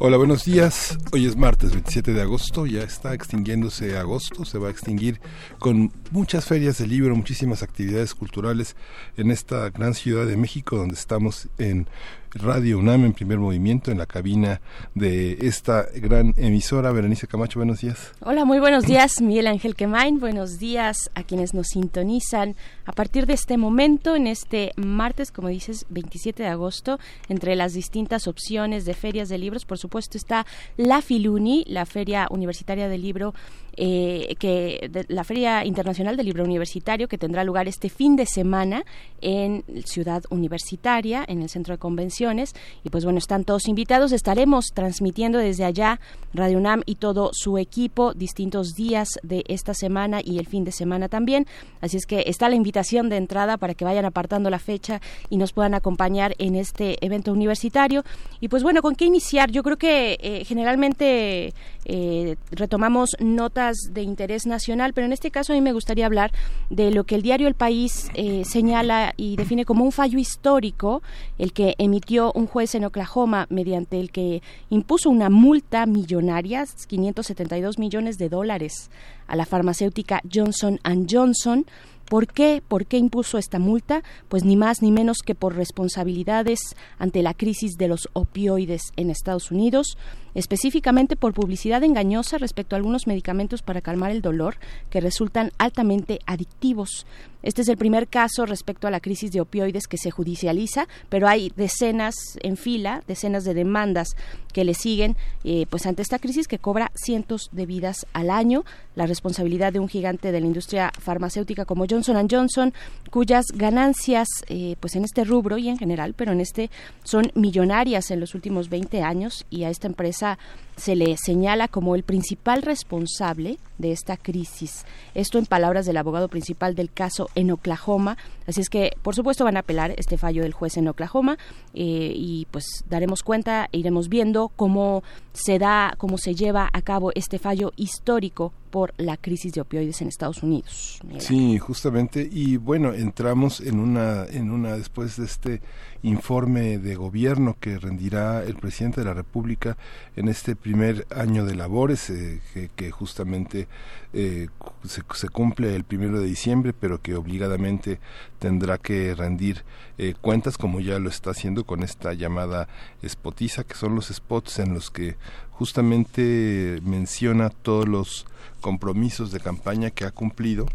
Hola, buenos días. Hoy es martes 27 de agosto, ya está extinguiéndose agosto, se va a extinguir con muchas ferias de libro, muchísimas actividades culturales en esta gran ciudad de México donde estamos en Radio UNAM en primer movimiento en la cabina de esta gran emisora. Berenice Camacho, buenos días. Hola, muy buenos días, Miguel Ángel Quemain. Buenos días a quienes nos sintonizan a partir de este momento, en este martes, como dices, 27 de agosto, entre las distintas opciones de ferias de libros, por supuesto está la Filuni, la Feria Universitaria del Libro eh, que la Feria Internacional del Libro Universitario que tendrá lugar este fin de semana en Ciudad Universitaria, en el Centro de Convenciones. Y pues bueno, están todos invitados. Estaremos transmitiendo desde allá Radio UNAM y todo su equipo distintos días de esta semana y el fin de semana también. Así es que está la invitación de entrada para que vayan apartando la fecha y nos puedan acompañar en este evento universitario. Y pues bueno, ¿con qué iniciar? Yo creo que eh, generalmente eh, retomamos notas de interés nacional, pero en este caso a mí me gustaría hablar de lo que el diario El País eh, señala y define como un fallo histórico, el que emitió un juez en Oklahoma mediante el que impuso una multa millonaria, 572 millones de dólares, a la farmacéutica Johnson Johnson ¿Por qué? ¿Por qué impuso esta multa? Pues ni más ni menos que por responsabilidades ante la crisis de los opioides en Estados Unidos, específicamente por publicidad engañosa respecto a algunos medicamentos para calmar el dolor que resultan altamente adictivos. Este es el primer caso respecto a la crisis de opioides que se judicializa, pero hay decenas en fila, decenas de demandas que le siguen eh, pues ante esta crisis que cobra cientos de vidas al año. La responsabilidad de un gigante de la industria farmacéutica como Johnson Johnson, cuyas ganancias eh, pues en este rubro y en general, pero en este son millonarias en los últimos 20 años y a esta empresa se le señala como el principal responsable de esta crisis. Esto en palabras del abogado principal del caso en Oklahoma. Así es que, por supuesto, van a apelar este fallo del juez en Oklahoma eh, y pues daremos cuenta e iremos viendo cómo se da, cómo se lleva a cabo este fallo histórico por la crisis de opioides en Estados Unidos. Sí, justamente. Y bueno, entramos en una, en una después de este informe de gobierno que rendirá el presidente de la República en este primer año de labores, eh, que, justamente eh, se, cumple el primero de diciembre, pero que obligadamente tendrá que rendir eh, cuentas, como ya lo está haciendo con esta llamada spotiza, que son los spots en los que justamente menciona todos los compromisos de campaña que ha cumplido.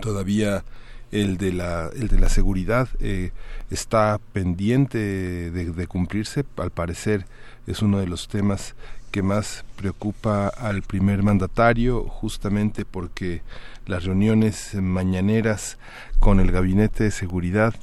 Todavía el de la, el de la seguridad eh, está pendiente de, cumplirse. Al parecer es uno de los temas que más preocupa al primer mandatario, justamente porque las reuniones mañaneras con el gabinete de seguridad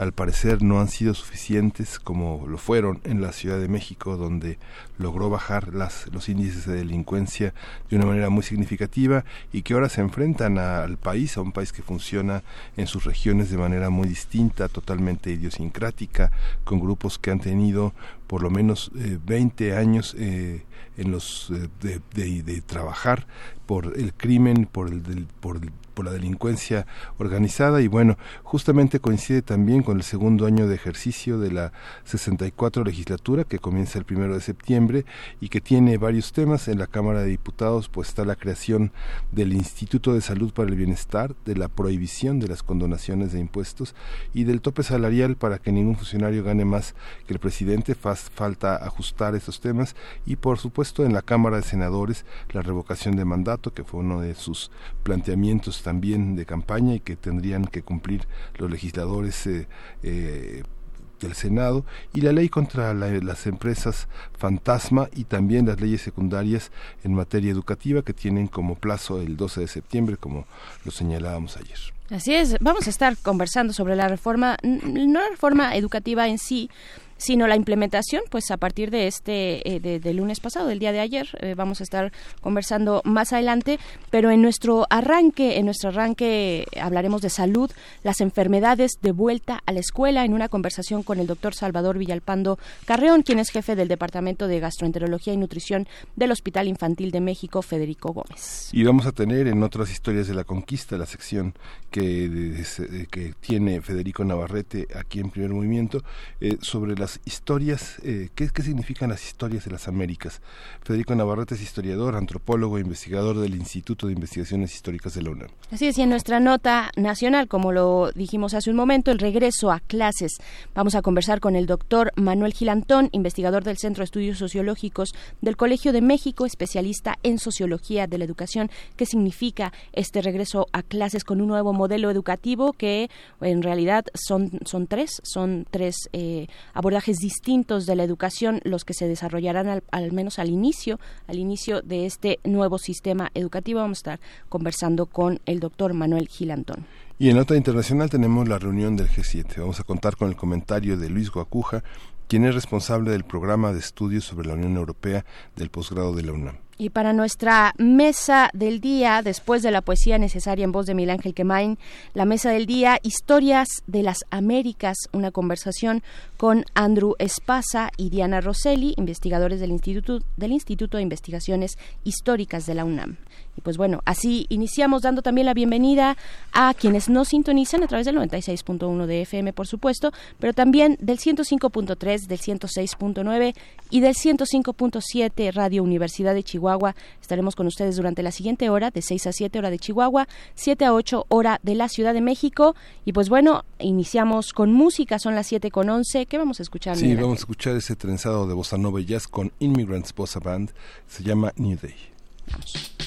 al parecer no han sido suficientes como lo fueron en la Ciudad de México, donde logró bajar las, los índices de delincuencia de una manera muy significativa y que ahora se enfrentan al país, a un país que funciona en sus regiones de manera muy distinta, totalmente idiosincrática, con grupos que han tenido por lo menos eh, 20 años eh, en los eh, de, de, de, trabajar por el crimen, por el, del, por el por la delincuencia organizada y bueno, justamente coincide también con el segundo año de ejercicio de la 64 legislatura que comienza el primero de septiembre y que tiene varios temas. En la Cámara de Diputados pues está la creación del Instituto de Salud para el Bienestar, de la prohibición de las condonaciones de impuestos y del tope salarial para que ningún funcionario gane más que el presidente. falta ajustar estos temas y por supuesto en la Cámara de Senadores la revocación de mandato que fue uno de sus planteamientos también de campaña y que tendrían que cumplir los legisladores eh, eh, del Senado y la ley contra las empresas fantasma y también las leyes secundarias en materia educativa que tienen como plazo el 12 de septiembre como lo señalábamos ayer. Así es, vamos a estar conversando sobre la reforma, no la reforma educativa en sí, sino la implementación, pues a partir de este, eh, de, lunes pasado, del día de ayer, eh, vamos a estar conversando más adelante, pero en nuestro arranque, en nuestro arranque hablaremos de salud, las enfermedades de vuelta a la escuela, en una conversación con el doctor Salvador Villalpando Carreón, quien es jefe del Departamento de Gastroenterología y Nutrición del Hospital Infantil de México, Federico Gómez. Y vamos a tener en otras historias de la conquista la sección que, que tiene Federico Navarrete aquí en Primer Movimiento eh, sobre las historias, eh, ¿qué, ¿qué significan las historias de las Américas? Federico Navarrete es historiador, antropólogo e investigador del Instituto de Investigaciones Históricas de la UNAM. Así es, y en nuestra nota nacional, como lo dijimos hace un momento, el regreso a clases. Vamos a conversar con el doctor Manuel Gilantón, investigador del Centro de Estudios Sociológicos del Colegio de México, especialista en sociología de la educación. ¿Qué significa este regreso a clases con un nuevo modelo educativo que en realidad son, son tres, son tres eh, distintos de la educación los que se desarrollarán al, al, menos al inicio, al inicio de este nuevo sistema educativo. Vamos a estar conversando con el doctor Manuel Gilantón. Y en nota internacional tenemos la reunión del G7. Vamos a contar con el comentario de Luis Guacuja, quien es responsable del programa de estudios sobre la Unión Europea del posgrado de la UNAM. Y para nuestra mesa del día, después de la poesía necesaria en voz de Miguel Ángel Quemain, la mesa del día, Historias de las Américas, una conversación con Andrew Espasa y Diana Rosselli, investigadores del Instituto, del Instituto de Investigaciones Históricas de la UNAM. Y pues bueno, así iniciamos dando también la bienvenida a quienes nos sintonizan a través del 96.1 de FM, por supuesto, pero también del 105.3, del 106.9 y del 105.7 Radio Universidad de Chihuahua. Estaremos con ustedes durante la siguiente hora, de 6 a 7 hora de Chihuahua, 7 a 8 hora de la Ciudad de México. Y pues bueno, iniciamos con música, son las 7 con 11. ¿Qué vamos a escuchar? Sí, vamos a escuchar ese trenzado de Bossa Nova Jazz con Immigrants Bossa Band. Se llama New Day. Primer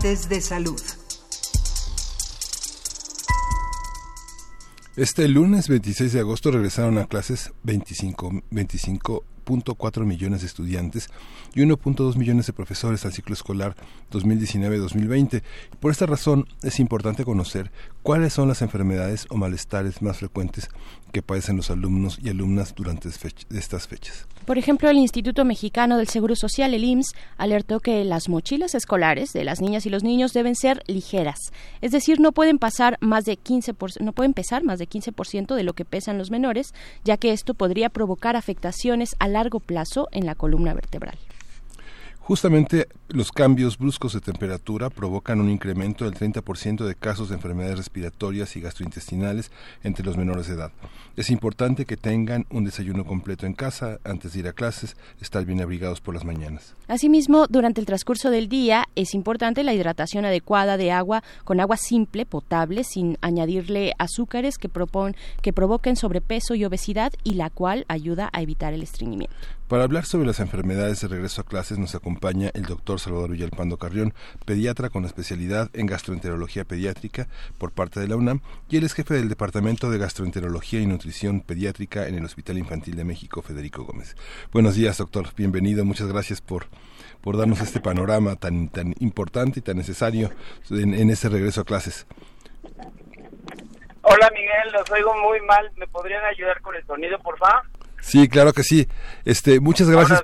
Martes de salud. Este lunes 26 de agosto regresaron a clases 25, 25 1.4 millones de estudiantes y 1.2 millones de profesores al ciclo escolar 2019-2020. Por esta razón es importante conocer cuáles son las enfermedades o malestares más frecuentes que padecen los alumnos y alumnas durante estas fechas. Por ejemplo, el Instituto Mexicano del Seguro Social, el IMSS, alertó que las mochilas escolares de las niñas y los niños deben ser ligeras, es decir, no pueden pasar más de 15 no pueden pesar más de 15% de lo que pesan los menores, ya que esto podría provocar afectaciones a largo plazo en la columna vertebral. Justamente los cambios bruscos de temperatura provocan un incremento del 30% de casos de enfermedades respiratorias y gastrointestinales entre los menores de edad. Es importante que tengan un desayuno completo en casa antes de ir a clases, estar bien abrigados por las mañanas. Asimismo, durante el transcurso del día es importante la hidratación adecuada de agua con agua simple, potable, sin añadirle azúcares que, que provoquen sobrepeso y obesidad y la cual ayuda a evitar el estreñimiento. Para hablar sobre las enfermedades de regreso a clases nos acompaña el doctor Salvador Villalpando Carrión, pediatra con especialidad en gastroenterología pediátrica por parte de la UNAM y él es jefe del Departamento de Gastroenterología y Nutrición Pediátrica en el Hospital Infantil de México, Federico Gómez. Buenos días, doctor. Bienvenido. Muchas gracias por por darnos este panorama tan tan importante y tan necesario en, en este regreso a clases. Hola Miguel, los oigo muy mal. ¿Me podrían ayudar con el sonido, por favor? Sí, claro que sí. Este, muchas gracias.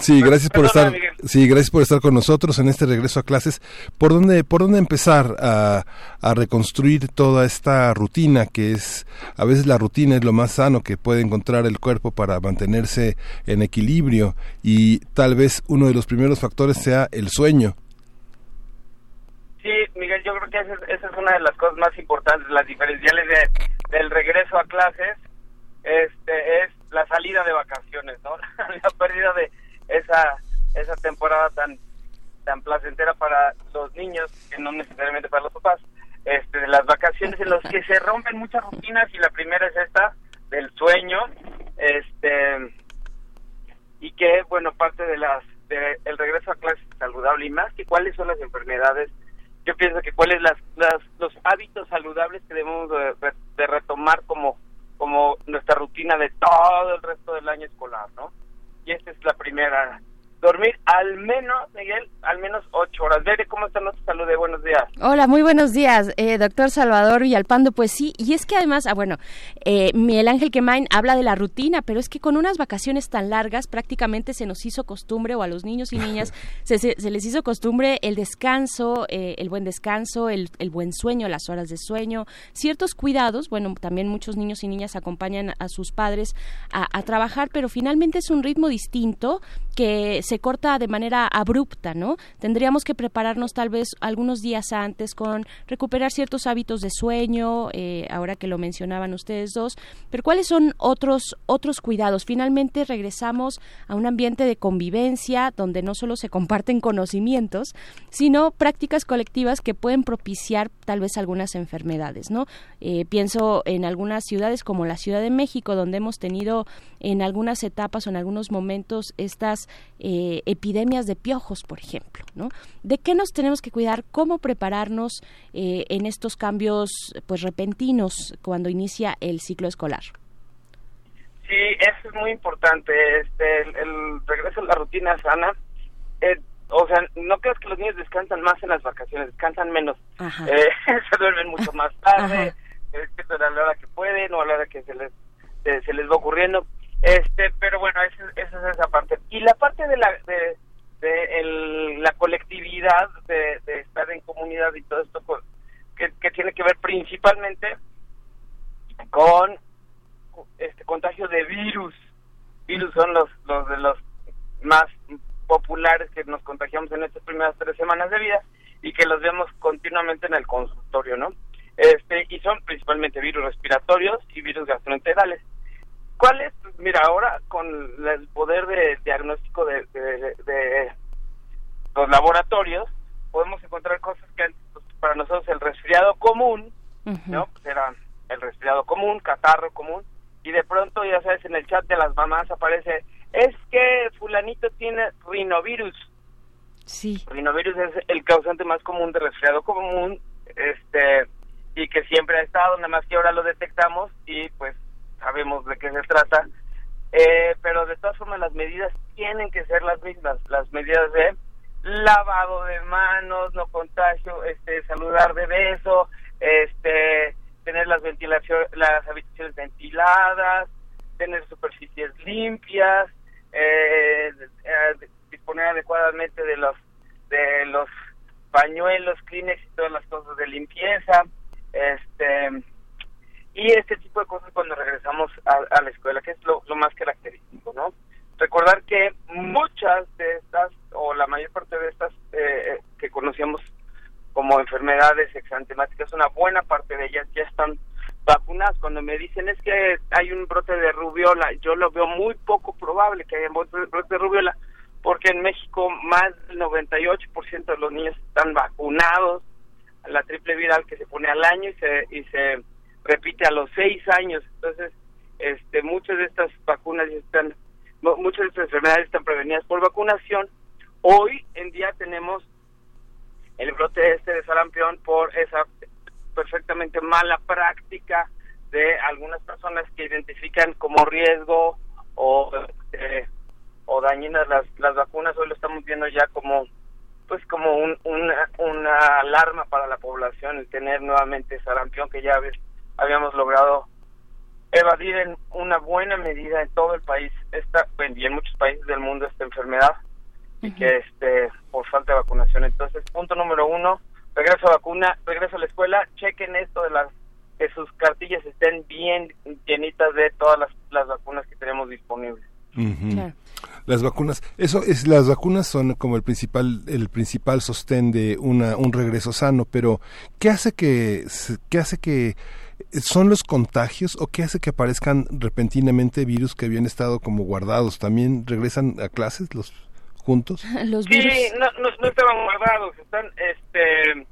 sí, gracias por estar. Sí, gracias por estar con nosotros en este regreso a clases. ¿Por dónde, por dónde empezar a, a reconstruir toda esta rutina que es, a veces la rutina es lo más sano que puede encontrar el cuerpo para mantenerse en equilibrio y tal vez uno de los primeros factores sea el sueño. Sí, Miguel, yo creo que esa es, una de las cosas más importantes, las diferenciales de, del regreso a clases. Este es la salida de vacaciones, ¿no? la pérdida de esa esa temporada tan tan placentera para los niños, que no necesariamente para los papás, este, de las vacaciones en los que se rompen muchas rutinas y la primera es esta del sueño, este y que bueno parte de las de el regreso a clases saludable y más que cuáles son las enfermedades yo pienso que cuáles las, las los hábitos saludables que debemos de retomar como como nuestra rutina de todo el resto del año escolar, ¿no? Y esta es la primera dormir al menos, Miguel, al menos ocho horas. Bere, ¿cómo está nuestra salud? Buenos días. Hola, muy buenos días, eh, doctor Salvador Villalpando. Pues sí, y es que además, ah, bueno, eh, Miguel Ángel Quemain habla de la rutina, pero es que con unas vacaciones tan largas prácticamente se nos hizo costumbre, o a los niños y niñas se, se, les hizo costumbre el descanso, eh, el buen descanso, el, el, buen sueño, las horas de sueño, ciertos cuidados. Bueno, también muchos niños y niñas acompañan a sus padres a, a trabajar, pero finalmente es un ritmo distinto que se corta de manera abrupta, ¿no? Tendríamos que prepararnos tal vez algunos días antes con recuperar ciertos hábitos de sueño, eh, ahora que lo mencionaban ustedes dos, pero ¿cuáles son otros, otros cuidados? Finalmente regresamos a un ambiente de convivencia donde no solo se comparten conocimientos, sino prácticas colectivas que pueden propiciar tal vez algunas enfermedades, ¿no? Eh, pienso en algunas ciudades como la Ciudad de México, donde hemos tenido en algunas etapas o en algunos momentos estas eh, epidemias de piojos, por ejemplo, ¿no? ¿De qué nos tenemos que cuidar? ¿Cómo prepararnos eh, en estos cambios, pues repentinos cuando inicia el ciclo escolar? Sí, eso es muy importante. Este, el, regreso a la rutina sana. Eh, o sea, no creas que los niños descansan más en las vacaciones, descansan menos. se duermen mucho más tarde, a la hora que pueden o a la hora que se les, se les va ocurriendo este, pero bueno, esa, es esa parte. Y la parte de la de, la colectividad, de, estar en comunidad y todo esto, pues, que, tiene que ver principalmente con este contagio de virus. Virus son los, los de los más populares que nos contagiamos en estas primeras tres semanas de vida y que los vemos continuamente en el consultorio, ¿no? Este, y son principalmente virus respiratorios y virus gastroenterales. ¿Cuál es? Mira, ahora con el poder de diagnóstico de, los laboratorios, podemos encontrar cosas que pues, para nosotros el resfriado común, ¿no? Pues era el resfriado común, catarro común, y de pronto, ya sabes, en el chat de las mamás aparece, es que fulanito tiene rinovirus. Sí. Rinovirus es el causante más común de resfriado común, este, y que siempre ha estado, nada más que ahora lo detectamos y pues sabemos de qué se trata. Eh, pero de todas formas las medidas tienen que ser las mismas, las medidas de lavado de manos, no contagio, este, saludar de beso, este, tener las ventilaciones, las habitaciones ventiladas, tener superficies limpias, eh, eh, disponer adecuadamente de los de los pañuelos, Kleenex y todas las cosas de limpieza, este y este tipo de cosas cuando regresamos a, la escuela, que es lo, más característico, ¿no? Recordar que muchas de estas, o la mayor parte de estas eh, que conocíamos como enfermedades exantemáticas, una buena parte de ellas ya están vacunadas. Cuando me dicen es que hay un brote de rubiola, yo lo veo muy poco probable que haya un brote de rubiola, porque en México más del 98% de los niños están vacunados, la triple viral que se pone al año y se, y se repite a los seis años. Entonces, este, muchas de estas vacunas están, muchas de estas enfermedades están prevenidas por vacunación. Hoy en día tenemos el brote este de sarampión por esa perfectamente mala práctica de algunas personas que identifican como riesgo o eh, o dañinas las, las vacunas hoy lo estamos viendo ya como pues como un, una, una alarma para la población el tener nuevamente sarampión que ya habíamos logrado evadir en una buena medida en todo el país esta y en muchos países del mundo esta enfermedad y que este por falta de vacunación. Entonces, punto número uno, regreso a vacuna, regreso a la escuela, chequen esto de las que sus cartillas estén bien llenitas de todas las, las vacunas que tenemos disponibles. Las vacunas, eso es, las vacunas son como el principal, el principal sostén de una, un regreso sano, pero ¿qué hace que, qué hace que ¿Son los contagios o qué hace que aparezcan repentinamente virus que habían estado como guardados? ¿También regresan a clases los juntos? ¿Los virus? Sí, no, no, estaban guardados, están, este,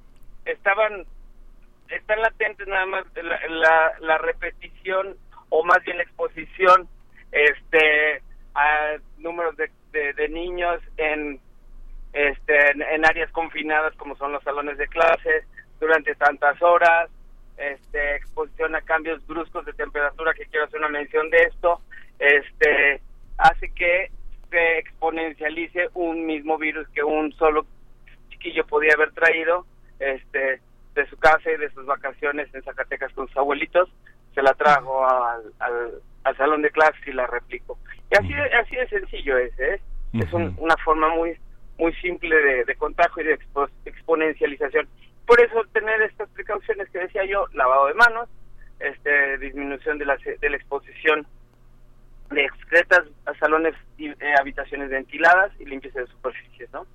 estaban, están latentes nada más la, la, repetición o más bien la exposición, este, a números de, de, niños en, este, en, áreas confinadas como son los salones de clases durante tantas horas, este, exposición a cambios bruscos de temperatura, que quiero hacer una mención de esto, este, hace que se exponencialice un mismo virus que un solo chiquillo podía haber traído este, de su casa y de sus vacaciones en Zacatecas con sus abuelitos, se la trajo al, al, salón de clases y la replicó. Y así, así de sencillo es, ¿eh? Es una forma muy muy simple de, de contagio y de exponencialización. Por eso tener estas precauciones que decía yo, lavado de manos, este, disminución de la, de la exposición de excretas salones y eh, habitaciones ventiladas y limpieza de superficies, ¿no?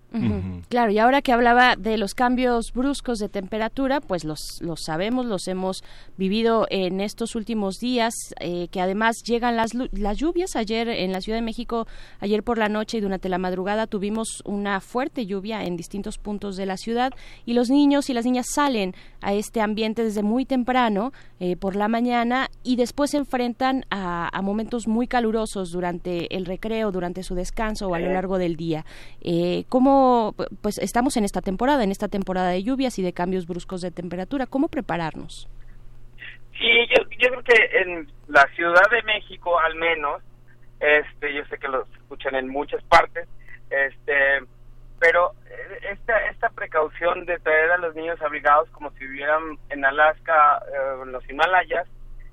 Claro, y ahora que hablaba de los cambios bruscos de temperatura, pues los, los sabemos, los hemos vivido en estos últimos días, eh, que además llegan las, las lluvias. Ayer en la Ciudad de México, ayer por la noche y durante la madrugada tuvimos una fuerte lluvia en distintos puntos de la ciudad y los niños y las niñas salen a este ambiente desde muy temprano, eh, por la mañana, y después se enfrentan a, a momentos muy calurosos durante el recreo, durante su descanso o a lo largo del día. Eh, ¿Cómo pues estamos en esta temporada, en esta temporada de lluvias y de cambios bruscos de temperatura. ¿Cómo prepararnos? Sí, yo, creo que en la Ciudad de México, al menos, este, yo sé que lo escuchan en muchas partes, este, pero eh, esta, esta precaución de traer a los niños abrigados como si vivieran en Alaska, eh, en los Himalayas,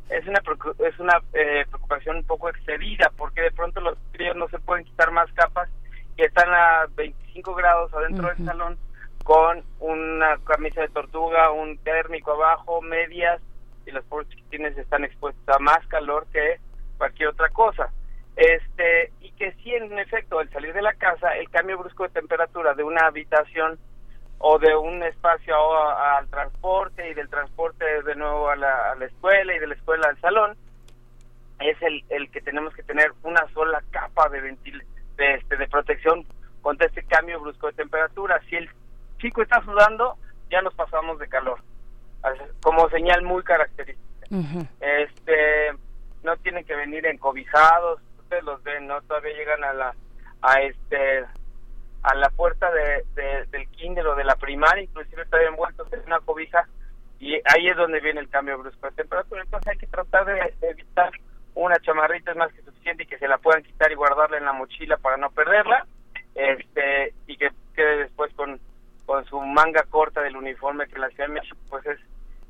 es una es una eh, preocupación un poco excedida porque de pronto los críos no se pueden quitar más capas que están a 25 grados adentro del salón con una camisa de tortuga, un térmico abajo, medias y los pobres chiquitines están expuestos a más calor que cualquier otra cosa. Este, y que sí, en efecto, al salir de la casa, el cambio brusco de temperatura de una habitación o de un espacio al transporte y del transporte de nuevo a la, a la escuela y de la escuela al salón, es el, el que tenemos que tener una sola capa de ventilación de, este, de protección contra este cambio brusco de temperatura. Si el chico está sudando, ya nos pasamos de calor, como señal muy característica. Este no tienen que venir encobijados, ustedes los ven, ¿no? Todavía llegan a la, a este, a la puerta de, del kinder o de la primaria, inclusive todavía envueltos en una cobija, y ahí es donde viene el cambio brusco de temperatura. Entonces hay que tratar de, evitar una chamarrita es más que suficiente y que se la puedan quitar y guardarla en la mochila para no perderla, este, y que quede después con, con su manga corta del uniforme que la Ciudad de México, pues es,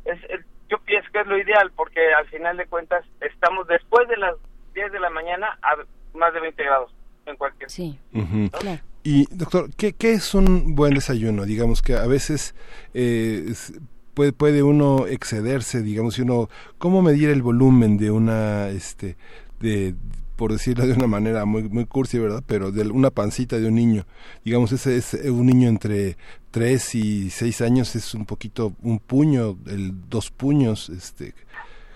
es, yo pienso que es lo ideal, porque al final de cuentas estamos después de las 10 de la mañana a más de 20 grados en cualquier sí y doctor qué, qué es un buen desayuno digamos que a veces eh, puede puede uno excederse digamos y uno cómo medir el volumen de una este de por decirlo de una manera muy muy cursi, ¿verdad? Pero de una pancita de un niño. Digamos, ese es un niño entre 3 y 6 años es un poquito un puño, el dos puños, este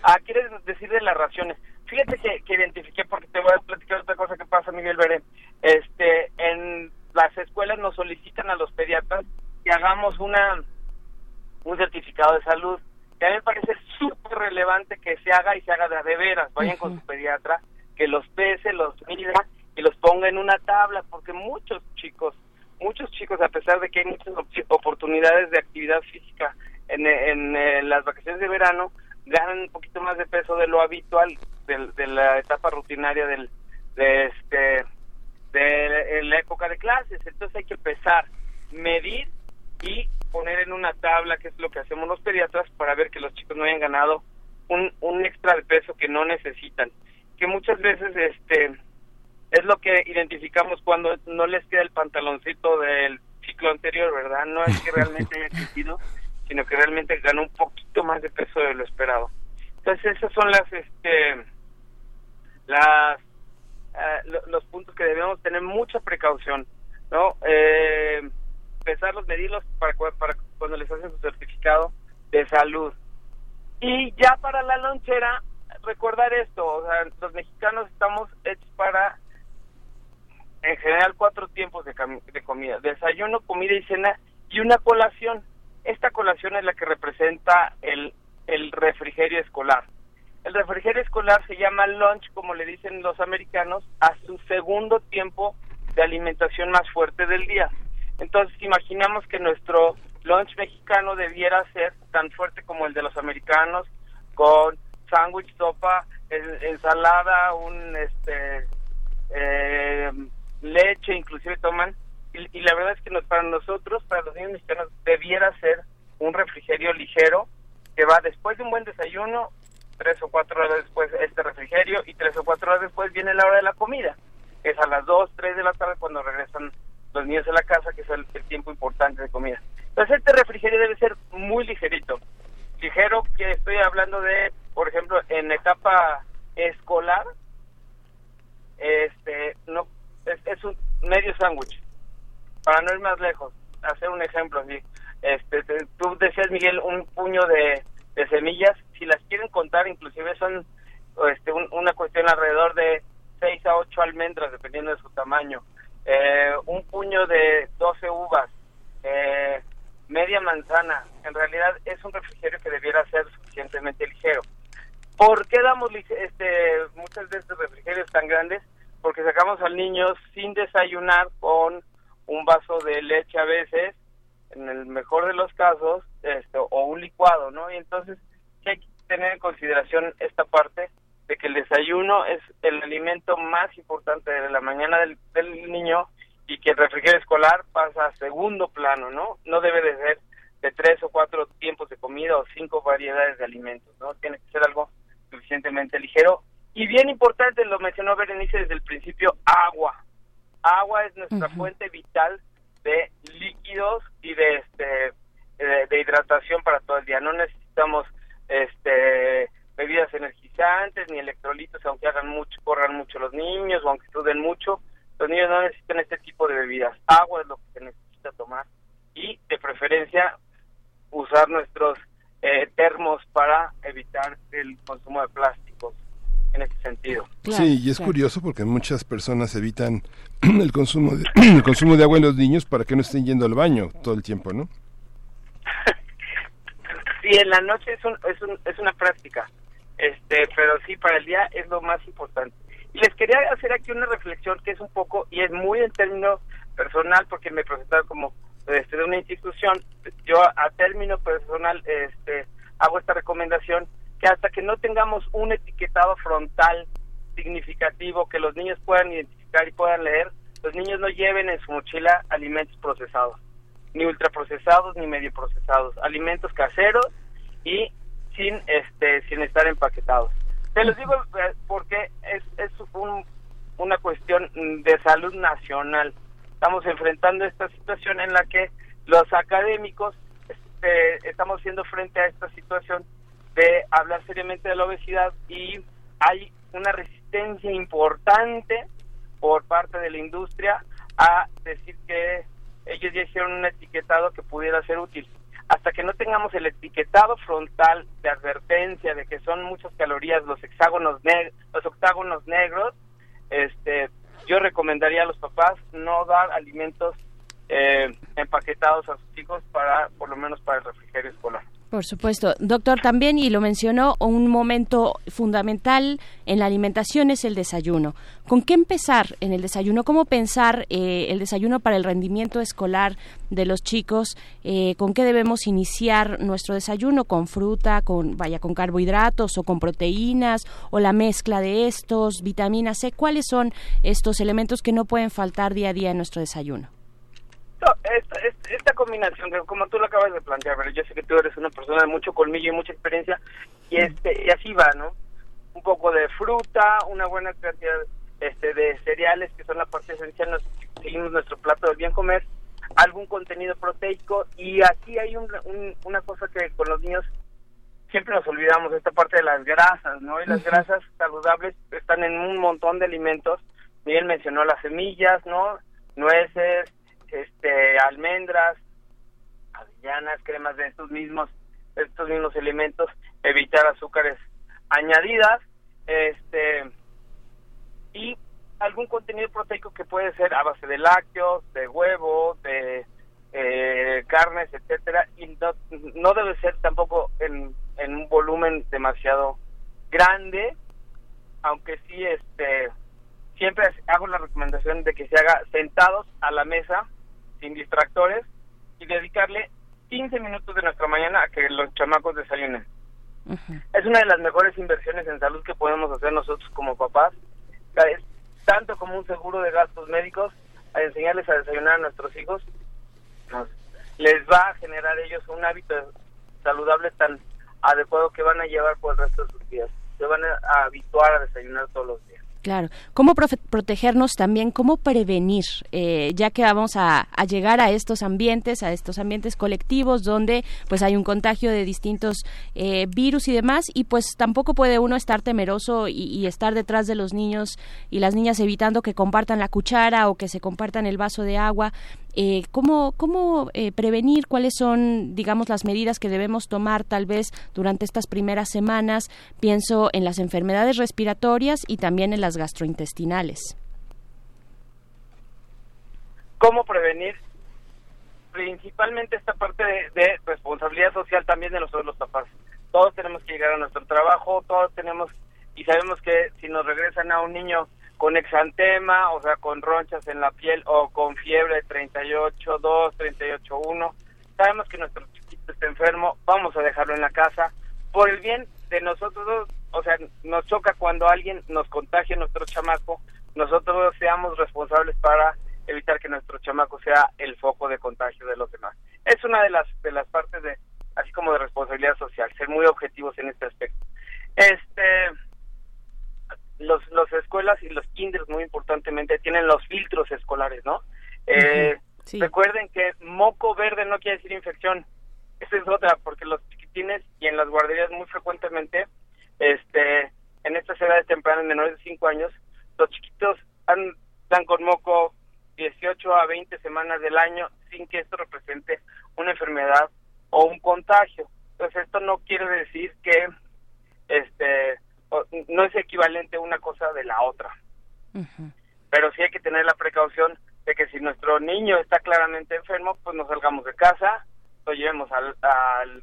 Ah, quieres decir de las raciones. Fíjate que, que identifiqué porque te voy a platicar otra cosa que pasa, Miguel Veré. Este, en las escuelas nos solicitan a los pediatras que hagamos una un certificado de salud. Y a mí me parece súper relevante que se haga y se haga de, de veras. Vayan con su pediatra que los pese, los mida y los ponga en una tabla, porque muchos chicos, muchos chicos, a pesar de que hay muchas oportunidades de actividad física en, en, las vacaciones de verano, ganan un poquito más de peso de lo habitual de, la etapa rutinaria del, de, este, de la época de clases. Entonces hay que pesar, medir y poner en una tabla, que es lo que hacemos los pediatras, para ver que los chicos no hayan ganado un, un extra de peso que no necesitan que muchas veces este es lo que identificamos cuando no les queda el pantaloncito del ciclo anterior, ¿verdad? No es que realmente haya crecido, sino que realmente ganó un poquito más de peso de lo esperado. Entonces esos son las este las eh, los puntos que debemos tener mucha precaución, ¿no? Eh, pesarlos, medirlos para, para cuando les hacen su certificado de salud. Y ya para la lonchera, recordar esto, o sea, los mexicanos estamos hechos para, en general, cuatro tiempos de, comida, desayuno, comida y cena y una colación. Esta colación es la que representa el refrigerio escolar. El refrigerio escolar se llama lunch, como le dicen los americanos, a su segundo tiempo de alimentación más fuerte del día. Entonces, imaginamos que nuestro lunch mexicano debiera ser tan fuerte como el de los americanos, con sándwich, sopa, ensalada, un este eh, leche, inclusive toman. Y, la verdad es que para nosotros, para los niños mexicanos, debiera ser un refrigerio ligero que va después de un buen desayuno, tres o cuatro horas después este refrigerio y tres o cuatro horas después viene la hora de la comida. Es a las dos, tres de la tarde cuando regresan los niños a la casa, que es el tiempo importante de comida. Entonces este refrigerio debe ser muy ligerito. Ligero que estoy hablando de por ejemplo, en etapa escolar, este, no, es, un medio sándwich, para no ir más lejos, hacer un ejemplo así. Este, tú decías, Miguel, un puño de, semillas, si las quieren contar, inclusive son este, una cuestión alrededor de 6 a 8 almendras, dependiendo de su tamaño. Eh, un puño de 12 uvas, eh, media manzana. En realidad es un refrigerio que debiera ser suficientemente ligero. ¿Por qué damos este, muchas de estos refrigerios tan grandes? Porque sacamos al niño sin desayunar con un vaso de leche a veces, en el mejor de los casos, este, o un licuado, ¿no? Y entonces hay que tener en consideración esta parte de que el desayuno es el alimento más importante de la mañana del, del niño y que el refrigerio escolar pasa a segundo plano, ¿no? No debe de ser de tres o cuatro tiempos de comida o cinco variedades de alimentos, ¿no? Tiene que ser algo suficientemente ligero. Y bien importante, lo mencionó Berenice desde el principio, agua. Agua es nuestra fuente vital de líquidos y de este de, hidratación para todo el día. No necesitamos este bebidas energizantes ni electrolitos, aunque hagan mucho, corran mucho los niños o aunque estudien mucho. Los niños no necesitan este tipo de bebidas. Agua es lo que se necesita tomar y de preferencia usar nuestros eh, termos para evitar el consumo de plásticos en este sentido. sí, y es curioso porque muchas personas evitan el consumo de, el consumo de agua en los niños para que no estén yendo al baño todo el tiempo, ¿no? sí, en la noche es, es, un, es una práctica. este, pero sí, para el día es lo más importante. Y les quería hacer aquí una reflexión que es un poco, y es muy en término personal, porque me presentaron como este, de una institución, yo a término personal este, hago esta recomendación, que hasta que no tengamos un etiquetado frontal significativo que los niños puedan identificar y puedan leer, los niños no lleven en su mochila alimentos procesados, ni ultraprocesados ni medio procesados, alimentos caseros y sin este sin estar empaquetados. Te lo digo eh, porque es, es una cuestión de salud nacional. Estamos enfrentando esta situación en la que los académicos este, estamos haciendo frente a esta situación de hablar seriamente de la obesidad y hay una resistencia importante por parte de la industria a decir que ellos ya hicieron un etiquetado que pudiera ser útil. Hasta que no tengamos el etiquetado frontal de advertencia de que son muchas calorías los hexágonos los octágonos negros, este, yo recomendaría a los papás no dar alimentos eh, empaquetados a sus hijos para, por lo menos para el refrigerio escolar. Por supuesto. Doctor, también, y lo mencionó, un momento fundamental en la alimentación es el desayuno. ¿Con qué empezar en el desayuno? ¿Cómo pensar eh, el desayuno para el rendimiento escolar de los chicos? Eh, ¿Con qué debemos iniciar nuestro desayuno? ¿Con fruta, con, vaya, con carbohidratos o con proteínas? ¿O la mezcla de estos, vitamina C? ¿Cuáles son estos elementos que no pueden faltar día a día en nuestro desayuno? Esta, combinación, como tú lo acabas de plantear, pero yo sé que tú eres una persona de mucho colmillo y mucha experiencia, y este y así va, ¿no? Un poco de fruta, una buena cantidad este, de cereales, que son la parte esencial, nos, seguimos nuestro plato del bien comer, algún contenido proteico, y aquí hay una cosa que con los niños siempre nos olvidamos, esta parte de las grasas, ¿no? Y las grasas saludables están en un montón de alimentos, Miguel mencionó las semillas, ¿no? Nueces, este almendras, avellanas, cremas de estos mismos estos mismos elementos, evitar azúcares añadidas, este y algún contenido proteico que puede ser a base de lácteos, de huevos, de eh, carnes, etcétera, y no, no, debe ser tampoco en, en un volumen demasiado grande, aunque sí este siempre hago la recomendación de que se haga sentados a la mesa sin distractores y dedicarle 15 minutos de nuestra mañana a que los chamacos desayunen. Es una de las mejores inversiones en salud que podemos hacer nosotros como papás. Es tanto como un seguro de gastos médicos, a enseñarles a desayunar a nuestros hijos, les va a generar ellos un hábito saludable tan adecuado que van a llevar por el resto de sus días. Se van a habituar a desayunar todos los días. Claro. ¿Cómo protegernos también? ¿Cómo prevenir? Eh, ya que vamos a, llegar a estos ambientes, a estos ambientes colectivos donde pues hay un contagio de distintos eh, virus y demás y pues tampoco puede uno estar temeroso y, estar detrás de los niños y las niñas evitando que compartan la cuchara o que se compartan el vaso de agua. Eh, ¿Cómo, cómo eh, prevenir? ¿Cuáles son, digamos, las medidas que debemos tomar tal vez durante estas primeras semanas? Pienso en las enfermedades respiratorias y también en las gastrointestinales. ¿Cómo prevenir? Principalmente esta parte de, responsabilidad social también de nosotros los papás. Todos tenemos que llegar a nuestro trabajo, todos tenemos, y sabemos que si nos regresan a un niño con exantema, o sea, con ronchas en la piel o con fiebre 38.2, 38.1. Sabemos que nuestro chiquito está enfermo, vamos a dejarlo en la casa. Por el bien de nosotros, o sea, nos choca cuando alguien nos contagie nuestro chamaco, nosotros seamos responsables para evitar que nuestro chamaco sea el foco de contagio de los demás. Es una de las de las partes de así como de responsabilidad social, ser muy objetivos en este aspecto. Este los, las escuelas y los kinders, muy importantemente, tienen los filtros escolares, ¿no? Eh, recuerden que moco verde no quiere decir infección. Esa es otra, porque los chiquitines y en las guarderías muy frecuentemente, este, en estas edades tempranas, menores de 5 años, los chiquitos están con moco 18 a 20 semanas del año sin que esto represente una enfermedad o un contagio. Entonces esto no quiere decir que este no es equivalente una cosa de la otra. Pero sí hay que tener la precaución de que si nuestro niño está claramente enfermo, pues nos salgamos de casa, lo llevemos al,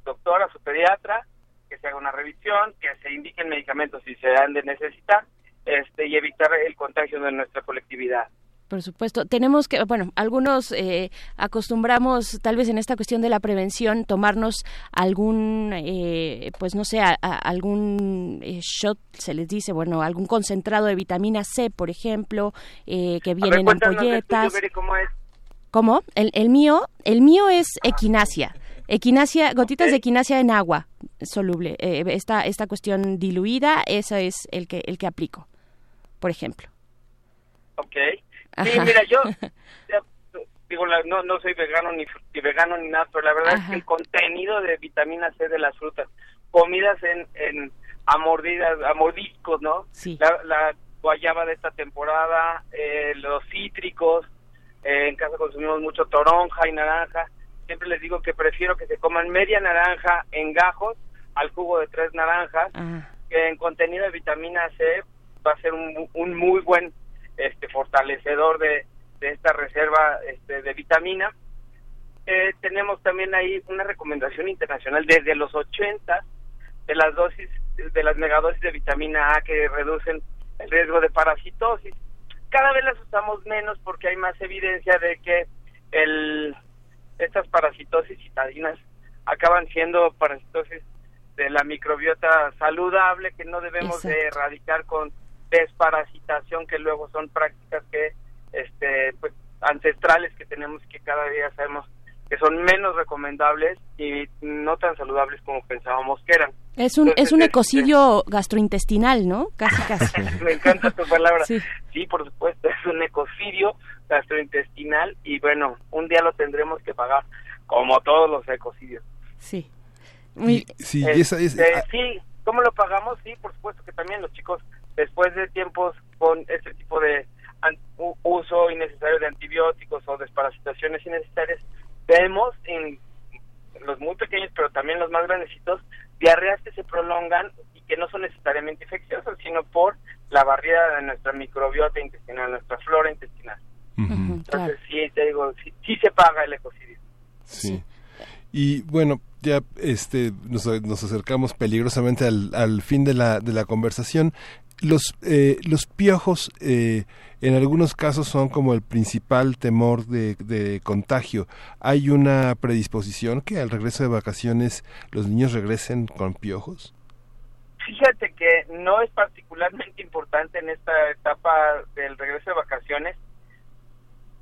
doctor, a su pediatra, que se haga una revisión, que se indiquen medicamentos si se han de necesitar este, y evitar el contagio de nuestra colectividad. Por supuesto. Tenemos que, bueno, algunos eh, acostumbramos, tal vez en esta cuestión de la prevención, tomarnos algún, eh, pues no sé, algún eh, shot, se les dice, bueno, algún concentrado de vitamina C, por ejemplo, que viene en ampolletas. ¿Cómo es? ¿Cómo? El, el mío, el mío es equinacia. Equinacia, gotitas de equinacia en agua soluble. esta, esta cuestión diluida, esa es el que, el que aplico, por ejemplo. Ok. Sí, mira, yo digo, no, no soy vegano ni, vegano ni nada, pero la verdad es que el contenido de vitamina C de las frutas, comidas en, en a mordidas, a mordiscos, ¿no? Sí. La, guayaba de esta temporada, eh, los cítricos, eh, en casa consumimos mucho toronja y naranja. Siempre les digo que prefiero que se coman media naranja en gajos al jugo de tres naranjas, que en contenido de vitamina C va a ser un, un muy buen este fortalecedor de, esta reserva este, de vitamina. Eh, tenemos también ahí una recomendación internacional desde los 80 de las dosis, de las megadosis de vitamina A que reducen el riesgo de parasitosis. Cada vez las usamos menos porque hay más evidencia de que el, estas parasitosis citadinas acaban siendo parasitosis de la microbiota saludable que no debemos de erradicar con desparasitación que luego son prácticas que este pues ancestrales que tenemos que cada día sabemos que son menos recomendables y no tan saludables como pensábamos que eran. Es un es un este, ecocidio gastrointestinal, ¿no? Casi casi. Me encanta tu palabra. Sí. sí, por supuesto, es un ecocidio gastrointestinal y bueno, un día lo tendremos que pagar como todos los ecocidios. Sí. sí, esa es, este, sí, ¿cómo lo pagamos? Sí, por supuesto que también los chicos después de tiempos con este tipo de uso innecesario de antibióticos o desparasitaciones innecesarias, vemos en los muy pequeños, pero también los más grandecitos, diarreas que se prolongan y que no son necesariamente infecciosas, sino por la barrera de nuestra microbiota intestinal, nuestra flora intestinal. Entonces, sí, te digo, sí, se paga el ecocidio. Sí. Y bueno, ya este, nos, nos acercamos peligrosamente al, al fin de la, de la conversación los, eh, los piojos eh, en algunos casos son como el principal temor de, de, contagio. ¿Hay una predisposición que al regreso de vacaciones los niños regresen con piojos? Fíjate que no es particularmente importante en esta etapa del regreso de vacaciones.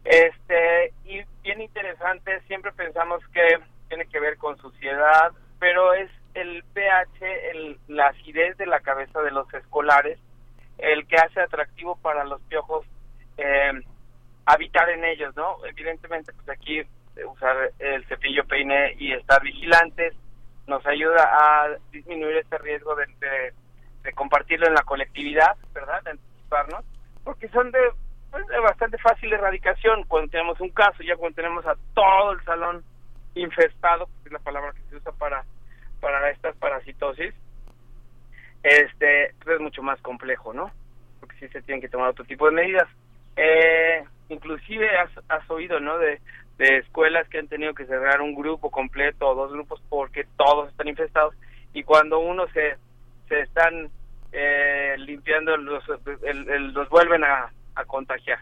Este, y bien interesante, siempre pensamos que tiene que ver con suciedad, pero es el pH, el, la acidez de la cabeza de los escolares, el que hace atractivo para los piojos eh, habitar en ellos, ¿no? Evidentemente, pues aquí eh, usar el cepillo peine y estar vigilantes nos ayuda a disminuir este riesgo de, de, compartirlo en la colectividad, ¿verdad? De anticiparnos, porque son de, pues, de bastante fácil erradicación cuando tenemos un caso, ya cuando tenemos a todo el salón infestado, es la palabra que se usa para, para estas parasitosis, este pues es mucho más complejo, ¿no? Porque sí se tienen que tomar otro tipo de medidas. Eh, inclusive has, has oído, ¿no? De, escuelas que han tenido que cerrar un grupo completo o dos grupos porque todos están infestados y cuando uno se, se están eh, limpiando los, los vuelven a, contagiar.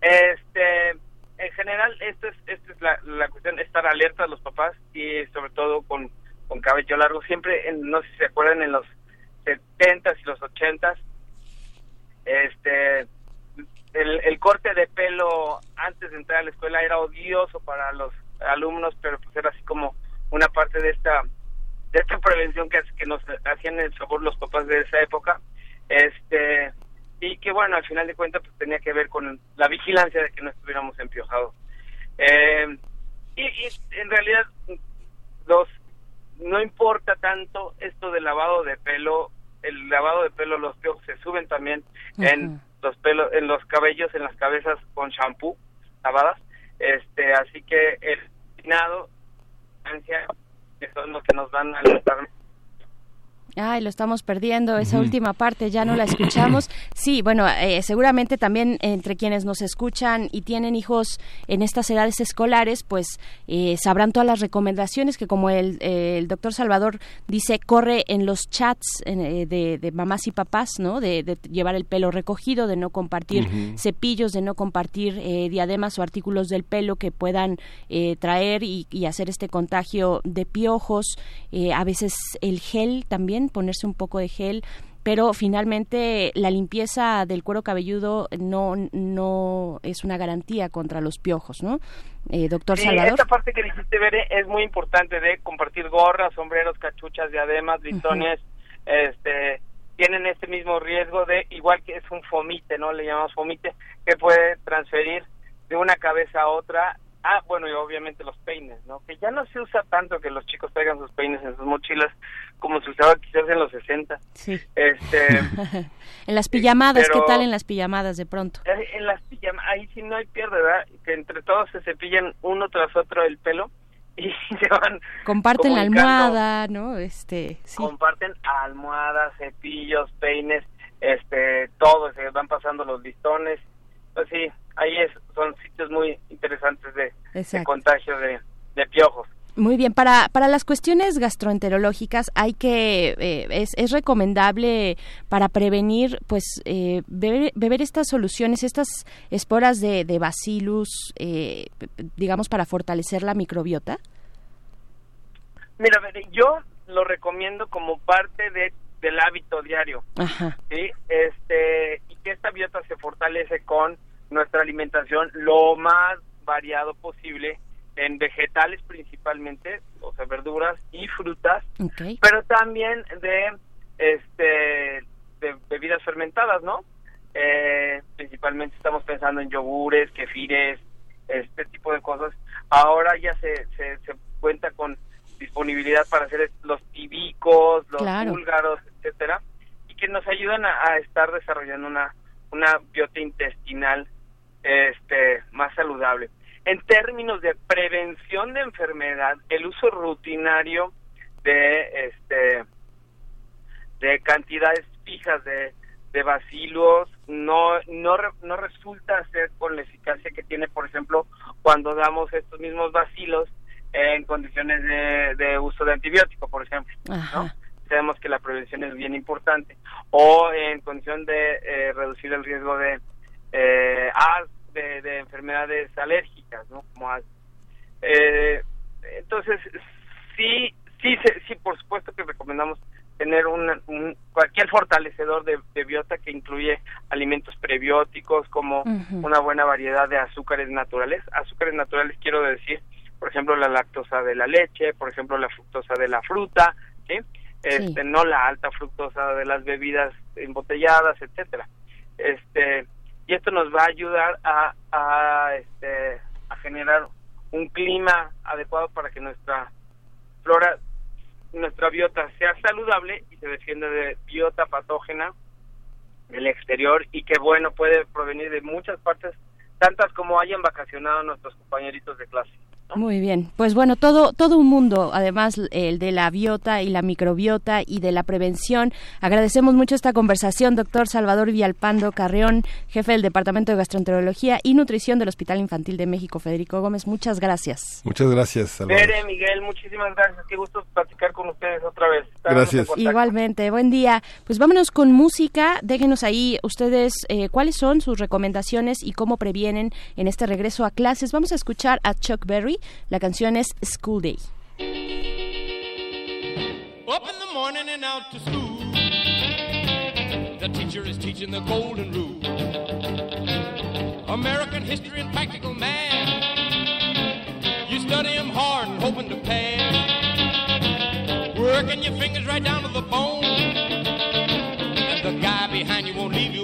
Este, en general, esto es, esto es la, la cuestión, estar alerta a los papás y sobre todo con, con cabello largo. Siempre, no sé si se acuerdan, en los 70 y los 80 este el, el, corte de pelo antes de entrar a la escuela era odioso para los alumnos pero pues era así como una parte de esta de esta prevención que, que nos hacían el favor los papás de esa época este y que bueno al final de cuentas pues tenía que ver con la vigilancia de que no estuviéramos empiojados eh, y, y en realidad los no importa tanto esto del lavado de pelo, el lavado de pelo, los piojos se suben también en los pelos, en los cabellos, en las cabezas con shampoo lavadas, este, así que el peinado, que son los que nos van a ayudar Ay, lo estamos perdiendo, esa última parte ya no la escuchamos. Sí, bueno, eh, seguramente también entre quienes nos escuchan y tienen hijos en estas edades escolares, pues eh, sabrán todas las recomendaciones que como el, el doctor Salvador dice, corre en los chats eh, de, mamás y papás, ¿no? De, llevar el pelo recogido, de no compartir cepillos, de no compartir diademas o artículos del pelo que puedan traer y, y, hacer este contagio de piojos. a veces el gel también ponerse un poco de gel pero finalmente la limpieza del cuero cabelludo no no es una garantía contra los piojos, ¿no? Eh, doctor sí, Salvador. Esta parte que dijiste, Bere, es muy importante de compartir gorras, sombreros, cachuchas, diademas, listones, este tienen este mismo riesgo de, igual que es un fomite, ¿no? Le llamamos fomite, que puede transferir de una cabeza a otra Ah, bueno, y obviamente los peines, ¿no? Que ya no se usa tanto que los chicos traigan sus peines en sus mochilas como se usaba quizás en los 60. Sí. Este, en las pijamadas, ¿qué tal en las pijamadas de pronto? Eh, en las pijamadas, ahí sí no hay pierde, ¿verdad? Que entre todos se cepillan uno tras otro el pelo y se van comparten la almohada no este sí. comparten almohadas cepillos peines este todo se van pasando los listones pues sí ahí es, son sitios muy interesantes de, contagio de, piojos. Muy bien, para, para las cuestiones gastroenterológicas hay que, eh, es, es recomendable para prevenir, pues, eh, beber, estas soluciones, estas esporas de, de bacillus, eh, digamos, para fortalecer la microbiota. Mira, yo lo recomiendo como parte de, del hábito diario. Ajá. ¿sí? Este, y que esta biota se fortalece con nuestra alimentación lo más variado posible en vegetales principalmente, o sea, verduras y frutas, pero también de este de bebidas fermentadas, ¿no? Eh, principalmente estamos pensando en yogures, kefires, este tipo de cosas. Ahora ya se, se, cuenta con disponibilidad para hacer los tibicos, los búlgaros, etcétera, y que nos ayudan a, a estar desarrollando una una biota intestinal este, más saludable. En términos de prevención de enfermedad, el uso rutinario de este de cantidades fijas de, de bacilos no, no, no resulta ser con la eficacia que tiene, por ejemplo, cuando damos estos mismos bacilos en condiciones de, de uso de antibiótico, por ejemplo. Sabemos que la prevención es bien importante. O en condición de eh, reducir el riesgo de eh, de, enfermedades alérgicas, ¿no? Como eh, entonces, sí, sí, sí, por supuesto que recomendamos tener un, cualquier fortalecedor de, biota que incluye alimentos prebióticos como una buena variedad de azúcares naturales. Azúcares naturales quiero decir, por ejemplo, la lactosa de la leche, por ejemplo, la fructosa de la fruta, ¿sí? Este, no la alta fructosa de las bebidas embotelladas, etcétera. Este, y esto nos va a ayudar a, a, este, a generar un clima adecuado para que nuestra flora, nuestra biota sea saludable y se defienda de biota patógena del exterior y que bueno puede provenir de muchas partes, tantas como hayan vacacionado nuestros compañeritos de clase. Muy bien, pues bueno, todo, todo un mundo, además el de la biota y la microbiota y de la prevención. Agradecemos mucho esta conversación, doctor Salvador Villalpando Carreón, jefe del Departamento de Gastroenterología y Nutrición del Hospital Infantil de México, Federico Gómez. Muchas gracias. Muchas gracias, Salvador. Miguel, muchísimas gracias. Qué gusto platicar con ustedes otra vez. gracias. Igualmente, buen día. Pues vámonos con música. Déjenos ahí ustedes eh, cuáles son sus recomendaciones y cómo previenen en este regreso a clases. Vamos a escuchar a Chuck Berry la canción es School Day. Up in the morning and out to school. The teacher is teaching the golden rule. American history and practical math. You study them hard and hoping to pass. Working your fingers right down to the bone. And the guy behind you won't leave you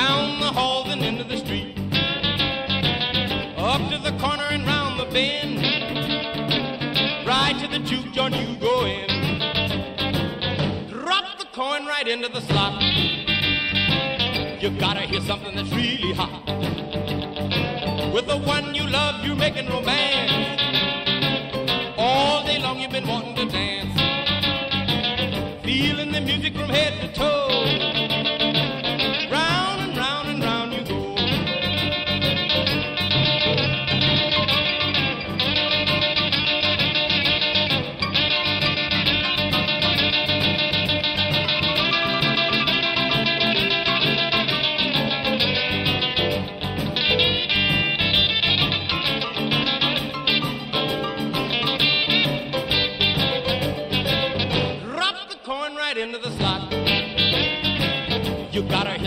Down the halls and into the street. Up to the corner and round the bend. Right to the juke joint you go in. Drop the coin right into the slot. You gotta hear something that's really hot. With the one you love, you're making romance. All day long you've been wanting to dance. Feeling the music from head to toe.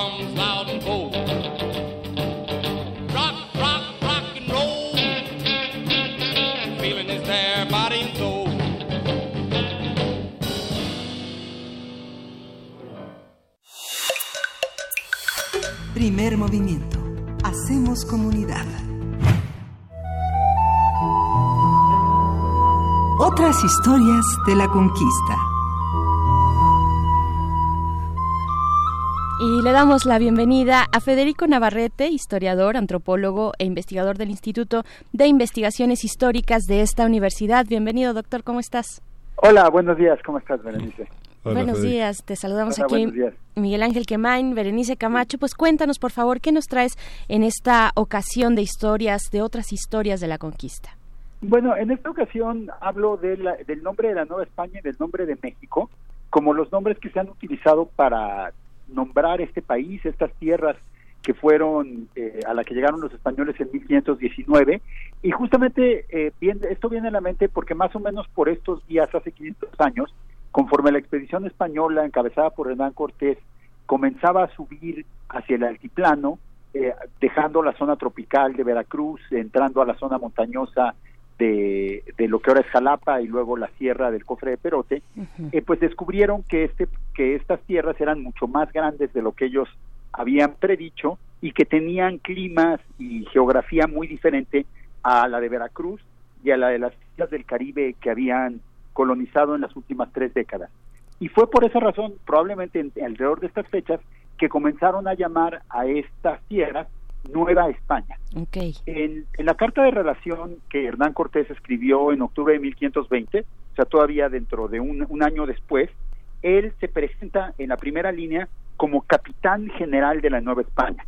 Drums Primer movimiento. Hacemos comunidad. Otras historias de la conquista. Le damos la bienvenida a Federico Navarrete, historiador, antropólogo e investigador del Instituto de Investigaciones Históricas de esta universidad. Bienvenido, doctor, ¿cómo estás? Hola, buenos días, ¿cómo estás, Berenice? buenos días, te saludamos aquí. Miguel Ángel Quemain, Berenice Camacho, pues cuéntanos por favor qué nos traes en esta ocasión de historias, de otras historias de la conquista. Bueno, en esta ocasión hablo del nombre de la Nueva España y del nombre de México, como los nombres que se han utilizado para nombrar este país, estas tierras que fueron eh, a la que llegaron los españoles en 1519 y justamente eh, esto viene a la mente porque más o menos por estos días hace 500 años Conforme la expedición española encabezada por Hernán Cortés comenzaba a subir hacia el altiplano, eh, dejando la zona tropical de Veracruz, entrando a la zona montañosa de, lo que ahora es Jalapa y luego la sierra del Cofre de Perote, eh, pues descubrieron que, este, que estas tierras eran mucho más grandes de lo que ellos habían predicho y que tenían climas y geografía muy diferente a la de Veracruz y a la de las islas del Caribe que habían colonizado en las últimas tres décadas. Y fue por esa razón, probablemente alrededor de estas fechas, que comenzaron a llamar a estas tierras Nueva España. Okay. En, la carta de relación que Hernán Cortés escribió en octubre de 1520, o sea, todavía dentro de un, un año después, él se presenta en la primera línea como capitán general de la Nueva España.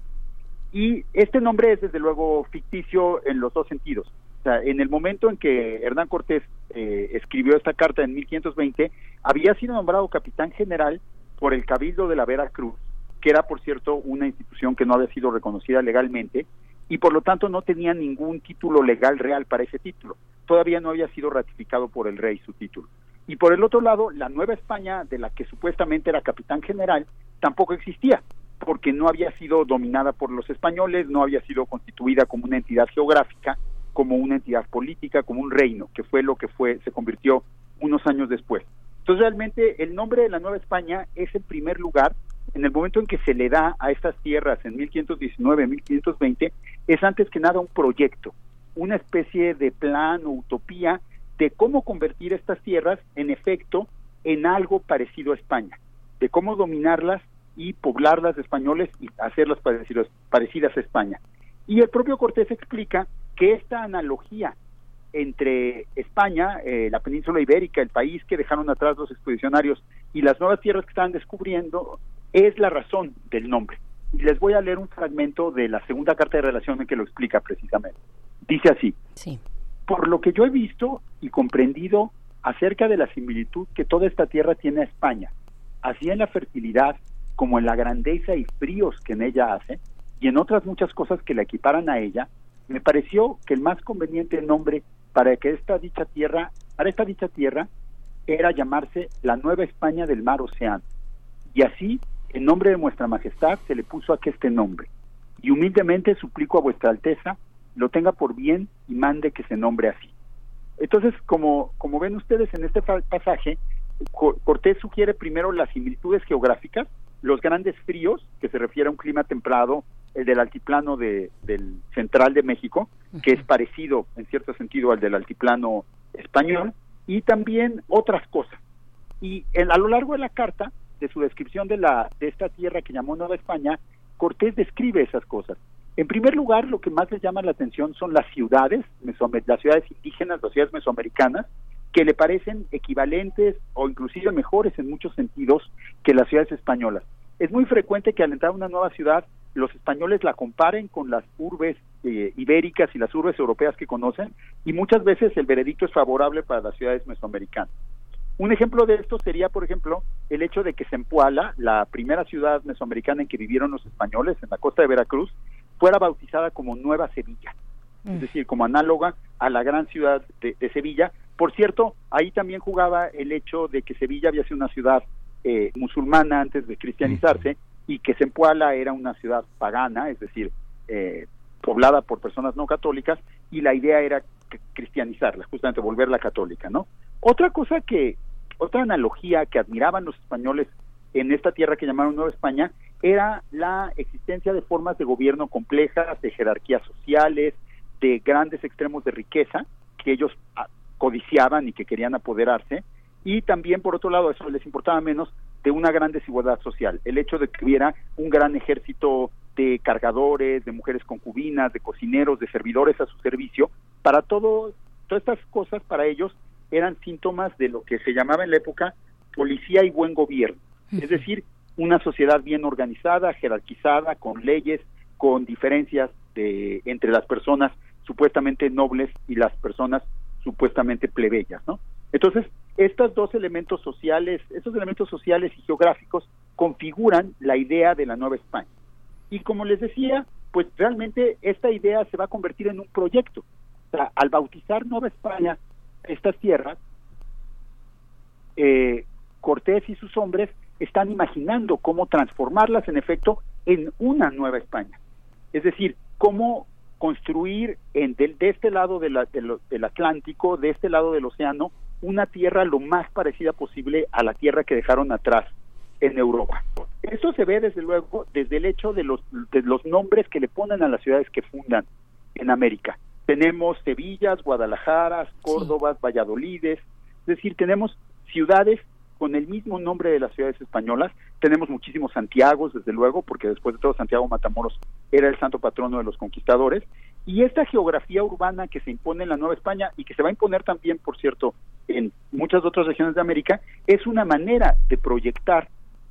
Y este nombre es desde luego ficticio en los dos sentidos. O sea, en el momento en que Hernán Cortés eh, escribió esta carta en 1520, había sido nombrado capitán general por el Cabildo de la Veracruz, que era, por cierto, una institución que no había sido reconocida legalmente y por lo tanto no tenía ningún título legal real para ese título. Todavía no había sido ratificado por el rey su título. Y por el otro lado, la Nueva España, de la que supuestamente era capitán general, tampoco existía, porque no había sido dominada por los españoles, no había sido constituida como una entidad geográfica, como una entidad política, como un reino, que fue lo que fue, se convirtió unos años después. Entonces realmente el nombre de la Nueva España es el primer lugar en el momento en que se le da a estas tierras en 1519, 1520, es antes que nada un proyecto, una especie de plan o utopía de cómo convertir estas tierras en efecto en algo parecido a España, de cómo dominarlas y poblarlas de españoles y hacerlas parecidas a España. Y el propio Cortés explica que esta analogía entre España, eh, la península ibérica, el país que dejaron atrás los expedicionarios y las nuevas tierras que están descubriendo, es la razón del nombre. Y les voy a leer un fragmento de la segunda carta de relación en que lo explica precisamente. Dice así, sí. por lo que yo he visto y comprendido, acerca de la similitud que toda esta tierra tiene a España, así en la fertilidad como en la grandeza y fríos que en ella hace, y en otras muchas cosas que la equiparan a ella, me pareció que el más conveniente nombre para que esta dicha tierra, para esta dicha tierra, era llamarse la Nueva España del Mar Océano. Y así, en nombre de vuestra majestad, se le puso aquí este nombre. Y humildemente suplico a vuestra alteza lo tenga por bien y mande que se nombre así. Entonces, como, como ven ustedes en este pasaje, Cortés sugiere primero las similitudes geográficas, los grandes fríos, que se refiere a un clima templado, el del altiplano de, del central de México, que es parecido en cierto sentido al del altiplano español, y también otras cosas. Y en, a lo largo de la carta, de su descripción de, la, de esta tierra que llamó Nueva España, Cortés describe esas cosas. En primer lugar, lo que más les llama la atención son las ciudades, las ciudades indígenas, las ciudades mesoamericanas, que le parecen equivalentes o inclusive mejores en muchos sentidos que las ciudades españolas. Es muy frecuente que al entrar a una nueva ciudad los españoles la comparen con las urbes eh, ibéricas y las urbes europeas que conocen y muchas veces el veredicto es favorable para las ciudades mesoamericanas. Un ejemplo de esto sería, por ejemplo, el hecho de que Zempoala, la primera ciudad mesoamericana en que vivieron los españoles en la costa de Veracruz, fuera bautizada como Nueva Sevilla, es mm. decir, como análoga a la gran ciudad de, Sevilla. Por cierto, ahí también jugaba el hecho de que Sevilla había sido una ciudad eh, musulmana antes de cristianizarse y que Zempoala era una ciudad pagana, es decir, eh, poblada por personas no católicas, y la idea era cristianizarla, justamente volverla católica, ¿no? Otra cosa que, otra analogía que admiraban los españoles en esta tierra que llamaron Nueva España era la existencia de formas de gobierno complejas, de jerarquías sociales, de grandes extremos de riqueza que ellos ah, codiciaban y que querían apoderarse, y también, por otro lado, eso les importaba menos, de una gran desigualdad social, el hecho de que hubiera un gran ejército de cargadores, de mujeres concubinas, de cocineros, de servidores a su servicio, para todo, todas estas cosas para ellos eran síntomas de lo que se llamaba en la época policía y buen gobierno, es decir, una sociedad bien organizada, jerarquizada, con leyes, con diferencias de, entre las personas supuestamente nobles y las personas supuestamente plebeyas, ¿no? Entonces, estos dos elementos sociales, estos elementos sociales y geográficos configuran la idea de la Nueva España. Y como les decía, pues realmente esta idea se va a convertir en un proyecto. O sea, al bautizar Nueva España, estas tierras, eh, Cortés y sus hombres están imaginando cómo transformarlas en efecto en una nueva España. Es decir, cómo construir en, de, este lado del Atlántico, de este lado del océano, una tierra lo más parecida posible a la tierra que dejaron atrás en Europa. Esto se ve desde luego desde el hecho de los, de los nombres que le ponen a las ciudades que fundan en América. Tenemos Sevillas, Guadalajara, Córdoba, Valladolides, es decir, tenemos ciudades con el mismo nombre de las ciudades españolas. Tenemos muchísimos Santiagos, desde luego, porque después de todo Santiago Matamoros era el santo patrono de los conquistadores. Y esta geografía urbana que se impone en la Nueva España y que se va a imponer también, por cierto, en muchas otras regiones de América, es una manera de proyectar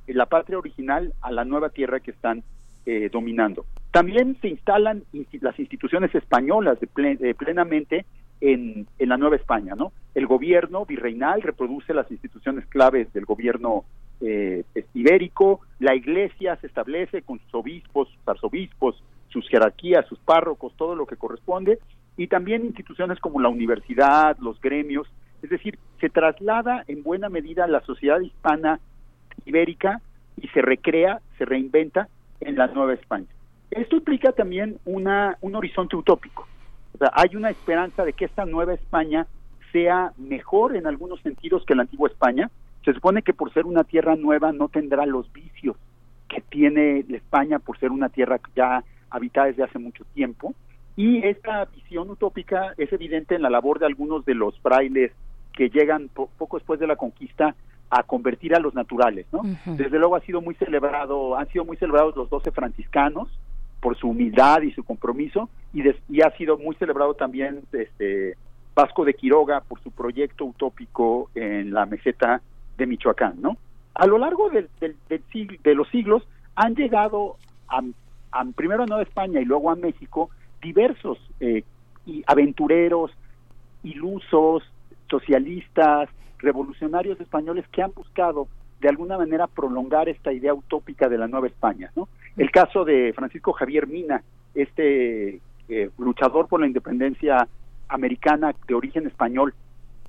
la patria original a la nueva tierra que están eh, dominando. También se instalan las instituciones españolas de plenamente en, la Nueva España, ¿no? El gobierno virreinal reproduce las instituciones claves del gobierno eh, ibérico, la iglesia se establece con sus obispos, sus arzobispos, sus jerarquías, sus párrocos, todo lo que corresponde, y también instituciones como la universidad, los gremios, es decir, se traslada en buena medida la sociedad hispana ibérica y se recrea, se reinventa en la Nueva España. Esto implica también una, un horizonte utópico hay una esperanza de que esta nueva España sea mejor en algunos sentidos que la antigua España. Se supone que por ser una tierra nueva no tendrá los vicios que tiene España por ser una tierra ya habitada desde hace mucho tiempo. Y esta visión utópica es evidente en la labor de algunos de los frailes que llegan poco después de la conquista a convertir a los naturales, ¿no? Desde luego ha sido muy celebrado, han sido muy celebrados los doce franciscanos, por su humildad y su compromiso y, y ha sido muy celebrado también este Vasco de Quiroga por su proyecto utópico en la meseta de Michoacán, ¿no? A lo largo del, del, de los siglos han llegado primero a Nueva España y luego a México diversos eh, y aventureros, ilusos, socialistas, revolucionarios españoles que han buscado de alguna manera prolongar esta idea utópica de la Nueva España. ¿no? El caso de Francisco Javier Mina, este eh, luchador por la independencia americana de origen español,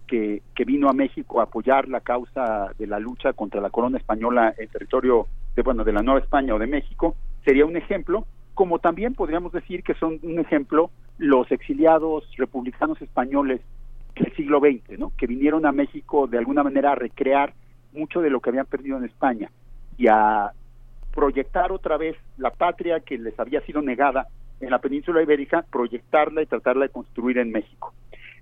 que, que, vino a México a apoyar la causa de la lucha contra la corona española en territorio de bueno de la Nueva España o de México, sería un ejemplo, como también podríamos decir que son un ejemplo los exiliados republicanos españoles del siglo XX, ¿no? que vinieron a México de alguna manera a recrear mucho de lo que habían perdido en España y a proyectar otra vez la patria que les había sido negada en la península ibérica, proyectarla y tratarla de construir en México.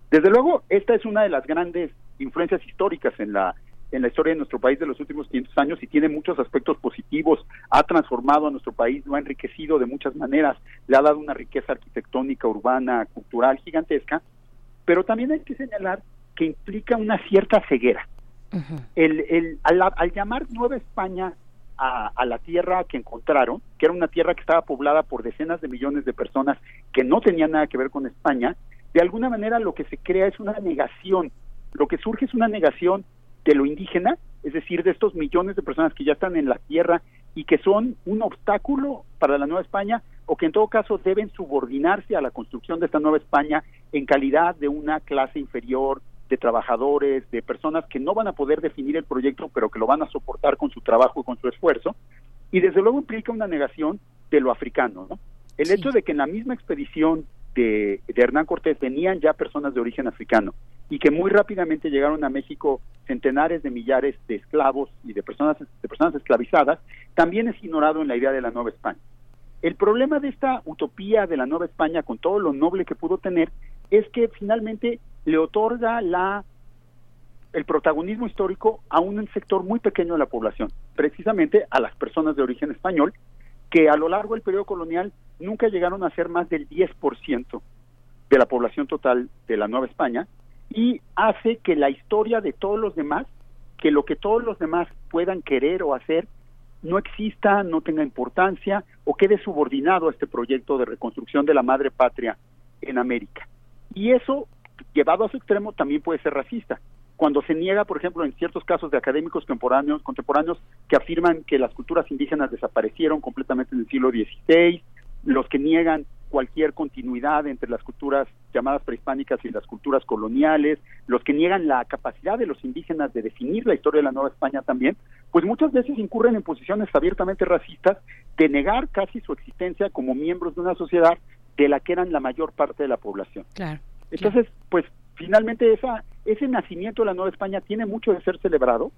Desde luego, esta es una de las grandes influencias históricas en la en la historia de nuestro país de los últimos 500 años y tiene muchos aspectos positivos, ha transformado a nuestro país, lo ha enriquecido de muchas maneras, le ha dado una riqueza arquitectónica, urbana, cultural gigantesca, pero también hay que señalar que implica una cierta ceguera. El, el, al, llamar Nueva España a, a, la tierra que encontraron, que era una tierra que estaba poblada por decenas de millones de personas que no tenían nada que ver con España, de alguna manera lo que se crea es una negación, lo que surge es una negación de lo indígena, es decir, de estos millones de personas que ya están en la tierra y que son un obstáculo para la Nueva España o que en todo caso deben subordinarse a la construcción de esta Nueva España en calidad de una clase inferior de trabajadores, de personas que no van a poder definir el proyecto, pero que lo van a soportar con su trabajo y con su esfuerzo. Y desde luego implica una negación de lo africano, ¿no? El hecho de que en la misma expedición de, Hernán Cortés venían ya personas de origen africano y que muy rápidamente llegaron a México centenares de millares de esclavos y de personas de personas esclavizadas, también es ignorado en la idea de la Nueva España. El problema de esta utopía de la Nueva España, con todo lo noble que pudo tener, es que finalmente le otorga la el protagonismo histórico a un sector muy pequeño de la población, precisamente a las personas de origen español, que a lo largo del periodo colonial nunca llegaron a ser más del 10% de la población total de la Nueva España y hace que la historia de todos los demás, que lo que todos los demás puedan querer o hacer, no exista, no tenga importancia o quede subordinado a este proyecto de reconstrucción de la madre patria en América. Y eso, llevado a su extremo, también puede ser racista cuando se niega, por ejemplo, en ciertos casos de académicos contemporáneos, contemporáneos que afirman que las culturas indígenas desaparecieron completamente en el siglo XVI, los que niegan cualquier continuidad entre las culturas llamadas prehispánicas y las culturas coloniales, los que niegan la capacidad de los indígenas de definir la historia de la Nueva España también, pues muchas veces incurren en posiciones abiertamente racistas de negar casi su existencia como miembros de una sociedad de la que eran la mayor parte de la población. Claro. Entonces, pues finalmente esa, ese nacimiento de la Nueva España tiene mucho de ser celebrado,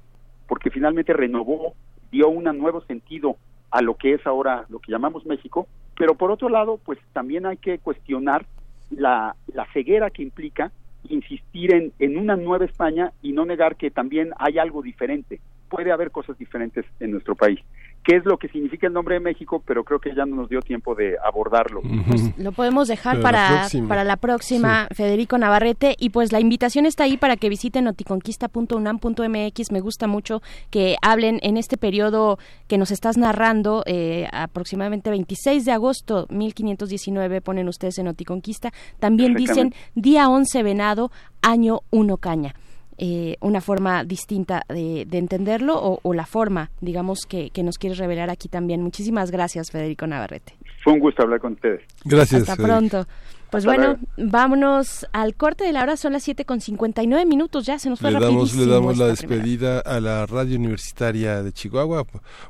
porque finalmente renovó, dio un nuevo sentido a lo que es ahora lo que llamamos México, pero por otro lado, pues también hay que cuestionar la, la ceguera que implica insistir en, en una nueva España y no negar que también hay algo diferente, puede haber cosas diferentes en nuestro país qué es lo que significa el nombre de México, pero creo que ya no nos dio tiempo de abordarlo. Pues lo podemos dejar para la para la próxima, Federico Navarrete, y pues la invitación está ahí para que visiten noticonquista.unam.mx. Me gusta mucho que hablen en este periodo que nos estás narrando, eh, aproximadamente 26 de agosto 1519, ponen ustedes en Noticonquista. También dicen día 11 venado, año 1 caña. Eh, una forma distinta de, entenderlo o, la forma, digamos, que, que, nos quieres revelar aquí también. Muchísimas gracias, Federico Navarrete. Fue un gusto hablar con ustedes. Gracias. Hasta pronto. Pues bueno, vámonos al corte de la hora, son las siete con 59 minutos, ya se nos fue le damos, Le damos la despedida a la radio universitaria de Chihuahua.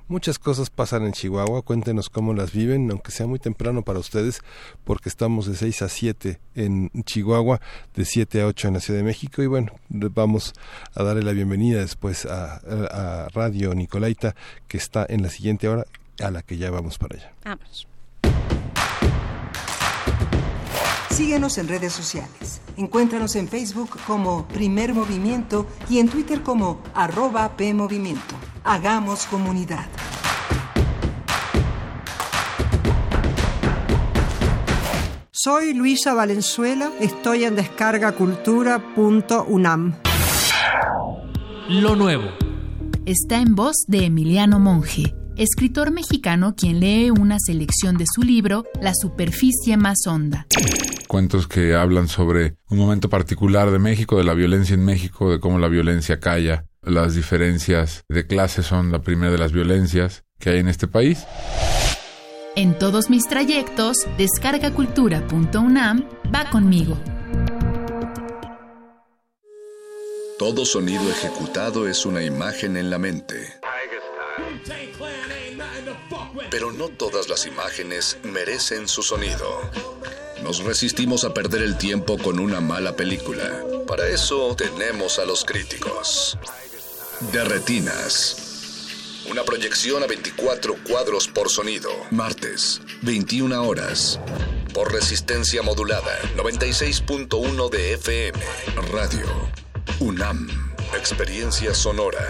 Muchas cosas pasan en Chihuahua, cuéntenos cómo las viven, aunque sea muy temprano para ustedes, porque estamos de 6 a 7 en Chihuahua, de 7 a 8 en la Ciudad de México, y bueno, vamos a darle la bienvenida después a, a Radio Nicolaita, que está en la siguiente hora, a la que ya vamos para allá. Vamos. Síguenos en redes sociales. Encuéntranos en Facebook como Primer Movimiento y en Twitter como arroba PMovimiento. Hagamos comunidad. Soy Luisa Valenzuela, estoy en descargacultura.unam. Lo nuevo. Está en voz de Emiliano Monge escritor mexicano quien lee una selección de su libro La superficie más honda. Cuentos que hablan sobre un momento particular de México, de la violencia en México, de cómo la violencia calla. Las diferencias de clase son la primera de las violencias que hay en este país. En todos mis trayectos, descargacultura.unam va conmigo. Todo sonido ejecutado es una imagen en la mente. Pero no todas las imágenes merecen su sonido. Nos resistimos a perder el tiempo con una mala película. Para eso tenemos a los críticos. De Retinas. Una proyección a 24 cuadros por sonido. Martes, 21 horas. Por resistencia modulada, 96.1 de FM. Radio. UNAM. Experiencia sonora.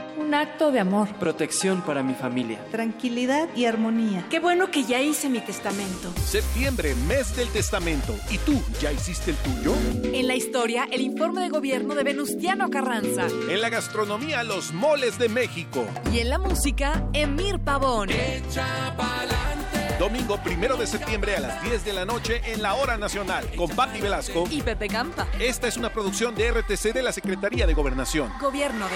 un acto de amor. Protección para mi familia. Tranquilidad y armonía. Qué bueno que ya hice mi testamento. Septiembre, mes del testamento. ¿Y tú, ya hiciste el tuyo? En la historia, el informe de gobierno de Venustiano Carranza. En la gastronomía, los moles de México. Y en la música, Emir Pavón. Domingo primero de septiembre a las 10 de la noche en la Hora Nacional con Patti Velasco y Pepe Campa. Esta es una producción de RTC de la Secretaría de Gobernación. Gobierno de.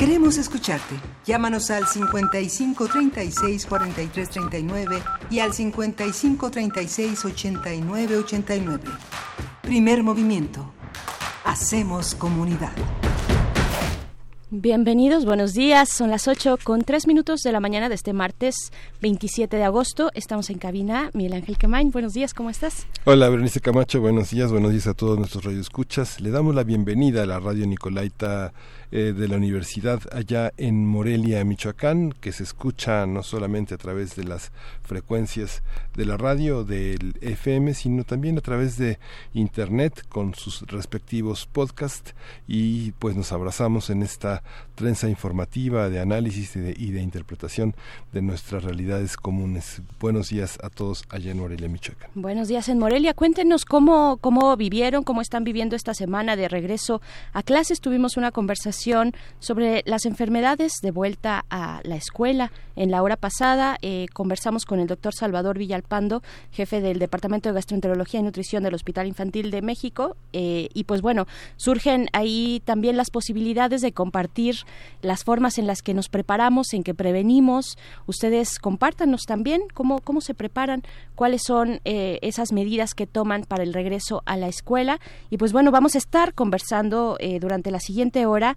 Queremos escucharte. Llámanos al 55 36 43 39 y al 55 36 89 89. Primer movimiento. Hacemos comunidad. Bienvenidos, buenos días. Son las 8 con 3 minutos de la mañana de este martes 27 de agosto. Estamos en cabina. Miguel Ángel Quemain, buenos días, ¿cómo estás? Hola, Berenice Camacho, buenos días, buenos días a todos nuestros radioescuchas. Le damos la bienvenida a la radio Nicolaita eh, de la universidad allá en Morelia, Michoacán, que se escucha no solamente a través de las frecuencias de la radio del FM, sino también a través de internet con sus respectivos podcasts y pues nos abrazamos en esta trenza informativa de análisis y de, y de interpretación de nuestras realidades comunes. Buenos días a todos allá en Morelia, Michoacán. Buenos días en Morelia. Cuéntenos cómo, cómo vivieron, cómo están viviendo esta semana de regreso a clases. Tuvimos una conversación sobre las enfermedades de vuelta a la escuela. En la hora pasada eh, conversamos con el doctor Salvador Villalpando, jefe del Departamento de Gastroenterología y Nutrición del Hospital Infantil de México. Eh, y pues bueno, surgen ahí también las posibilidades de compartir las formas en las que nos preparamos, en que prevenimos. Ustedes compártanos también cómo, cómo se preparan, cuáles son eh, esas medidas que toman para el regreso a la escuela. Y pues bueno, vamos a estar conversando durante la siguiente hora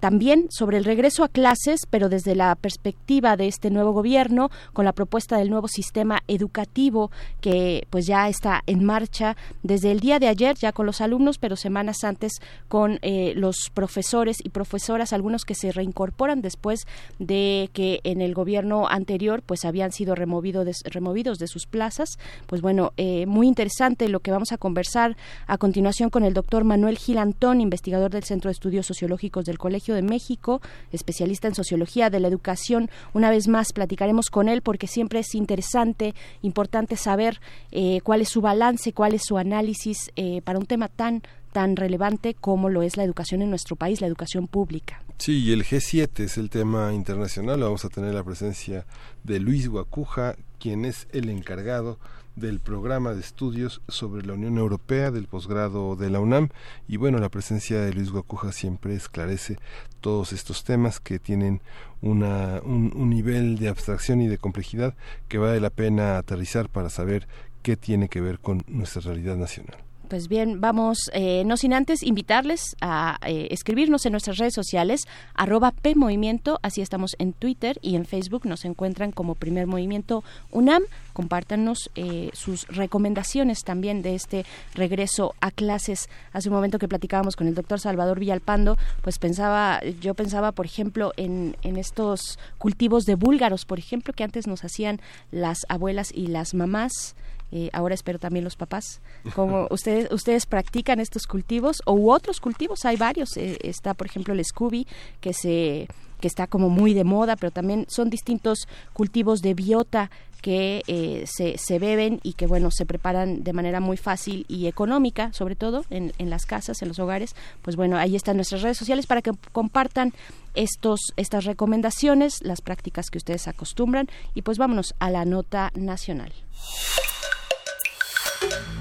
también sobre el regreso a clases, pero desde la perspectiva de este nuevo gobierno, con la propuesta del nuevo sistema educativo que pues ya está en marcha desde el día de ayer, ya con los alumnos, pero semanas antes con eh, los profesores y profesoras, algunos que se reincorporan después de que en el gobierno anterior pues habían sido removido removidos de sus plazas. Pues bueno, eh, muy interesante lo que vamos a conversar a continuación con el doctor Manuel Gilantón, investigador del Centro de Estudios Sociológicos del Colegio de México, especialista en sociología de la educación. Una vez más platicaremos con él porque siempre es interesante, importante saber eh, cuál es su balance, cuál es su análisis eh, para un tema tan tan relevante como lo es la educación en nuestro país, la educación pública. Sí, y el G7 es el tema internacional. Vamos a tener la presencia de Luis Guacuja, quien es el encargado del programa de estudios sobre la Unión Europea del posgrado de la UNAM y bueno la presencia de Luis Guacuja siempre esclarece todos estos temas que tienen una, un, un nivel de abstracción y de complejidad que vale la pena aterrizar para saber qué tiene que ver con nuestra realidad nacional. Pues bien, vamos, eh, no sin antes invitarles a eh, escribirnos en nuestras redes sociales, arroba PMovimiento, así estamos en Twitter y en Facebook, nos encuentran como Primer Movimiento UNAM. Compártanos eh, sus recomendaciones también de este regreso a clases. Hace un momento que platicábamos con el doctor Salvador Villalpando, pues pensaba, yo pensaba, por ejemplo, en, en estos cultivos de búlgaros, por ejemplo, que antes nos hacían las abuelas y las mamás. Eh, ahora espero también los papás. Como ustedes ustedes practican estos cultivos o u otros cultivos, hay varios. Eh, está, por ejemplo, el Scooby que se que está como muy de moda, pero también son distintos cultivos de biota que eh, se, se, beben y que bueno se preparan de manera muy fácil y económica sobre todo en, en, las casas en los hogares pues bueno ahí están nuestras redes sociales para que compartan estos estas recomendaciones las prácticas que ustedes acostumbran y pues vámonos a la nota nacional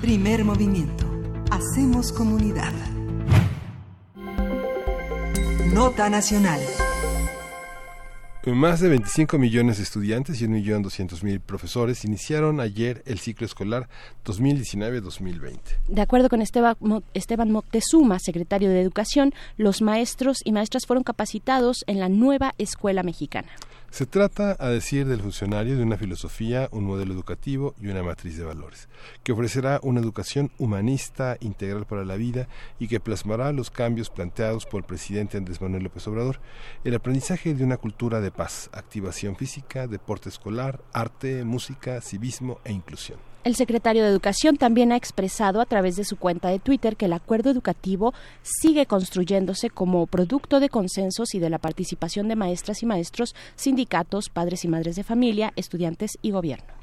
Primer movimiento. Hacemos comunidad. Nota nacional. Más de 25 millones de estudiantes y 1.200.000 profesores iniciaron ayer el ciclo escolar 2019-2020. De acuerdo con Esteban, Esteban Moctezuma, secretario de Educación, los maestros y maestras fueron capacitados en la nueva escuela mexicana. Se trata, a decir del funcionario, de una filosofía, un modelo educativo y una matriz de valores, que ofrecerá una educación humanista, integral para la vida y que plasmará los cambios planteados por el presidente Andrés Manuel López Obrador, el aprendizaje de una cultura de paz, activación física, deporte escolar, arte, música, civismo e inclusión. El secretario de Educación también ha expresado a través de su cuenta de Twitter que el acuerdo educativo sigue construyéndose como producto de consensos y de la participación de maestras y maestros, sindicatos, padres y madres de familia, estudiantes y gobierno.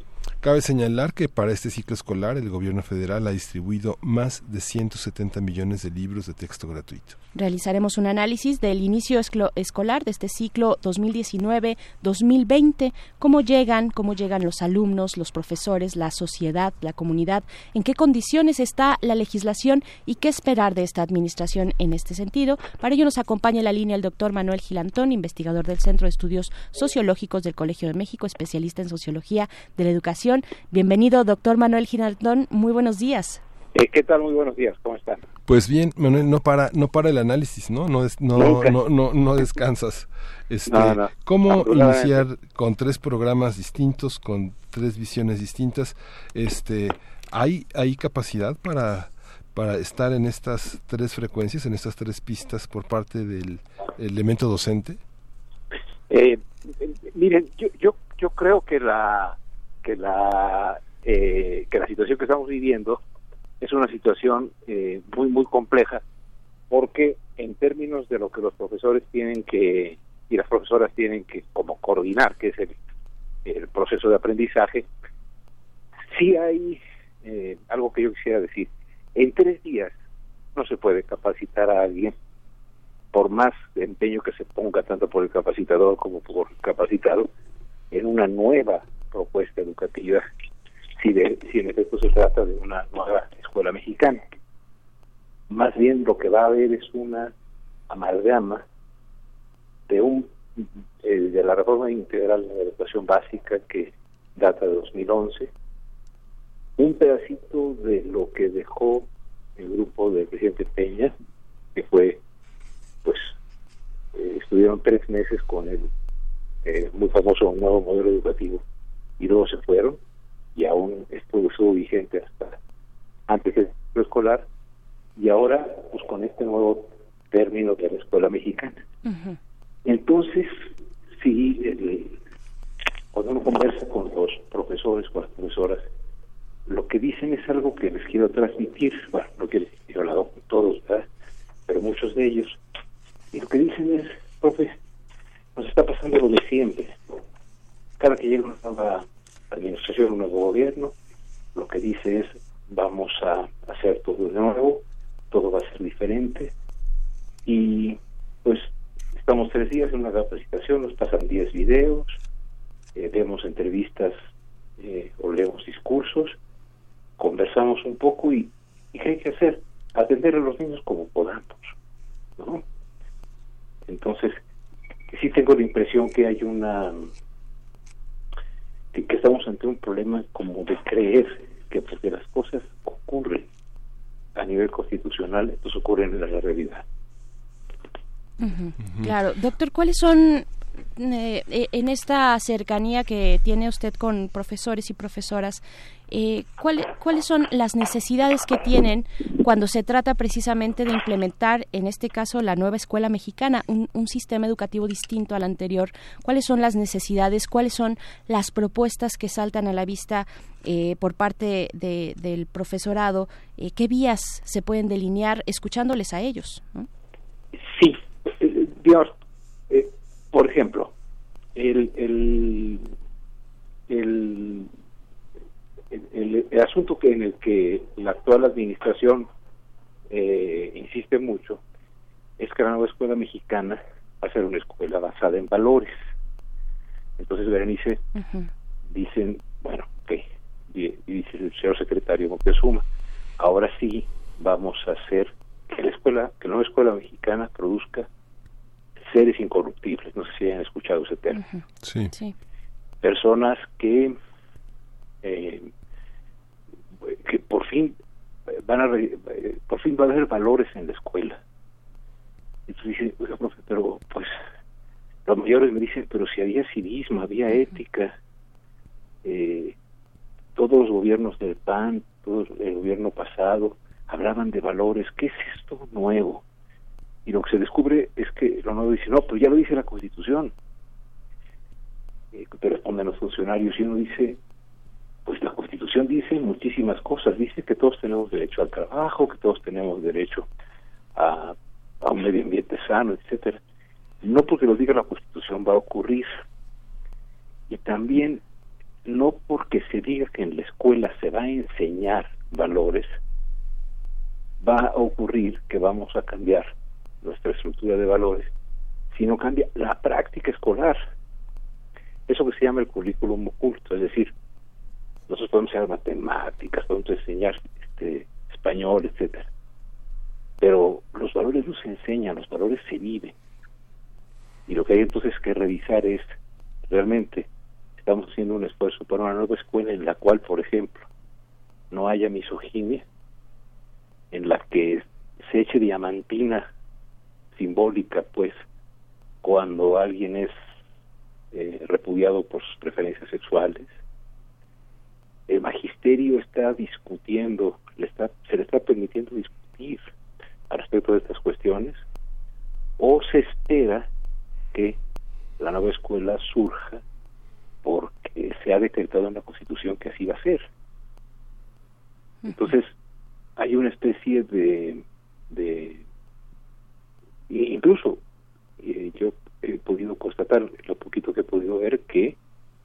Cabe señalar que para este ciclo escolar el gobierno federal ha distribuido más de 170 millones de libros de texto gratuito. Realizaremos un análisis del inicio escolar de este ciclo 2019-2020, cómo llegan, cómo llegan los alumnos, los profesores, la sociedad, la comunidad, en qué condiciones está la legislación y qué esperar de esta administración en este sentido. Para ello nos acompaña en la línea el doctor Manuel Gilantón, investigador del Centro de Estudios Sociológicos del Colegio de México, especialista en sociología de la educación. Bienvenido, doctor Manuel Gilantón. Muy buenos días. Eh, ¿Qué tal? Muy buenos días. ¿Cómo están? Pues bien, Manuel, no para, no para el análisis, ¿no? No, es, no, no, no, no, descansas. Este, ¿Cómo iniciar con tres programas distintos, con tres visiones distintas? Este, ¿hay, hay capacidad para, para estar en estas tres frecuencias, en estas tres pistas por parte del elemento docente? Eh, miren, yo, yo, yo creo que la que la eh, que la situación que estamos viviendo es una situación eh, muy muy compleja porque en términos de lo que los profesores tienen que y las profesoras tienen que como coordinar que es el, el proceso de aprendizaje sí hay eh, algo que yo quisiera decir. En tres días no se puede capacitar a alguien por más empeño que se ponga tanto por el capacitador como por el capacitado en una nueva propuesta educativa si, de, si en efecto se trata de una nueva escuela mexicana. Más bien lo que va a haber es una amalgama de un eh, de la reforma integral de la educación básica que data de 2011, un pedacito de lo que dejó el grupo del presidente Peña, que fue pues eh, estuvieron tres meses con el muy famoso nuevo modelo educativo y luego se fueron y aún esto estuvo vigente hasta antes del escolar y ahora pues con este nuevo término de la escuela mexicana. Entonces, sí, cuando uno conversa con los profesores, con las profesoras, lo que dicen es algo que les quiero transmitir, bueno, no que he hablado con todos, pero muchos de ellos, y lo que dicen es, profe, nos está pasando lo de siempre. Cada que llega una nueva administración, un nuevo gobierno, lo que dice es, vamos a hacer todo de nuevo, todo va a ser diferente, y pues estamos tres días en una capacitación, nos pasan diez videos, eh, vemos entrevistas eh, o leemos discursos, conversamos un poco y, y, ¿qué hay que hacer? Atender a los niños como podamos, ¿no? Entonces, sí tengo la impresión que hay una que, que estamos ante un problema como de creer que porque las cosas ocurren a nivel constitucional, entonces ocurren en la realidad. Claro, doctor, ¿cuáles son eh, eh, en esta cercanía que tiene usted con profesores y profesoras, eh, ¿cuáles son las necesidades que tienen cuando se trata precisamente de implementar, en este caso, la nueva escuela mexicana, un, sistema educativo distinto al anterior? ¿Cuáles son las necesidades? ¿Cuáles son las propuestas que saltan a la vista por parte del profesorado? ¿Qué vías se pueden delinear escuchándoles a ellos? Sí, Dios, eh, por ejemplo, el, el, el, el, asunto que en el que la actual administración eh, insiste mucho es que la nueva escuela mexicana va a ser una escuela basada en valores. Entonces, Berenice, dicen, bueno, ok, y, dice el señor secretario Moctezuma, ahora sí vamos a hacer que la escuela, que la nueva escuela mexicana produzca seres incorruptibles, no sé si han escuchado ese término. sí. Personas que, eh, que por fin van a, por fin va a haber valores en la escuela. Entonces dice, oiga, profe, pero pues los mayores me dicen, pero si había civismo, había ética, eh, todos los gobiernos del PAN, todo el gobierno pasado, hablaban de valores, ¿qué es esto nuevo? Y lo que se descubre es que lo nuevo dice, no, pero ya lo dice la Constitución. Eh, te responden los funcionarios y uno dice, pues la Constitución dice muchísimas cosas, dice que todos tenemos derecho al trabajo, que todos tenemos derecho a, a un medio ambiente sano, etcétera. No porque lo diga la Constitución va a ocurrir. Y también no porque se diga que en la escuela se va a enseñar valores, va a ocurrir que vamos a cambiar nuestra estructura de valores, sino cambia la práctica escolar. Eso que se llama el currículum oculto, es decir, nosotros podemos enseñar matemáticas, podemos enseñar este, español, etcétera, pero los valores no se enseñan, los valores se viven. Y lo que hay entonces que revisar es, realmente, estamos haciendo un esfuerzo para una nueva escuela en la cual, por ejemplo, no haya misoginia, en la que se eche diamantina simbólica, pues, cuando alguien es eh, repudiado por sus preferencias sexuales. El magisterio está discutiendo, le está, se le está permitiendo discutir al respecto de estas cuestiones, o se espera que la nueva escuela surja porque se ha decretado en la Constitución que así va a ser. Entonces, hay una especie de, de incluso eh, yo he podido constatar, lo poquito que he podido ver, que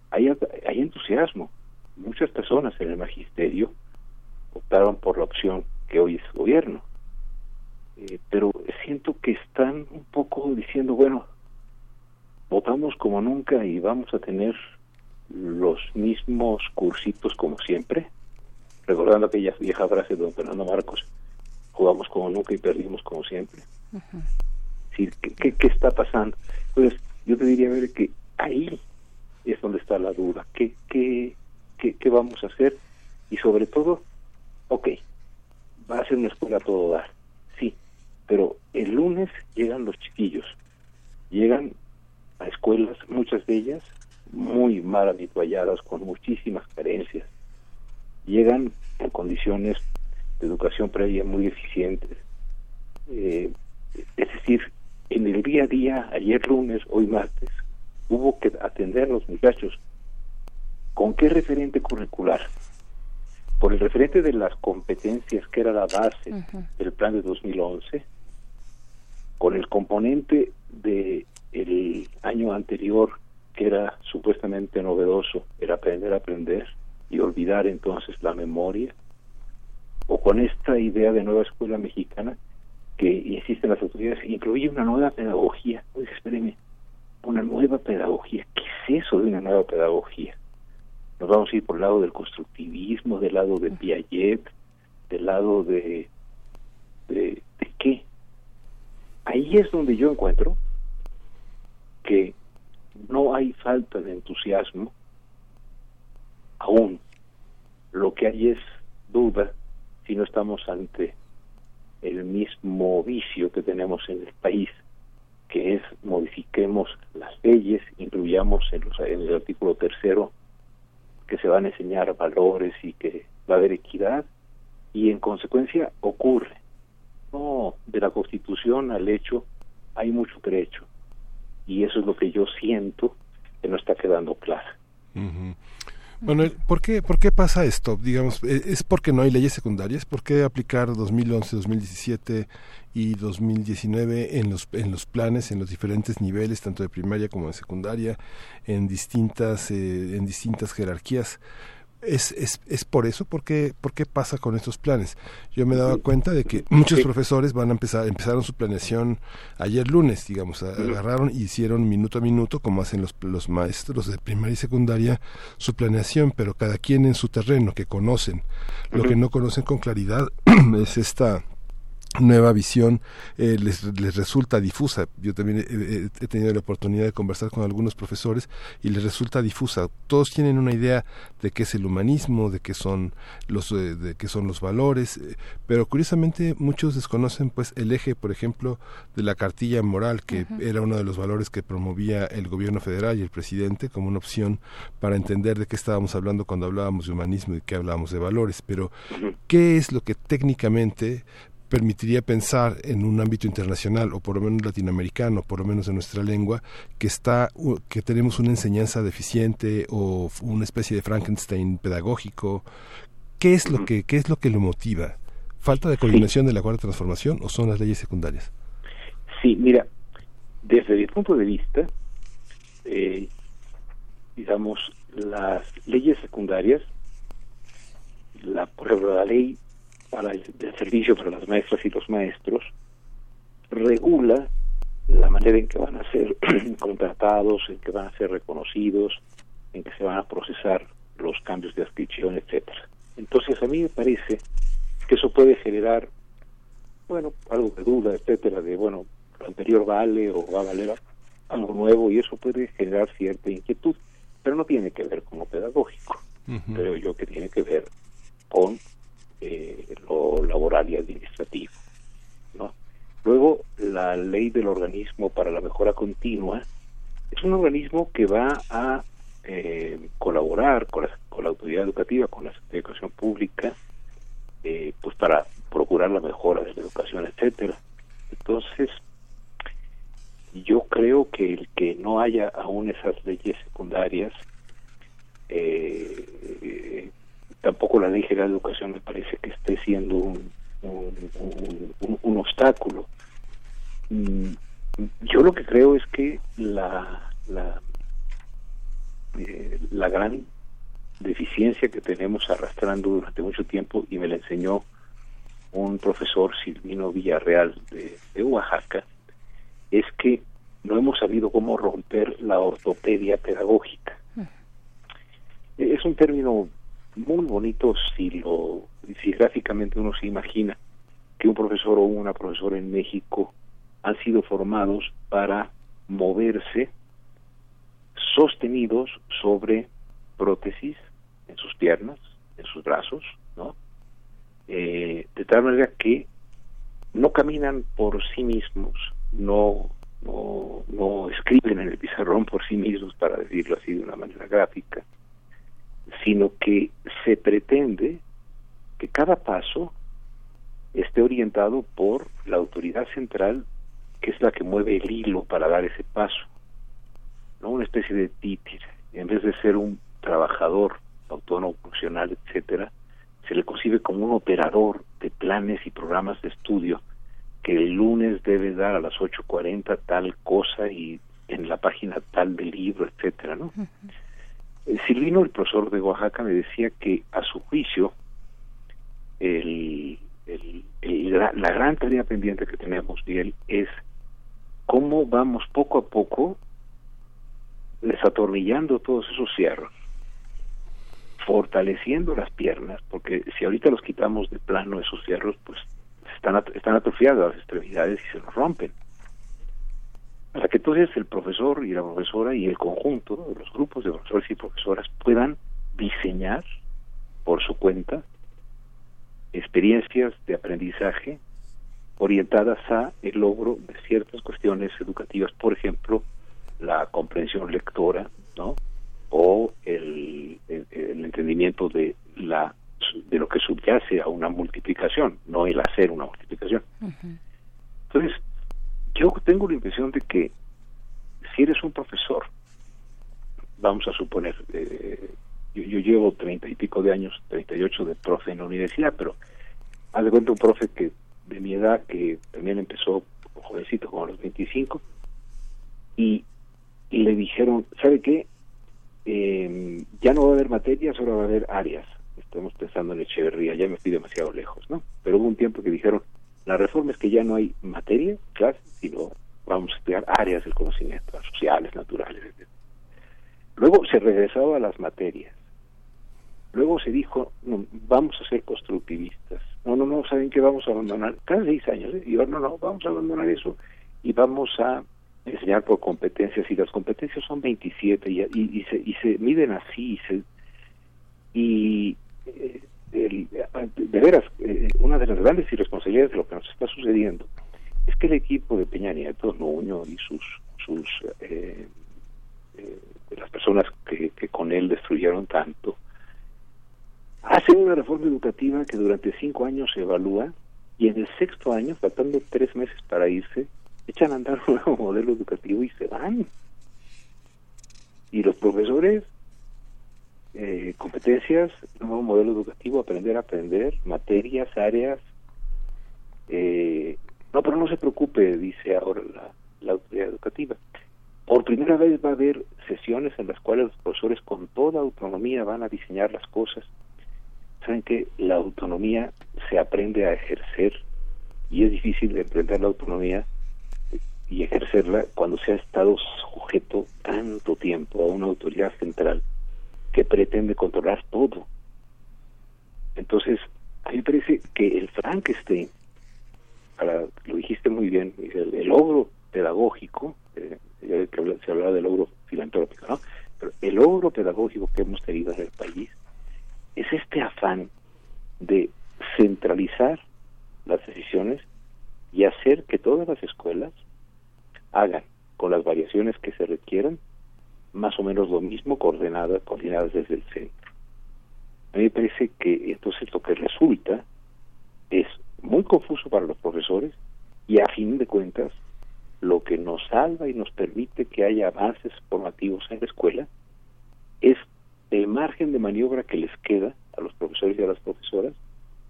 hay, hay entusiasmo. Muchas personas en el magisterio optaron por la opción que hoy es gobierno. Eh, pero siento que están un poco diciendo, bueno, votamos como nunca y vamos a tener los mismos cursitos como siempre, recordando aquella vieja frase de don Fernando Marcos, jugamos como nunca y perdimos como siempre. ¿Qué, qué, está pasando? Entonces, yo te diría, que ahí es donde está la duda. ¿Qué, qué, qué, qué vamos a hacer? Y sobre todo, ok, va a ser una escuela a todo dar, sí, pero el lunes llegan los chiquillos, llega muchas de ellas muy mal habitualladas, con muchísimas carencias. Llegan en condiciones de educación previa muy deficientes. Eh, es decir, en el día a día, ayer lunes, hoy martes, hubo que atender a los muchachos. ¿Con qué referente curricular? Por el referente de las competencias que era la base del plan de 2011, con el componente de el año anterior que era supuestamente novedoso, era aprender a aprender y olvidar entonces la memoria, o con esta idea de nueva escuela mexicana que insisten las autoridades, incluye una nueva pedagogía. Oye, espéreme, una nueva pedagogía. ¿Qué es eso de una nueva pedagogía? Nos vamos a ir por el lado del constructivismo, del lado de Piaget, del lado de, de, de qué. Ahí es donde yo encuentro que no hay falta de entusiasmo aún. Lo que hay es duda si no estamos ante el mismo vicio que tenemos en el país, que es modifiquemos las leyes, incluyamos en, en el artículo tercero que se van a enseñar valores y que va a haber equidad, y en consecuencia ocurre. No, de la Constitución al hecho hay mucho trecho y eso es lo que yo siento que no está quedando claro. Bueno, ¿por qué, ¿por qué pasa esto? Digamos, ¿e-, ¿es porque no hay leyes secundarias? ¿Por qué aplicar 2011, 2017 y 2019 en los, en los planes, en los diferentes niveles, tanto de primaria como de secundaria, en distintas, eh, en distintas jerarquías? Es, es, es por eso, ¿por qué, ¿por qué pasa con estos planes? Yo me daba cuenta de que muchos profesores van a empezar, empezaron su planeación ayer lunes, digamos, agarraron y hicieron minuto a minuto, como hacen los, los maestros de primaria y secundaria, su planeación, pero cada quien en su terreno, que conocen. Lo que no conocen con claridad es esta nueva visión eh, les, les, resulta difusa. Yo también he, tenido la oportunidad de conversar con algunos profesores y les resulta difusa. Todos tienen una idea de qué es el humanismo, de qué son los eh, de qué son los valores, eh, pero curiosamente muchos desconocen pues el eje, por ejemplo, de la cartilla moral que era uno de los valores que promovía el gobierno federal y el presidente como una opción para entender de qué estábamos hablando cuando hablábamos de humanismo y que hablábamos de valores, pero ¿qué es lo que técnicamente permitiría pensar en un ámbito internacional o por lo menos latinoamericano, por lo menos en nuestra lengua, que está que tenemos una enseñanza deficiente o una especie de Frankenstein pedagógico. ¿Qué es lo que qué es lo que lo motiva? ¿Falta de coordinación de la cuarta transformación o son las leyes secundarias? Sí, mira, desde mi punto de vista, eh, digamos, las leyes secundarias, la, por ejemplo, la ley para el, servicio para las maestras y los maestros regula la manera en que van a ser contratados, en que van a ser reconocidos, en que se van a procesar los cambios de adscripción, etcétera. Entonces a mí me parece que eso puede generar, bueno, algo de duda, etcétera, de bueno, lo anterior vale o va a valer algo nuevo y eso puede generar cierta inquietud, pero no tiene que ver con lo pedagógico, creo yo que tiene que ver con eh, lo laboral y administrativo. ¿no? Luego, la ley del organismo para la mejora continua es un organismo que va a eh, colaborar con la, con la, autoridad educativa, con la educación pública, eh, pues para procurar la mejora de la educación, etcétera. Entonces, yo creo que el que no haya aún esas leyes secundarias eh, tampoco la ley general de educación me parece que esté siendo un, un, obstáculo. Mm, yo lo que creo es que la, la, eh, la gran deficiencia que tenemos arrastrando durante mucho tiempo, y me la enseñó un profesor Silvino Villarreal de, de Oaxaca, es que no hemos sabido cómo romper la ortopedia pedagógica. Es un término muy bonito si lo si gráficamente uno se imagina que un profesor o una profesora en México han sido formados para moverse sostenidos sobre prótesis en sus piernas, en sus brazos, ¿no? Eh, de tal manera que no caminan por sí mismos, no no, no escriben en el pizarrón por sí mismos, para decirlo así de una manera gráfica, sino que se pretende que cada paso esté orientado por la autoridad central, que es la que mueve el hilo para dar ese paso, no una especie de títere, en vez de ser un trabajador autónomo, funcional, etcétera, se le concibe como un operador de planes y programas de estudio que el lunes debe dar a las 8.40 tal cosa y en la página tal del libro, etcétera, ¿no? Silvino, el profesor de Oaxaca, me decía que a su juicio el, la, gran tarea pendiente que tenemos, Miguel, es cómo vamos poco a poco desatornillando todos esos cierros, fortaleciendo las piernas, porque si ahorita los quitamos de plano esos cierros, pues están, están atrofiadas las extremidades y se nos rompen. Para que entonces el profesor y la profesora y el conjunto, los grupos de profesores y profesoras puedan diseñar por su cuenta experiencias de aprendizaje orientadas a el logro de ciertas cuestiones educativas, por ejemplo, la comprensión lectora, ¿no? O el, el, entendimiento de la de lo que subyace a una multiplicación, no el hacer una multiplicación. Entonces, yo tengo la impresión de que si eres un profesor, vamos a suponer, eh, yo, yo, llevo treinta y pico de años, treinta y ocho de profe en la universidad, pero haz de cuenta un profe que de mi edad, que también empezó jovencito, como a los 25, y le dijeron, ¿sabe qué? Eh, ya no va a haber materias, ahora va a haber áreas. Estamos pensando en Echeverría, ya me fui demasiado lejos, ¿no? Pero hubo un tiempo que dijeron, la reforma es que ya no hay materia, clases, sino vamos a estudiar áreas del conocimiento, sociales, naturales, etc. Luego se regresaba a las materias. Luego se dijo, no, vamos a ser constructivistas. No, no, no, ¿saben qué? Vamos a abandonar, cada seis años, ¿eh? y ahora no, no, vamos a abandonar eso y vamos a enseñar por competencias y las competencias son 27 y, y, se, y se miden así y, se, y eh, de veras eh, una de las grandes irresponsabilidades de lo que nos está sucediendo es que el equipo de Peña Nieto, Nuño y sus sus eh, las personas que, que con él destruyeron tanto hacen una reforma educativa que durante cinco años se evalúa y en el sexto año, faltando tres meses para irse, echan a andar un nuevo modelo educativo y se van. Y los profesores, eh, competencias, nuevo modelo educativo, aprender a aprender, materias, áreas. Eh, no, pero no se preocupe, dice ahora la, autoridad educativa. Por primera vez va a haber sesiones en las cuales los profesores con toda autonomía van a diseñar las cosas. Saben que la autonomía se aprende a ejercer y es difícil de aprender la autonomía y ejercerla cuando se ha estado sujeto tanto tiempo a una autoridad central que pretende controlar todo. Entonces, a mí me parece que el Frankenstein, para, lo dijiste muy bien, el, logro pedagógico, eh, que se hablaba del logro filantrópico, ¿no? pero el logro pedagógico que hemos tenido en el país es este afán de centralizar las decisiones y hacer que todas las escuelas hagan con las variaciones que se requieran más o menos lo mismo coordinadas coordinadas desde el centro. A mí me parece que entonces lo que resulta es muy confuso para los profesores y a fin de cuentas lo que nos salva y nos permite que haya avances formativos en la escuela es el margen de maniobra que les queda a los profesores y a las profesoras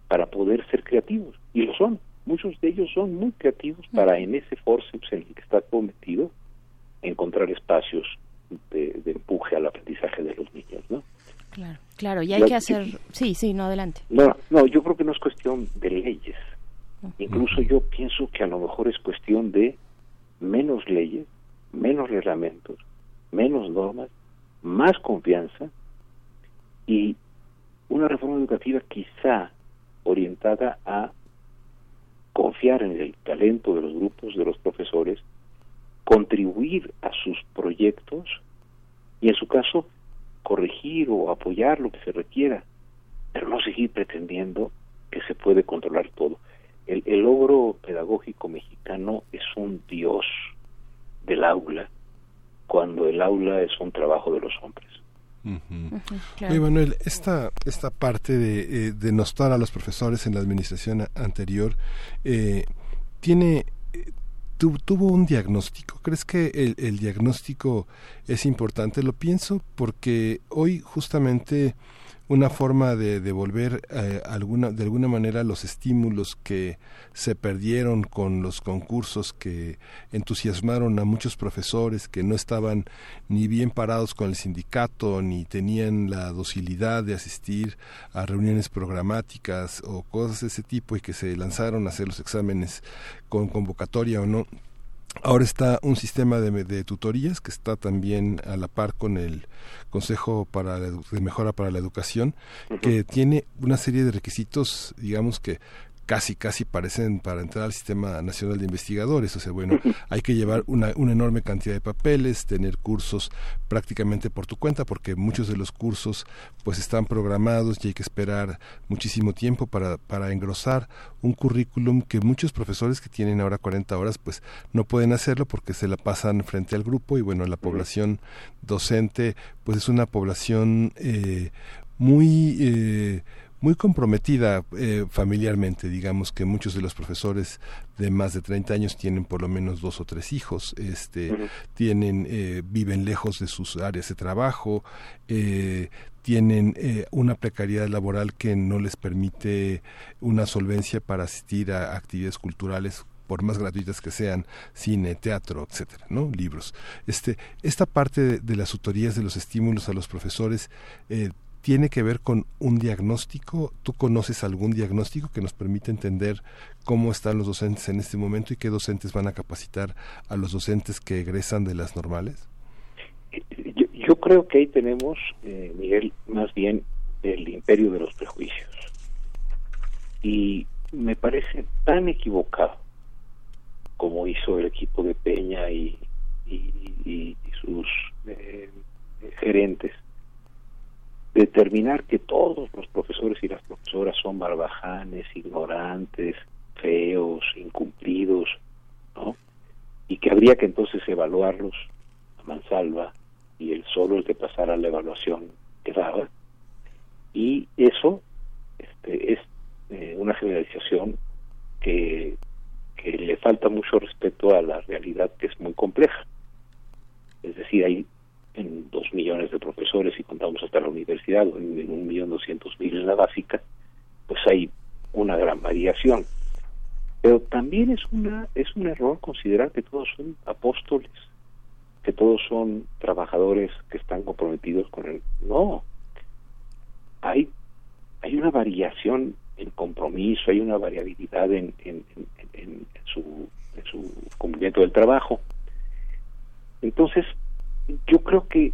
para poder ser creativos. Y lo son. Muchos de ellos son muy creativos para en ese forceps en el que está cometido encontrar espacios de, empuje al aprendizaje de los niños, ¿no? Claro, claro, y hay que hacer... sí, sí, no, adelante. No, no, yo creo que no es cuestión de leyes. Incluso yo pienso que a lo mejor es cuestión de menos leyes, menos reglamentos, menos normas, más confianza y una reforma educativa quizá orientada a confiar en el talento de los grupos de los profesores, contribuir a sus proyectos y en su caso corregir o apoyar lo que se requiera, pero no seguir pretendiendo que se puede controlar todo. El, logro pedagógico mexicano es un dios del aula cuando el aula es un trabajo de los hombres. Oye, Manuel, esta, esta parte de eh, denostar a los profesores en la administración anterior eh, tiene tuvo un diagnóstico. ¿Crees que el, diagnóstico es importante? Lo pienso porque hoy justamente una forma de devolver eh, alguna, de alguna manera los estímulos que se perdieron con los concursos que entusiasmaron a muchos profesores que no estaban ni bien parados con el sindicato ni tenían la docilidad de asistir a reuniones programáticas o cosas de ese tipo y que se lanzaron a hacer los exámenes con convocatoria o no Ahora está un sistema de, tutorías que está también a la par con el Consejo para de Mejora para la Educación, que tiene una serie de requisitos, digamos que casi, casi parecen para entrar al Sistema Nacional de Investigadores. O sea, bueno, hay que llevar una, una enorme cantidad de papeles, tener cursos prácticamente por tu cuenta, porque muchos de los cursos pues están programados y hay que esperar muchísimo tiempo para, para engrosar un currículum que muchos profesores que tienen ahora 40 horas pues no pueden hacerlo porque se la pasan frente al grupo y bueno, la población docente pues es una población eh, muy... Eh, muy comprometida eh, familiarmente. Digamos que muchos de los profesores de más de 30 años tienen por lo menos dos o tres hijos, este, tienen, eh, viven lejos de sus áreas de trabajo, eh, tienen una precariedad laboral que no les permite una solvencia para asistir a actividades culturales por más gratuitas que sean, cine, teatro, etcétera, ¿no? Libros. Este, esta parte de, de las tutorías, de los estímulos a los profesores, eh, tiene que ver con un diagnóstico. ¿Tú conoces algún diagnóstico que nos permite entender cómo están los docentes en este momento y qué docentes van a capacitar a los docentes que egresan de las normales? Yo, creo que ahí tenemos, eh, Miguel, más bien el imperio de los prejuicios. Y me parece tan equivocado como hizo el equipo de Peña y, y, sus eh, gerentes determinar que todos los profesores y las profesoras son barbajanes, ignorantes, feos, incumplidos, ¿no? Y que habría que entonces evaluarlos a mansalva y el solo el que pasara la evaluación quedaba. Y eso este, es eh, una generalización que, que le falta mucho respeto a la realidad que es muy compleja. Es decir, hay en dos millones de profesores y contamos hasta la universidad en, un millón doscientos mil en la básica, pues hay una gran variación. Pero también es una es un error considerar que todos son apóstoles, que todos son trabajadores que están comprometidos con el no. Hay hay una variación en compromiso, hay una variabilidad en, en, en, su, en su cumplimiento del trabajo. Entonces, yo creo que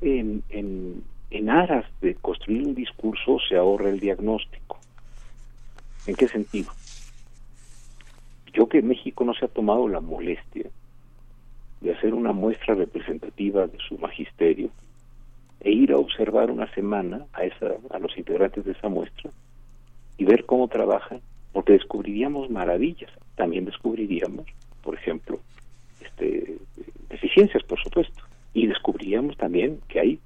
en, en, aras de construir un discurso se ahorra el diagnóstico. ¿En qué sentido? Yo que México no se ha tomado la molestia de hacer una muestra representativa de su magisterio e ir a observar una semana a, esa, a los integrantes de esa muestra y ver cómo trabajan, porque descubriríamos maravillas. También descubriríamos, por ejemplo, este, deficiencias, por supuesto y descubríamos también que hay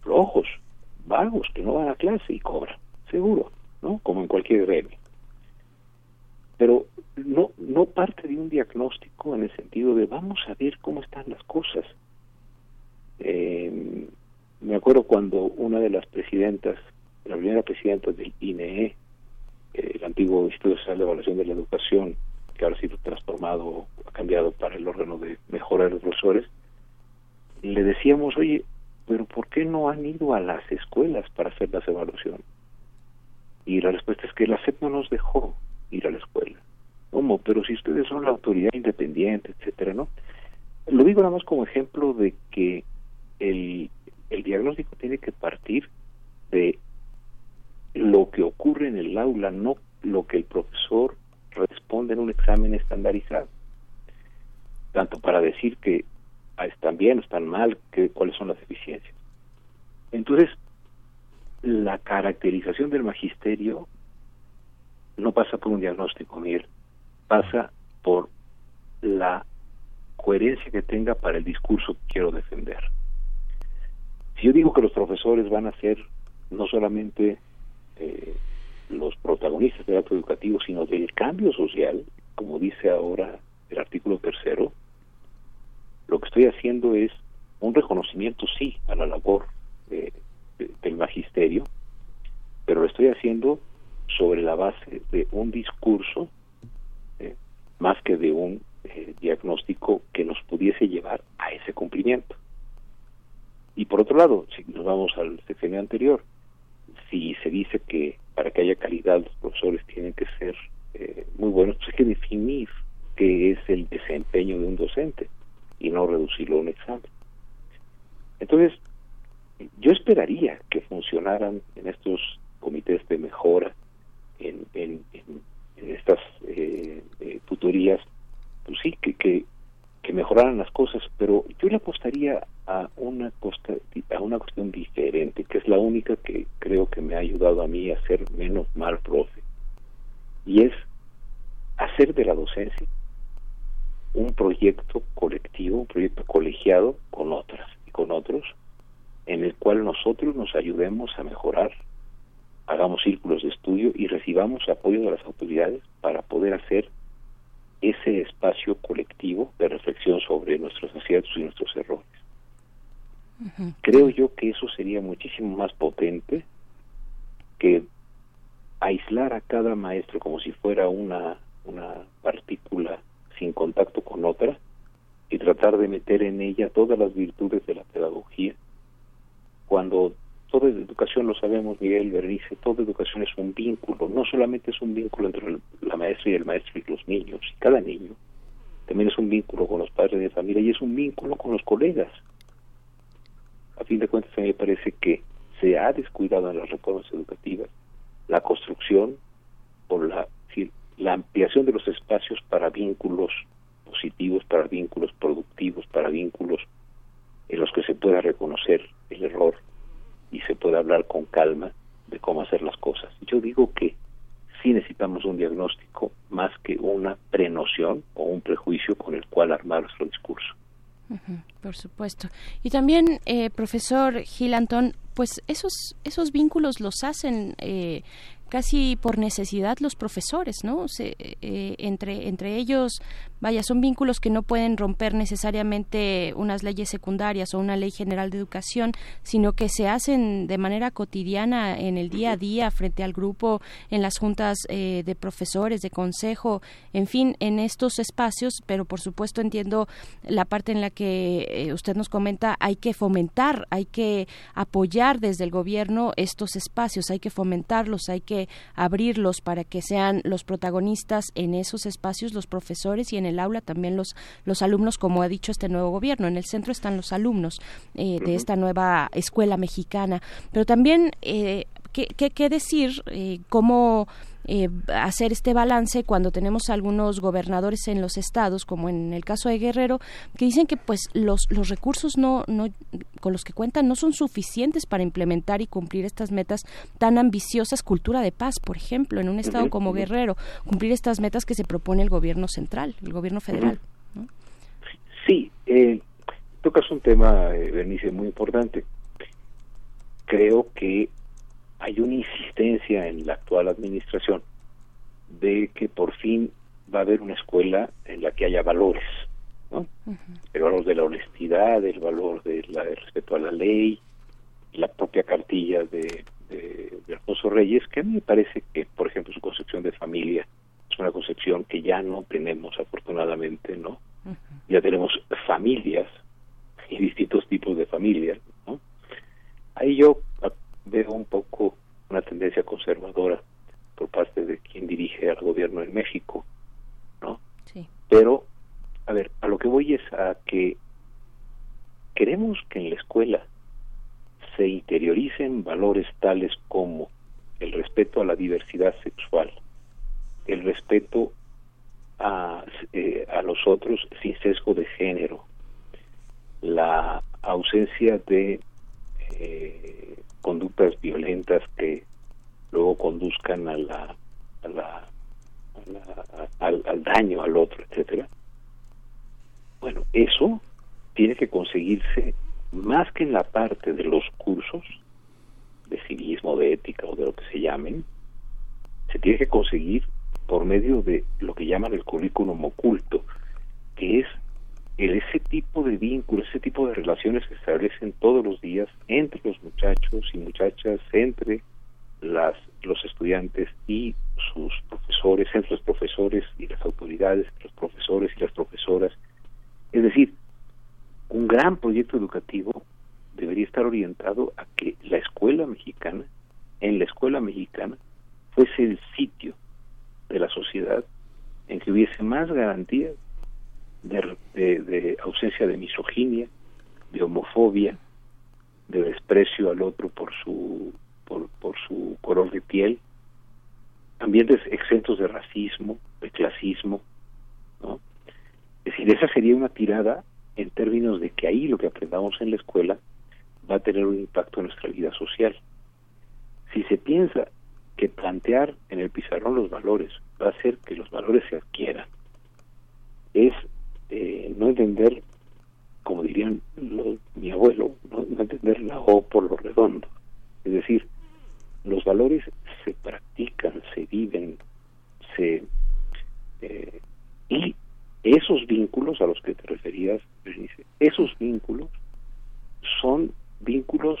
flojos, vagos, que no van a clase y cobran, seguro, ¿no? Como en cualquier gremio. Pero no, no parte de un diagnóstico en el sentido de vamos a ver cómo están las cosas. Eh, me acuerdo cuando una de las presidentas, la primera presidenta del INE, el antiguo Instituto Nacional de Evaluación de la Educación, que ahora ha sido transformado, ha cambiado para el órgano de mejorar los profesores, le decíamos, oye, pero ¿por qué no han ido a las escuelas para hacer las evaluaciones? Y la respuesta es que la SEP no nos dejó ir a la escuela. ¿Cómo? Pero si ustedes son la autoridad independiente, etcétera, ¿no? Lo digo nada más como ejemplo de que el, el diagnóstico tiene que partir de lo que ocurre en el aula, no lo que el profesor responde en un examen estandarizado. Tanto para decir que están bien, están mal, qué, cuáles son las deficiencias. Entonces, la caracterización del magisterio no pasa por un diagnóstico, Miguel, pasa por la coherencia que tenga para el discurso que quiero defender. Si yo digo que los profesores van a ser no solamente eh, los protagonistas del acto educativo, sino del cambio social, como dice ahora el artículo tercero, lo que estoy haciendo es un reconocimiento, sí, a la labor del magisterio, pero lo estoy haciendo sobre la base de un discurso eh, más que de un eh, diagnóstico que nos pudiese llevar a ese cumplimiento. Y por otro lado, si nos vamos al sexenio anterior, si se dice que para que haya calidad los profesores tienen que ser eh, muy buenos, pues hay que definir qué es el desempeño de un docente y no reducirlo a un examen. Entonces, yo esperaría que funcionaran en estos comités de mejora, en, en, estas eh, eh, tutorías, pues sí, que, que, que, mejoraran las cosas, pero yo le apostaría a una, costa, a una cuestión diferente, que es la única que creo que me ha ayudado a mí a ser menos mal profe, y es hacer de la docencia un proyecto colectivo, un proyecto colegiado con otras y con otros, en el cual nosotros nos ayudemos a mejorar, hagamos círculos de estudio y recibamos apoyo de las autoridades para poder hacer ese espacio colectivo de reflexión sobre nuestros aciertos y nuestros errores. Creo yo que eso sería muchísimo más potente que aislar a cada maestro como si fuera una, una partícula sin contacto con otra y tratar de meter en ella todas las virtudes de la pedagogía, cuando toda educación, lo sabemos Miguel Bernice, toda educación es un vínculo, no solamente es un vínculo entre la maestra y el maestro y los niños, y cada niño, también es un vínculo con los padres de familia y es un vínculo con los colegas. A fin de cuentas, a mí me parece que se ha descuidado en las reformas educativas la construcción o la la ampliación de los espacios para vínculos positivos, para vínculos productivos, para vínculos en los que se pueda reconocer el error y se pueda hablar con calma de cómo hacer las cosas. Yo digo que sí necesitamos un diagnóstico más que una prenoción o un prejuicio con el cual armar nuestro discurso. por supuesto. Y también, eh, profesor Gil Antón, pues esos, esos vínculos los hacen eh, casi por necesidad los profesores, ¿no? Se, eh, entre, entre ellos, vaya, son vínculos que no pueden romper necesariamente unas leyes secundarias o una ley general de educación, sino que se hacen de manera cotidiana en el día a día frente al grupo, en las juntas eh, de profesores, de consejo, en fin, en estos espacios, pero por supuesto entiendo la parte en la que eh, usted nos comenta, hay que fomentar, hay que apoyar desde el gobierno estos espacios, hay que fomentarlos, hay que abrirlos para que sean los protagonistas en esos espacios, los profesores y en el aula también los, los alumnos, como ha dicho este nuevo gobierno. En el centro están los alumnos eh, de esta nueva escuela mexicana. Pero también, eh, ¿qué, qué, decir? Eh, ¿Cómo eh, hacer este balance cuando tenemos algunos gobernadores en los estados, como en el caso de Guerrero, que dicen que pues los, los recursos no, no, con los que cuentan no son suficientes para implementar y cumplir estas metas tan ambiciosas, cultura de paz, por ejemplo, en un estado como Guerrero, cumplir estas metas que se propone el gobierno central, el gobierno federal. Sí, eh, tocas un tema, eh, Bernice, muy importante. Creo que hay una insistencia en la actual administración de que por fin va a haber una escuela en la que haya valores, ¿no? El valor de la honestidad, el valor del respeto a la ley, la propia cartilla de, de, Alfonso Reyes, que a mí me parece que, por ejemplo, su concepción de familia es una concepción que ya no tenemos, afortunadamente, ¿no? Ya tenemos familias y distintos tipos de familias, ¿no? Ahí yo veo un poco una tendencia conservadora por parte de quien dirige al gobierno en México, ¿no? Sí. Pero, a ver, a lo que voy es a que queremos que en la escuela se interioricen valores tales como el respeto a la diversidad sexual, el respeto a, eh, a los otros sin sesgo de género, la ausencia de eh, conductas violentas que luego conduzcan a la, al, daño al otro, etcétera. Bueno, eso tiene que conseguirse más que en la parte de los cursos de civismo, de ética o de lo que se llamen, se tiene que conseguir por medio de lo que llaman el currículum oculto, que es ese tipo de vínculos, ese tipo de relaciones que se establecen todos los días entre los muchachos y muchachas, entre las, los estudiantes y sus profesores, entre los profesores y las autoridades, los profesores y las profesoras. Es decir, un gran proyecto educativo debería estar orientado a que la escuela mexicana, en la escuela mexicana, fuese el sitio de la sociedad en que hubiese más garantías de, de, ausencia de misoginia, de homofobia, de desprecio al otro por su por, por su color de piel, ambientes exentos de racismo, de clasismo, ¿no? Es decir, esa sería una tirada en términos de que ahí lo que aprendamos en la escuela va a tener un impacto en nuestra vida social. Si se piensa que plantear en el pizarrón los valores va a hacer que los valores se adquieran, es eh, no entender, como dirían mi abuelo, no, entender la O por lo redondo. Es decir, los valores se practican, se viven, se eh, y esos vínculos a los que te referías, esos vínculos son vínculos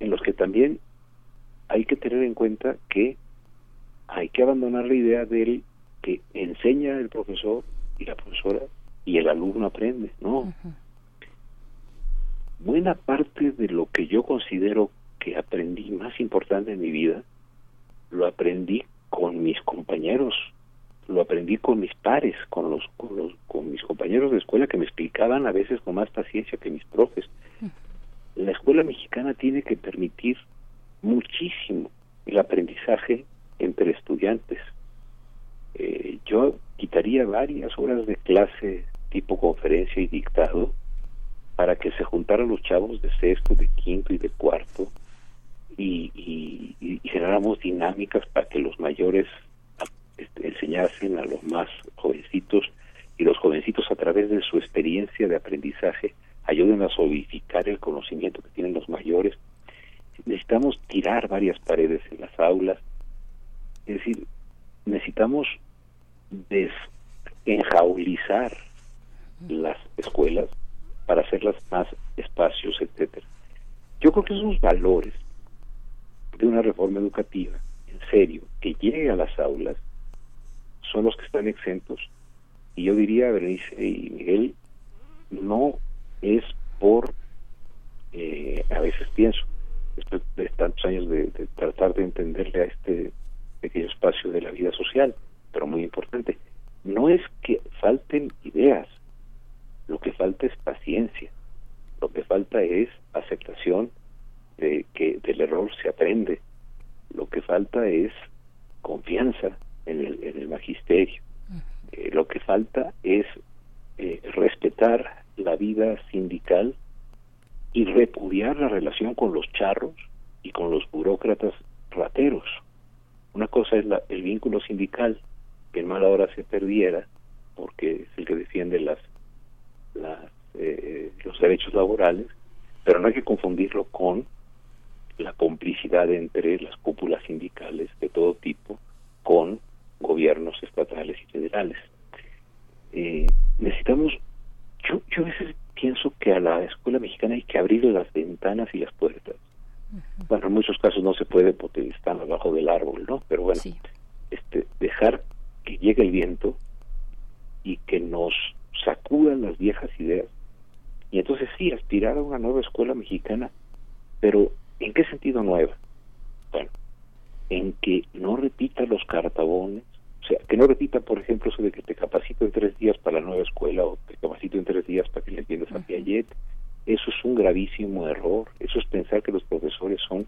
en los que también hay que tener en cuenta que hay que abandonar la idea del que enseña el profesor y la profesora y el alumno aprende, no. Buena parte de lo que yo considero que aprendí más importante en mi vida, lo aprendí con mis compañeros, lo aprendí con mis pares, con los, con los, con mis compañeros de escuela que me explicaban a veces con más paciencia que mis profes. La escuela mexicana tiene que permitir muchísimo el aprendizaje entre estudiantes. Eh, yo quitaría varias horas de clase tipo conferencia y dictado para que se juntaran los chavos de sexto, de quinto y de cuarto y, y, generáramos dinámicas para que los mayores este, enseñasen a los más jovencitos y los jovencitos a través de su experiencia de aprendizaje ayuden a solidificar el conocimiento que tienen los mayores. Necesitamos tirar varias paredes en las aulas, es decir, necesitamos desenjaulizar las escuelas para hacerlas más espacios, etcétera. Yo creo que esos valores de una reforma educativa, en serio, que llegue a las aulas, son los que están exentos. Y yo diría, Berenice y Miguel, no es por, eh, a veces pienso, después de tantos años de, de tratar de entenderle a este pequeño espacio de la vida social, pero muy importante, no es que falten ideas, lo que falta es paciencia, lo que falta es aceptación de que del error se aprende, lo que falta es confianza en el, en el magisterio, eh, lo que falta es eh, respetar la vida sindical y repudiar la relación con los charros y con los burócratas rateros. Una cosa es la, el vínculo sindical, que en mala hora se perdiera, porque es el que defiende las eh, los derechos laborales, pero no hay que confundirlo con la complicidad entre las cúpulas sindicales de todo tipo con gobiernos estatales y federales. Eh, necesitamos, yo, yo a veces pienso que a la escuela mexicana hay que abrir las ventanas y las puertas. Bueno, en muchos casos no se puede porque están abajo del árbol, ¿no? Pero bueno, este, dejar que llegue el viento y que nos sacudan las viejas ideas y entonces sí, aspirar a una nueva escuela mexicana, pero ¿en qué sentido nueva? Bueno, en que no repita los cartabones, o sea, que no repita, por ejemplo, eso de que te capacito en tres días para la nueva escuela o te capacito en tres días para que le entiendas a Piaget. Eso es un gravísimo error. Eso es pensar que los profesores son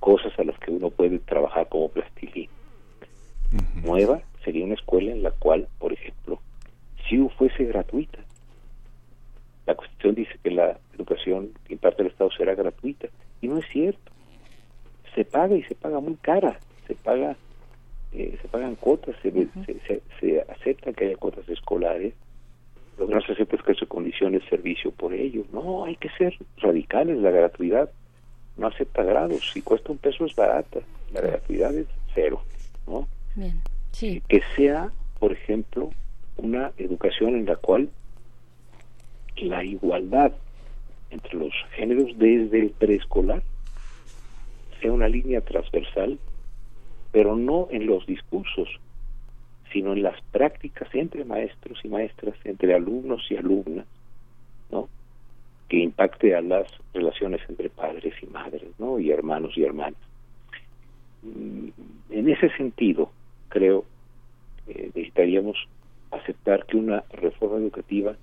cosas a las que uno puede trabajar como plastilín. Nueva sería una escuela en la cual, por ejemplo, si fuese gratuita. La Constitución dice que la educación que imparte el Estado será gratuita y no es cierto. Se paga y se paga muy cara. Se paga, eh, se pagan cuotas, se, se, acepta que haya cuotas escolares, lo que no se acepta es que su condición es servicio por ellos. No, hay que ser radicales. La gratuidad no acepta grados. Si cuesta un peso es barata. La gratuidad es cero. ¿no? Bien. Sí. Que sea, por ejemplo, una educación en la cual la igualdad entre los géneros desde el preescolar sea una línea transversal, pero no en los discursos, sino en las prácticas entre maestros y maestras, entre alumnos y alumnas, ¿no? que impacte a las relaciones entre padres y madres, ¿no? y hermanos y hermanas. Mm, en ese sentido, creo, eh, necesitaríamos aceptar que una reforma educativa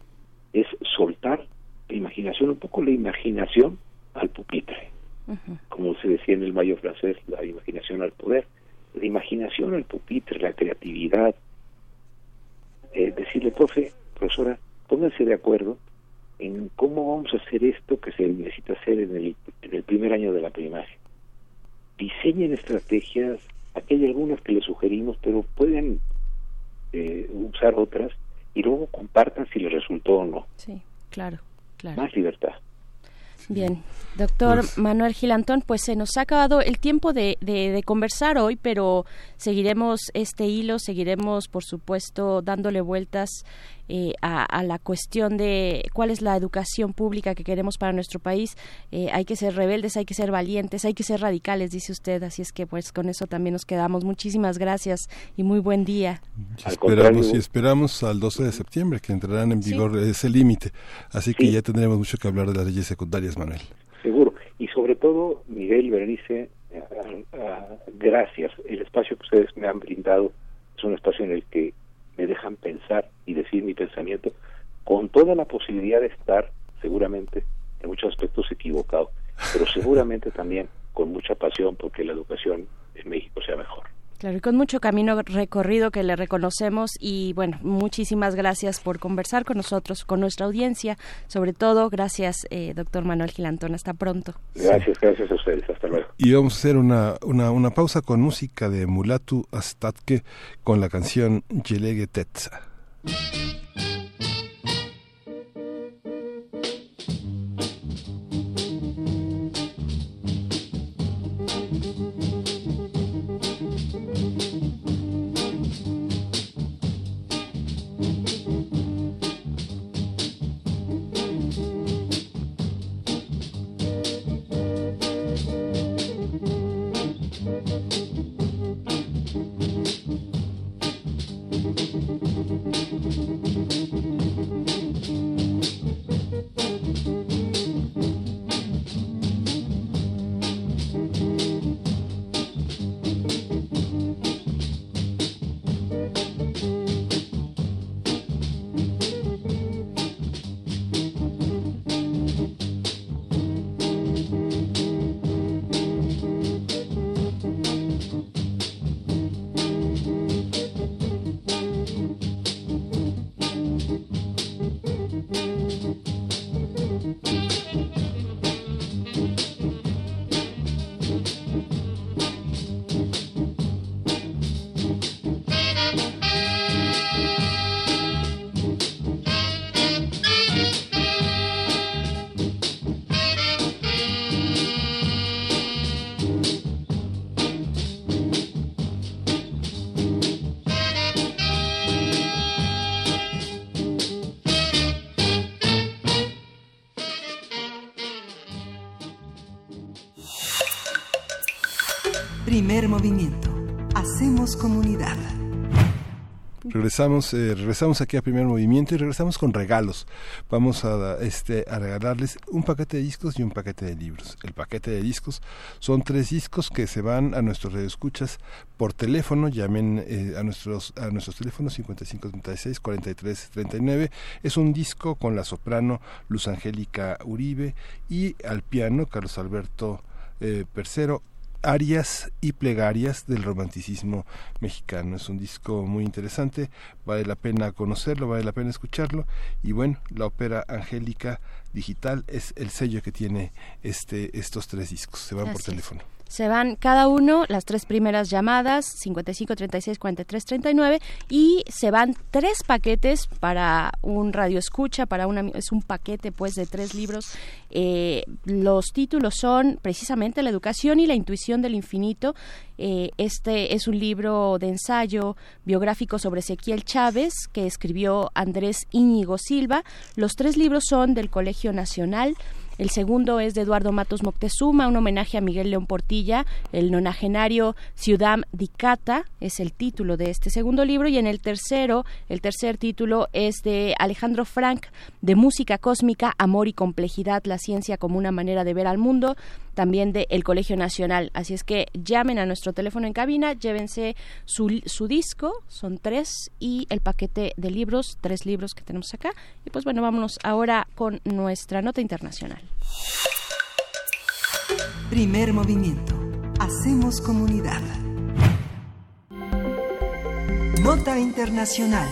es soltar la imaginación, un poco la imaginación al pupitre. Como se decía en el mayo francés, la imaginación al poder. La imaginación al pupitre, la creatividad. Eh, decirle, profe, profesora, pónganse de acuerdo en cómo vamos a hacer esto que se necesita hacer en el, en el primer año de la primaria. Diseñen estrategias, aquí hay algunas que les sugerimos, pero pueden eh, usar otras y luego compartan si les resultó o no. Sí, claro, claro. Más libertad. Bien, doctor Pues Manuel Gilantón, pues se nos ha acabado el tiempo de, de, de conversar hoy, pero seguiremos este hilo, seguiremos, por supuesto, dándole vueltas eh, a, a, la cuestión de cuál es la educación pública que queremos para nuestro país. Eh, hay que ser rebeldes, hay que ser valientes, hay que ser radicales, dice usted. Así es que, pues, con eso también nos quedamos. Muchísimas gracias y muy buen día. Y esperamos, y esperamos al 12 de septiembre que entrarán en vigor sí. ese límite. Así que sí. ya tendremos mucho que hablar de las leyes secundarias, Manuel. Seguro. Y sobre todo, Miguel Berenice, gracias. El espacio que ustedes me han brindado es un espacio en el que me dejan pensar y decir mi pensamiento con toda la posibilidad de estar seguramente en muchos aspectos equivocado, pero seguramente también con mucha pasión porque la educación en México sea mejor. Claro, y con mucho camino recorrido que le reconocemos y bueno, muchísimas gracias por conversar con nosotros, con nuestra audiencia, sobre todo gracias, eh, doctor Manuel Gilantón, hasta pronto. Gracias, gracias a ustedes, hasta luego. Y vamos a hacer una, una, una pausa con música de Mulatu Astatke con la canción Yelege Música Primer movimiento. Hacemos comunidad. Regresamos, eh, regresamos aquí a Primer Movimiento y regresamos con regalos. Vamos a, este, a regalarles un paquete de discos y un paquete de libros. El paquete de discos son tres discos que se van a nuestros radioescuchas por teléfono. Llamen eh, a, nuestros, a nuestros teléfonos 5536 4339. Es un disco con la soprano Luz Angélica Uribe y al piano Carlos Alberto eh, arias y plegarias del romanticismo mexicano. Es un disco muy interesante, vale la pena conocerlo, vale la pena escucharlo y bueno, la ópera angélica digital es el sello que tiene este estos tres discos. Se van por teléfono. Se van cada uno las tres primeras llamadas, 55, 36, 43, 39, y se van tres paquetes para un radio escucha, para una, es un paquete pues de tres libros. Eh, los títulos son precisamente La educación y la intuición del infinito. Eh, este es un libro de ensayo biográfico sobre Ezequiel Chávez que escribió Andrés Íñigo Silva. Los tres libros son del Colegio Nacional. El segundo es de Eduardo Matos Moctezuma, un homenaje a Miguel León Portilla, el nonagenario Ciudad Dicata, es el título de este segundo libro, y en el tercero, el tercer título es de Alejandro Frank, de Música Cósmica, Amor y Complejidad, la ciencia como una manera de ver al mundo, también de El Colegio Nacional. Así es que llamen a nuestro teléfono en cabina, llévense su disco, son tres, y el paquete de libros, tres libros que tenemos acá. Y pues bueno, vámonos ahora con nuestra nota internacional. Primer movimiento. Hacemos comunidad. Nota internacional.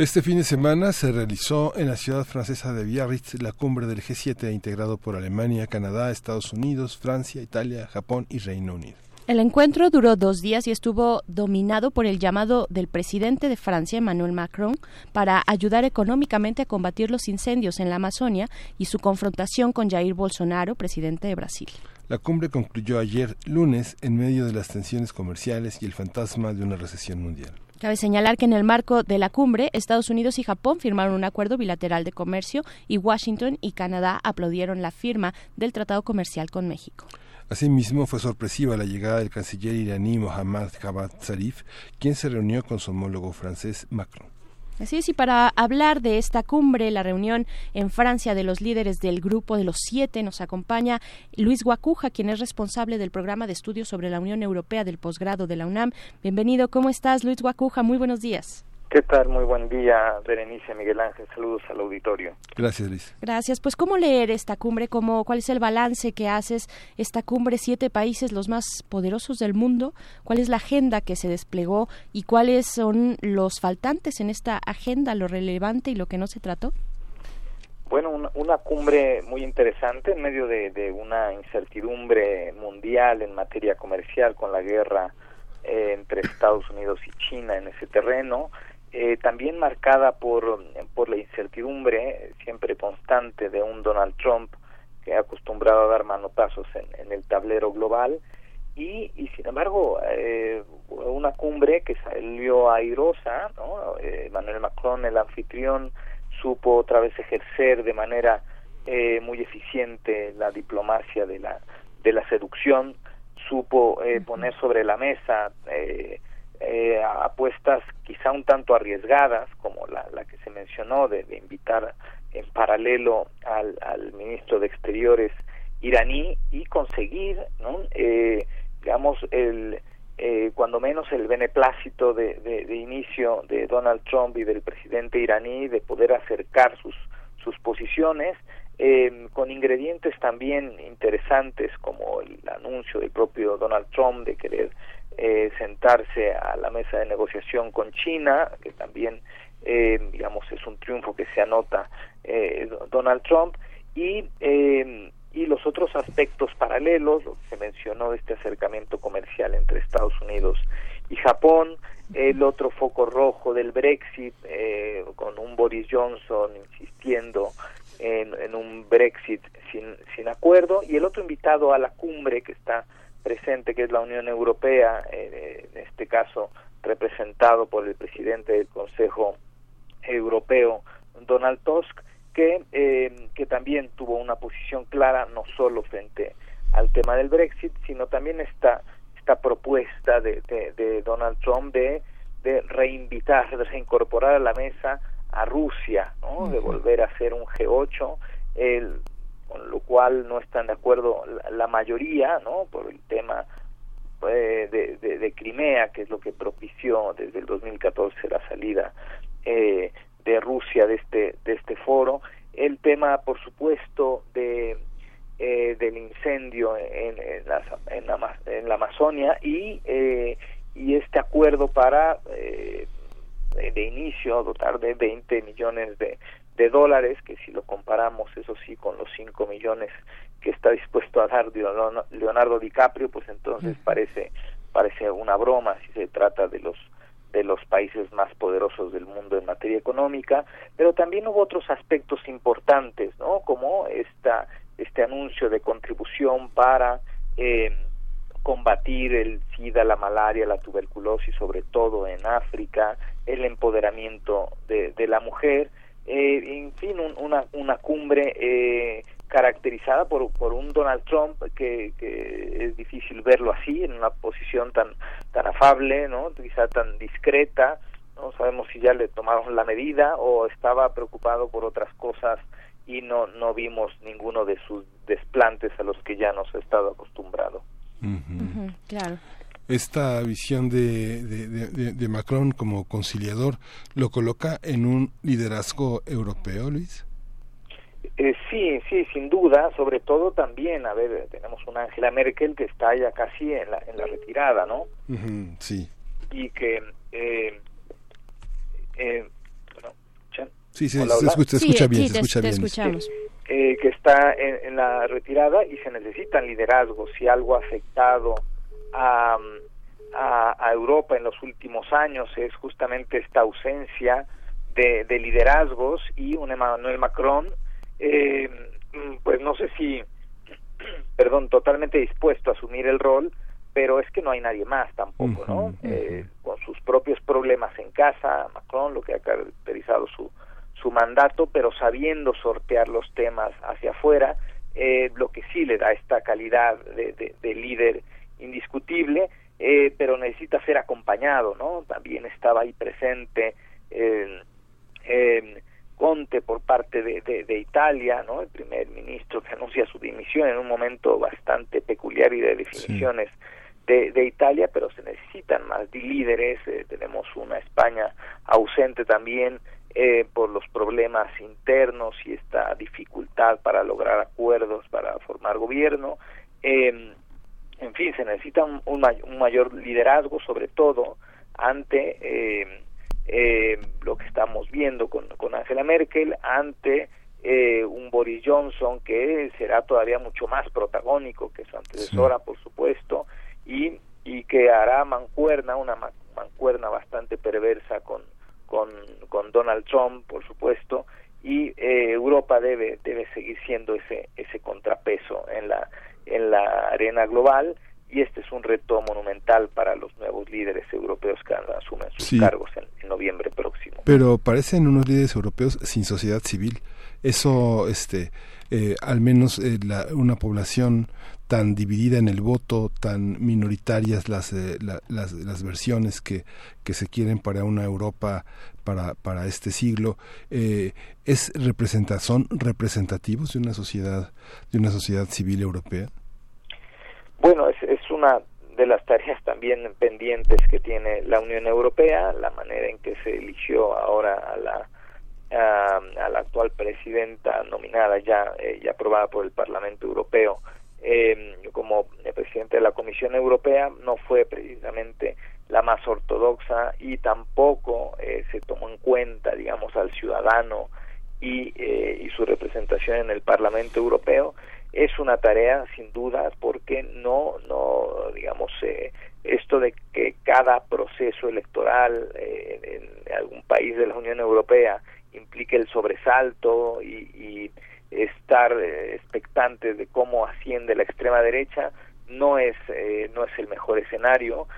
Este fin de semana se realizó en la ciudad francesa de Biarritz la cumbre del G7 integrado por Alemania, Canadá, Estados Unidos, Francia, Italia, Japón y Reino Unido. El encuentro duró dos días y estuvo dominado por el llamado del presidente de Francia, Emmanuel Macron, para ayudar económicamente a combatir los incendios en la Amazonia y su confrontación con Jair Bolsonaro, presidente de Brasil. La cumbre concluyó ayer lunes en medio de las tensiones comerciales y el fantasma de una recesión mundial. Cabe señalar que en el marco de la cumbre, Estados Unidos y Japón firmaron un acuerdo bilateral de comercio y Washington y Canadá aplaudieron la firma del Tratado Comercial con México. Asimismo, fue sorpresiva la llegada del canciller iraní Mohammad Javad Zarif, quien se reunió con su homólogo francés Macron. Así es, y para hablar de esta cumbre, la reunión en Francia de los líderes del grupo de los siete, nos acompaña Luis Guacuja, quien es responsable del programa de estudios sobre la Unión Europea del posgrado de la UNAM. Bienvenido, ¿cómo estás, Luis Guacuja? Muy buenos días. ¿Qué tal? Muy buen día, Berenice Miguel Ángel. Saludos al auditorio. Gracias, Luis. Gracias. Pues, ¿cómo leer esta cumbre? ¿Cómo, ¿Cuál es el balance que haces? Esta cumbre, siete países, los más poderosos del mundo. ¿Cuál es la agenda que se desplegó y cuáles son los faltantes en esta agenda, lo relevante y lo que no se trató? Bueno, una, una cumbre muy interesante en medio de, de, una incertidumbre mundial en materia comercial con la guerra eh, entre Estados Unidos y China en ese terreno eh, también marcada por, por la incertidumbre siempre constante de un Donald Trump que acostumbrado a dar manotazos en, en el tablero global y, y sin embargo eh, una cumbre que salió airosa, ¿no? Eh, Manuel Macron, el anfitrión, supo otra vez ejercer de manera eh, muy eficiente la diplomacia de la, de la seducción, supo eh, poner sobre la mesa eh, eh, apuestas quizá un tanto arriesgadas, como la, la que se mencionó de, invitar en paralelo al, al, ministro de Exteriores iraní y conseguir, ¿no? eh, digamos, el, eh, cuando menos el beneplácito de, de, inicio de Donald Trump y del presidente iraní de poder acercar sus, sus posiciones, eh, con ingredientes también interesantes como el anuncio del propio Donald Trump de querer eh, sentarse a la mesa de negociación con China, que también, eh, digamos, es un triunfo que se anota eh, Donald Trump, y, eh, y los otros aspectos paralelos, lo que se mencionó de este acercamiento comercial entre Estados Unidos y Japón, el otro foco rojo del Brexit, eh, con un Boris Johnson insistiendo en, en un Brexit sin, sin acuerdo, y el otro invitado a la cumbre que está presente, que es la Unión Europea, eh, en este caso representado por el presidente del Consejo Europeo, Donald Tusk, que, eh, que también tuvo una posición clara no solo frente al tema del Brexit, sino también esta, esta propuesta de, de, de Donald Trump de, de reinvitar, de reincorporar a la mesa a Rusia, ¿no? De volver a ser un G8, el, con lo cual no están de acuerdo la, mayoría, ¿no? Por el tema eh, de, de, de, Crimea, que es lo que propició desde el 2014 la salida eh, de Rusia de este de este foro. El tema, por supuesto, de eh, del incendio en, en, la, en, la, en la Amazonia y eh, y este acuerdo para eh, de inicio dotar de 20 millones de, de dólares, que si lo comparamos, eso sí, con los 5 millones que está dispuesto actuar Leonardo DiCaprio, pues entonces parece parece una broma si se trata de los de los países más poderosos del mundo en materia económica, pero también hubo otros aspectos importantes, ¿no? Como esta este anuncio de contribución para eh, combatir el SIDA, la malaria, la tuberculosis, sobre todo en África, el empoderamiento de, de la mujer, eh, en fin, una, una cumbre eh, caracterizada por, por un Donald Trump que, que, es difícil verlo así, en una posición tan, tan afable, ¿no? quizá tan discreta, no sabemos si ya le tomaron la medida o estaba preocupado por otras cosas y no, no vimos ninguno de sus desplantes a los que ya nos ha estado acostumbrado. claro esta visión de, de, Macron como conciliador lo coloca en un liderazgo europeo, Luis? Eh, sí, sí, sin duda, sobre todo también, a ver, tenemos una Angela Merkel que está ya casi en la, en la retirada, ¿no? sí. Y que... Eh, eh, bueno, sí, sí, se, escucha, bien, se escucha bien. escuchamos. Eh, que está en, en, la retirada y se necesitan liderazgos. Si algo ha afectado a, a, Europa en los últimos años es justamente esta ausencia de, liderazgos y un Emmanuel Macron, eh, pues no sé si, perdón, totalmente dispuesto a asumir el rol, pero es que no hay nadie más tampoco, ¿no? Eh, con sus propios problemas en casa, Macron, lo que ha caracterizado su, su mandato, pero sabiendo sortear los temas hacia afuera, eh, lo que sí le da esta calidad de, de, de líder indiscutible, eh, pero necesita ser acompañado, ¿no? También estaba ahí presente eh, Conte por parte de, de, Italia, ¿no? El primer ministro que anuncia su dimisión en un momento bastante peculiar y de definiciones de, de, Italia, pero se necesitan más líderes. Eh, tenemos una España ausente también eh, por los problemas internos y esta dificultad para lograr acuerdos para formar gobierno. Eh, en fin, se necesita un, un, mayor liderazgo, sobre todo ante eh, eh, lo que estamos viendo con, con Angela Merkel, ante eh, un Boris Johnson que será todavía mucho más protagónico que su antecesora, por supuesto, y, y que hará mancuerna, una mancuerna bastante perversa con, con, con Donald Trump, por supuesto, y Europa debe debe seguir siendo ese ese contrapeso en la en la arena global y este es un reto monumental para los nuevos líderes europeos que asumen sus cargos en, noviembre próximo. Pero parecen unos líderes europeos sin sociedad civil. Eso, este, eh, al menos eh, la, una población tan dividida en el voto, tan minoritarias las, eh, las, las, versiones que, que se quieren para una Europa para, para este siglo, es representa, son representativos de una sociedad de una sociedad civil europea. Bueno, es, es una de las tareas también pendientes que tiene la Unión Europea, la manera en que se eligió ahora a la a, la actual presidenta nominada ya eh, y aprobada por el Parlamento Europeo eh, como presidente de la Comisión Europea no fue precisamente la más ortodoxa y tampoco eh, se tomó en cuenta digamos al ciudadano y, eh, y su representación en el Parlamento Europeo. Es una tarea sin duda porque no no digamos eh, esto de que cada proceso electoral eh, en algún país de la Unión Europea implique el sobresalto y, estar eh, expectantes de cómo asciende la extrema derecha no es no es el mejor escenario.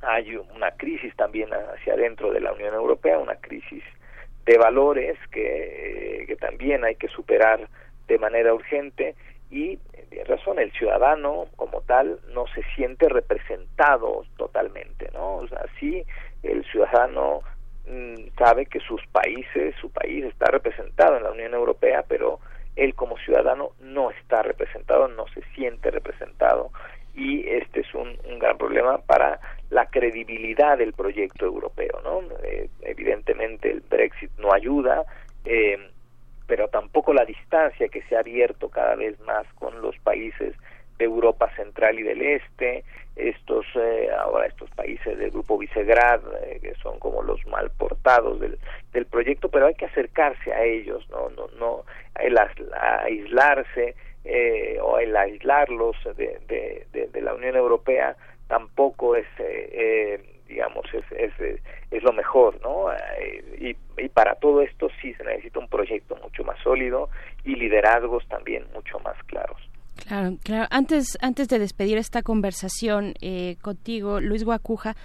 Hay una crisis también hacia adentro de la Unión Europea una crisis de valores que, que también hay que superar de manera urgente. Y de razón el ciudadano como tal no se siente representado totalmente no o sea sí el ciudadano sabe que sus países su país está representado en la Unión Europea pero él como ciudadano no está representado no se siente representado y este es un, un gran problema para la credibilidad del proyecto europeo no eh, evidentemente el Brexit no ayuda eh, pero tampoco la distancia que se ha abierto cada vez más con los países de Europa Central y del Este, estos eh, ahora estos países del grupo Visegrad eh, que son como los mal portados del, del proyecto, pero hay que acercarse a ellos, no no no el aislarse eh, o el aislarlos de, de, la Unión Europea tampoco es eh, digamos es, es, es, lo mejor no y, y para todo esto sí se necesita un proyecto mucho más sólido y liderazgos también mucho más claros Claro, claro. Antes, antes de despedir esta conversación eh, contigo, Luis Guacuja,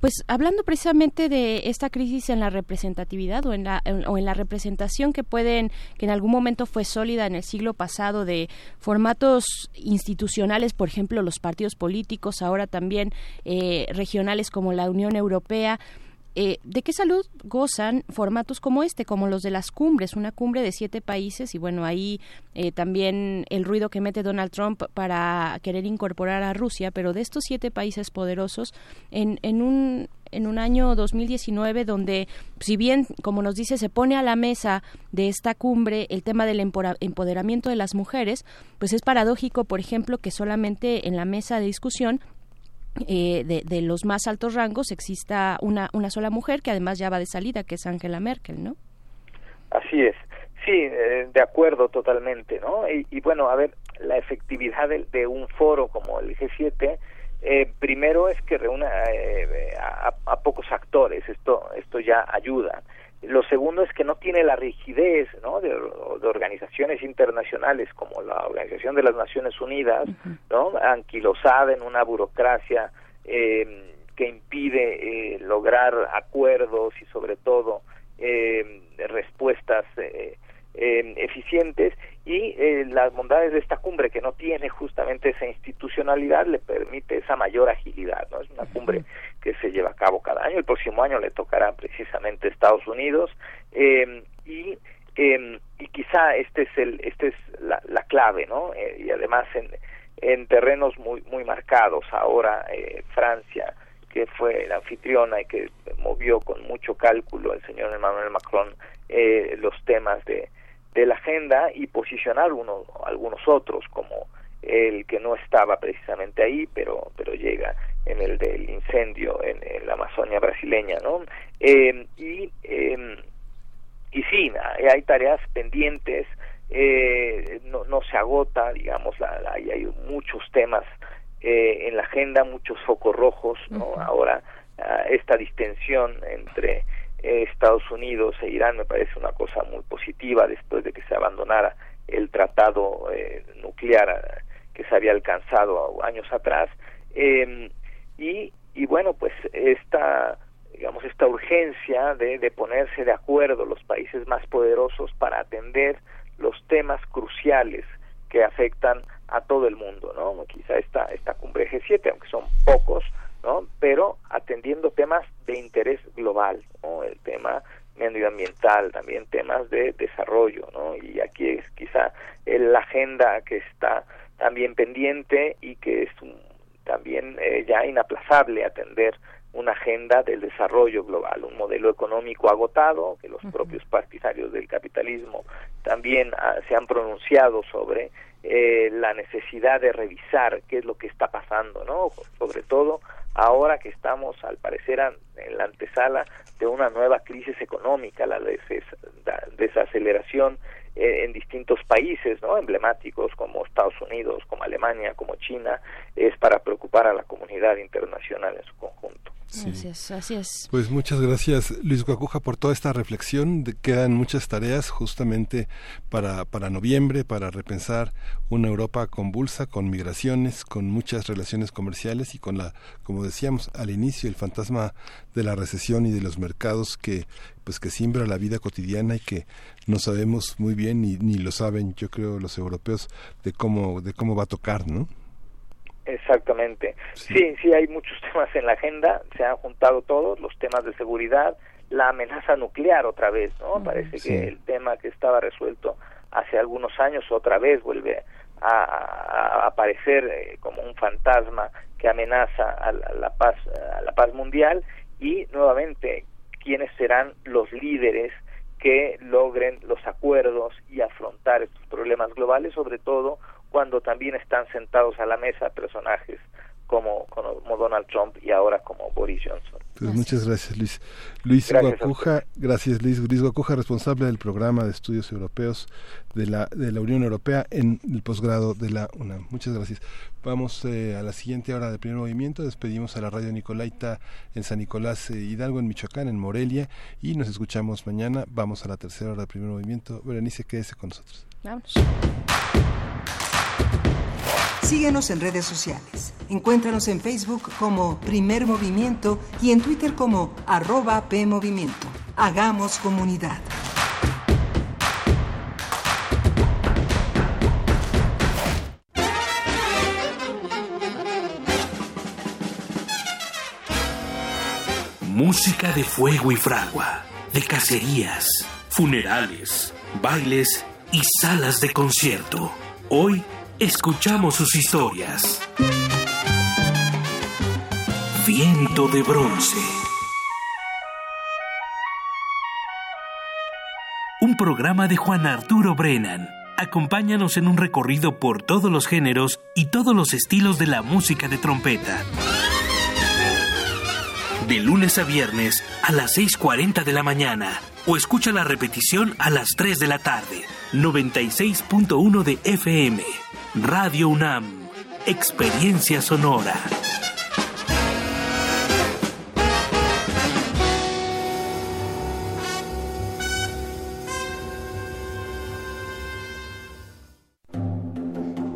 pues hablando precisamente de esta crisis en la representatividad o en la o en la representación que pueden que en algún momento fue sólida en el siglo pasado de formatos institucionales por ejemplo los partidos políticos ahora también eh, regionales como la Unión Europea eh, ¿De qué salud gozan formatos como este, como los de las cumbres, una cumbre de siete países y bueno, ahí eh, también el ruido que mete Donald Trump para querer incorporar a Rusia, pero de estos siete países poderosos en, en un en un año 2019 donde, si bien, como nos dice, se pone a la mesa de esta cumbre el tema del empoderamiento de las mujeres, pues es paradójico, por ejemplo, que solamente en la mesa de discusión eh, de, los más altos rangos exista una, una sola mujer que además ya va de salida, que es Angela Merkel, ¿no? Así es. Sí, eh, de acuerdo totalmente, ¿no? Y, bueno, a ver, la efectividad de, un foro como el G7, eh, primero es que reúna a, a, pocos actores, esto, esto ya ayuda. Lo segundo es que no tiene la rigidez ¿no? de, organizaciones internacionales como la Organización de las Naciones Unidas, ¿no? anquilosada en una burocracia eh, que impide eh, lograr acuerdos y sobre todo eh, respuestas eh, eh, eficientes y eh, las bondades de esta cumbre que no tiene justamente esa institucionalidad le permite esa mayor agilidad no es una cumbre que se lleva a cabo cada año. El próximo año le tocará precisamente Estados Unidos eh, y eh, y quizá este es el este es la, la clave no eh, y además en en terrenos muy muy marcados. Ahora eh, Francia que fue la anfitriona y que movió con mucho cálculo el señor Emmanuel Macron eh, los temas de de la agenda y posicionar uno, algunos otros como el que no estaba precisamente ahí pero pero llega en el del incendio en, la Amazonia brasileña no eh, y eh, y sí hay tareas pendientes eh, no, no se agota digamos la, hay, hay muchos temas eh, en la agenda muchos focos rojos no ahora ah, esta distensión entre Estados Unidos e Irán me parece una cosa muy positiva después de que se abandonara el tratado eh, nuclear eh, que se había alcanzado años atrás eh, y, y bueno pues esta digamos esta urgencia de, de ponerse de acuerdo los países más poderosos para atender los temas cruciales que afectan a todo el mundo no quizá esta esta cumbre G7 aunque son pocos ¿no? Pero atendiendo temas de interés global, ¿no? El tema medioambiental, también temas de desarrollo, ¿no? Y aquí es quizá la agenda que está también pendiente y que es también eh, ya inaplazable atender una agenda del desarrollo global, un modelo económico agotado, que los propios partidarios del capitalismo también ah, se han pronunciado sobre eh, la necesidad de revisar qué es lo que está pasando, ¿no? Sobre todo ahora que estamos, al parecer, en la antesala de una nueva crisis económica, la desaceleración en distintos países no emblemáticos como Estados Unidos, como Alemania, como China, es para preocupar a la comunidad internacional en su conjunto. Así es, así es. Pues muchas gracias Luis Guacuja por toda esta reflexión. quedan muchas tareas justamente para, para noviembre, para repensar una Europa convulsa, con migraciones, con muchas relaciones comerciales y con la, como decíamos al inicio, el fantasma de la recesión y de los mercados que pues que siembra la vida cotidiana y que no sabemos muy bien ni, ni lo saben yo creo los europeos de cómo de cómo va a tocar, ¿no? Exactamente. Sí. sí, hay muchos temas en la agenda, se han juntado todos, los temas de seguridad, la amenaza nuclear otra vez, ¿no? Parece que el tema que estaba resuelto hace algunos años otra vez vuelve a, aparecer eh, como un fantasma que amenaza a la, paz a la paz mundial y nuevamente quiénes serán los líderes que logren los acuerdos y afrontar estos problemas globales, sobre todo cuando también están sentados a la mesa personajes como, como Donald Trump y ahora como Boris Johnson. Pues muchas gracias, Luis. Luis gracias Guacuja, gracias Luis. Luis Guacuja, responsable del programa de estudios europeos de la, de la Unión Europea en el posgrado de la UNAM. Muchas gracias. Vamos eh, a la siguiente hora de primer movimiento. Despedimos a la radio Nicolaita en San Nicolás eh, Hidalgo, en Michoacán, en Morelia. Y nos escuchamos mañana. Vamos a la tercera hora de primer movimiento. Berenice, quédese con nosotros. Vamos. Síguenos en redes sociales. Encuéntranos en Facebook como Primer Movimiento y en Twitter como arroba PMovimiento. Hagamos comunidad. Música de fuego y fragua, de cacerías, funerales, bailes y salas de concierto. Hoy Escuchamos sus historias. Viento de bronce. Un programa de Juan Arturo Brennan. Acompáñanos en un recorrido por todos los géneros y todos los estilos de la música de trompeta. De lunes a viernes a las 6.40 de la mañana o escucha la repetición a las 3 de la tarde. 96.1 de FM. Radio UNAM, Experiencia Sonora.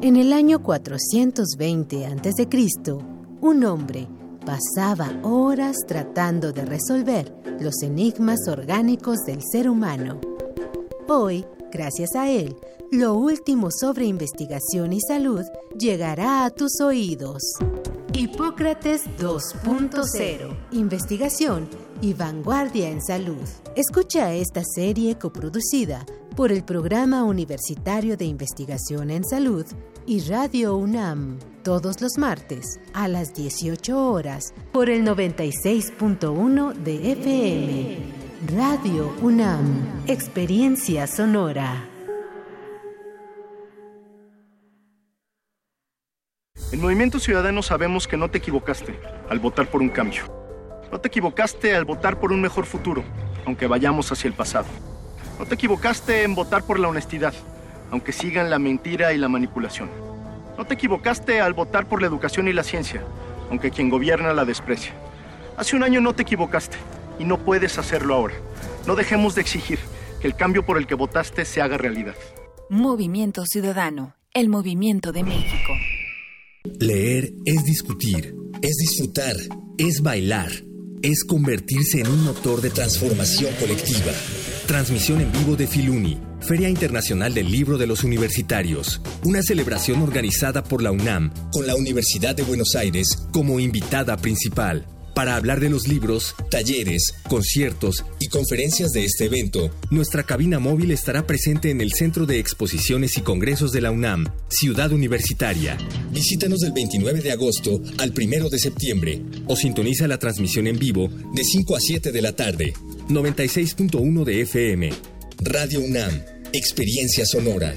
En el año 420 a.C., un hombre pasaba horas tratando de resolver los enigmas orgánicos del ser humano. Hoy, gracias a él, lo último sobre investigación y salud llegará a tus oídos. Hipócrates 2.0. Investigación y vanguardia en salud. Escucha esta serie coproducida por el Programa Universitario de Investigación en Salud y Radio UNAM todos los martes a las 18 horas por el 96.1 de FM. Radio UNAM, Experiencia Sonora. En Movimiento Ciudadano sabemos que no te equivocaste al votar por un cambio. No te equivocaste al votar por un mejor futuro, aunque vayamos hacia el pasado. No te equivocaste en votar por la honestidad, aunque sigan la mentira y la manipulación. No te equivocaste al votar por la educación y la ciencia, aunque quien gobierna la desprecia. Hace un año no te equivocaste y no puedes hacerlo ahora. No dejemos de exigir que el cambio por el que votaste se haga realidad. Movimiento Ciudadano, el movimiento de México. Leer es discutir, es disfrutar, es bailar, es convertirse en un motor de transformación colectiva. Transmisión en vivo de Filuni, Feria Internacional del Libro de los Universitarios, una celebración organizada por la UNAM con la Universidad de Buenos Aires como invitada principal. Para hablar de los libros, talleres, conciertos y conferencias de este evento, nuestra cabina móvil estará presente en el Centro de Exposiciones y Congresos de la UNAM, Ciudad Universitaria. Visítanos del 29 de agosto al 1 de septiembre o sintoniza la transmisión en vivo de 5 a 7 de la tarde. 96.1 de FM. Radio UNAM, Experiencia Sonora.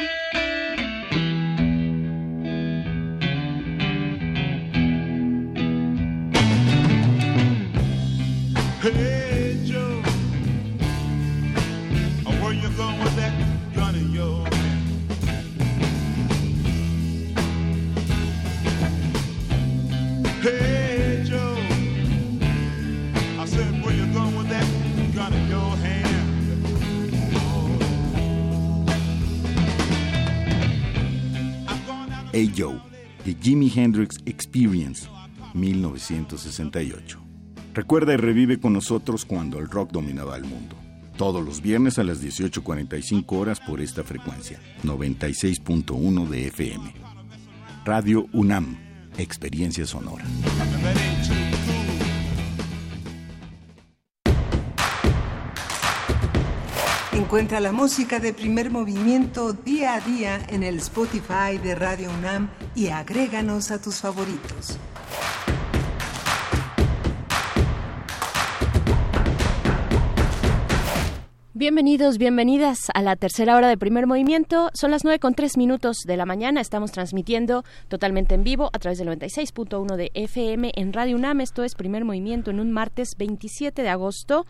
Hendrix Experience, 1968. Recuerda y revive con nosotros cuando el rock dominaba el mundo. Todos los viernes a las 18.45 horas por esta frecuencia, 96.1 de FM. Radio UNAM, Experiencia Sonora. Encuentra la música de primer movimiento día a día en el Spotify de Radio UNAM y agréganos a tus favoritos. Bienvenidos, bienvenidas a la tercera hora de primer movimiento. Son las 9 con 3 minutos de la mañana. Estamos transmitiendo totalmente en vivo a través del 96.1 de FM en Radio UNAM. Esto es primer movimiento en un martes 27 de agosto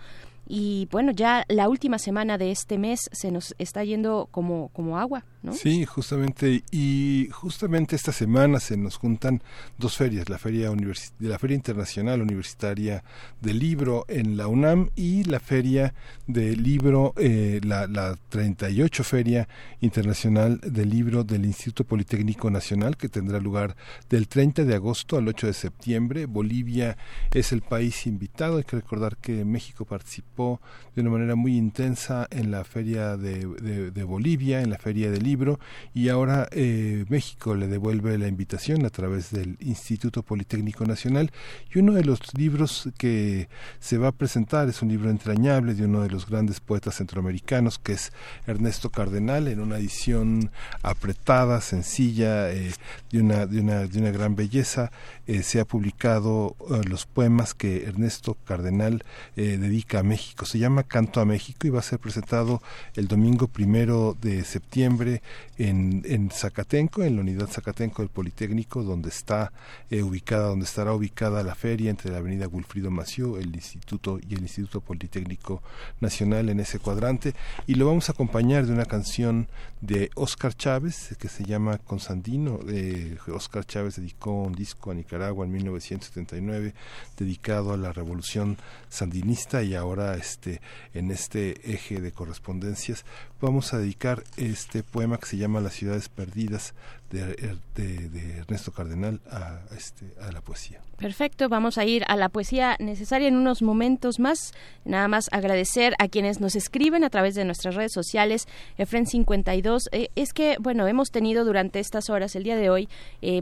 y bueno, ya la última semana de este mes se nos está yendo como, como agua, Sí, justamente. Y justamente esta semana se nos juntan dos ferias, la Feria, la feria Internacional Universitaria del Libro en la UNAM y la Feria del Libro, eh, la, la 38 Feria Internacional del Libro del Instituto Politécnico Nacional, que tendrá lugar del 30 de agosto al 8 de septiembre. Bolivia es el país invitado. Hay que recordar que México participó de una manera muy intensa en la Feria de, de, Bolivia, en la Feria del Libro, y ahora eh, México le devuelve la invitación a través del Instituto Politécnico Nacional. Y uno de los libros que se va a presentar es un libro entrañable de uno de los grandes poetas centroamericanos, que es Ernesto Cardenal, en una edición apretada, sencilla, eh, de, una, de, una, de una gran belleza. Eh, se ha publicado los poemas que Ernesto Cardenal dedica a México se llama Canto a México y va a ser presentado el domingo primero de septiembre en, en Zacatenco, en la unidad Zacatenco del Politécnico, donde está eh, ubicada, donde estará ubicada la feria entre la avenida Wilfrido Mació, el Instituto y el Instituto Politécnico Nacional en ese cuadrante. Y lo vamos a acompañar de una canción de Oscar Chávez que se llama Consandino. Eh, Oscar Chávez dedicó un disco a Nicaragua en 1979 dedicado a la revolución sandinista y ahora este en este eje de correspondencias vamos a dedicar este poema que se llama Las ciudades perdidas de, de, Ernesto Cardenal a, este, a la poesía. Perfecto, vamos a ir a la poesía necesaria en unos momentos más. Nada más agradecer a quienes nos escriben a través de nuestras redes sociales, Efren52. Eh, es que, bueno, hemos tenido durante estas horas, el día de hoy, eh,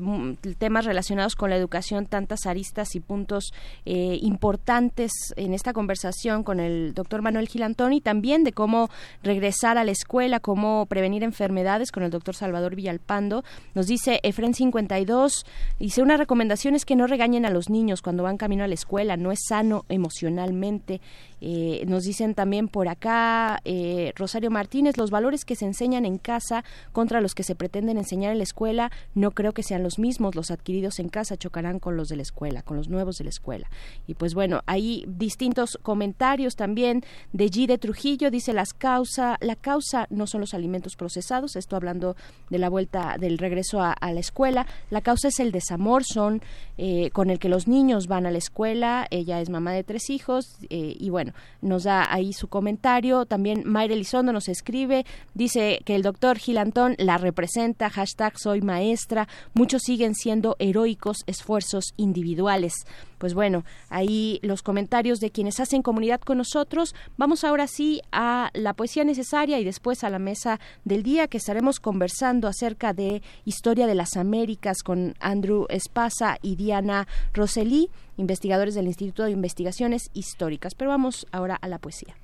temas relacionados con la educación, tantas aristas y puntos eh, importantes en esta conversación con el doctor Manuel Gilantón y también de cómo regresar a la escuela, cómo prevenir enfermedades con el doctor Salvador Villalpando. Nos dice Efren 52, dice una recomendación es que no regañen a los niños cuando van camino a la escuela, no es sano emocionalmente. Eh, nos dicen también por acá, eh, Rosario Martínez, los valores que se enseñan en casa contra los que se pretenden enseñar en la escuela, no creo que sean los mismos. Los adquiridos en casa chocarán con los de la escuela, con los nuevos de la escuela. Y pues bueno, hay distintos comentarios también de G. de Trujillo, dice las causa, la causa no son los alimentos procesados, esto hablando de la vuelta del regreso a, la escuela, la causa es el desamor, son eh, con el que los niños van a la escuela, ella es mamá de tres hijos y bueno, nos da ahí su comentario. También Mayra Elizondo nos escribe, dice que el doctor Gilantón la representa, hashtag soy maestra, muchos siguen siendo heroicos esfuerzos individuales pues bueno, ahí los comentarios de quienes hacen comunidad con nosotros. Vamos ahora sí a la poesía necesaria y después a la mesa del día que estaremos conversando acerca de historia de las Américas con Andrew Espasa y Diana Roselí, investigadores del Instituto de Investigaciones Históricas. Pero vamos ahora a la poesía.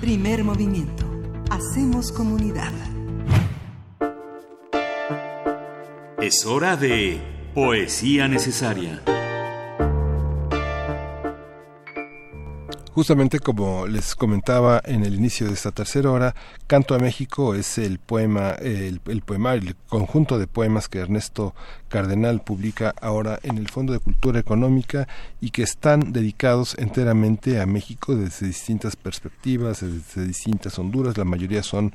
Primer movimiento. Hacemos comunidad. Es hora de Poesía necesaria. Justamente como les comentaba en el inicio de esta tercera hora, Canto a México es el poema, el, el poemario, el conjunto de poemas que Ernesto Cardenal publica ahora en el Fondo de Cultura Económica y que están dedicados enteramente a México desde distintas perspectivas, desde distintas Honduras. La mayoría son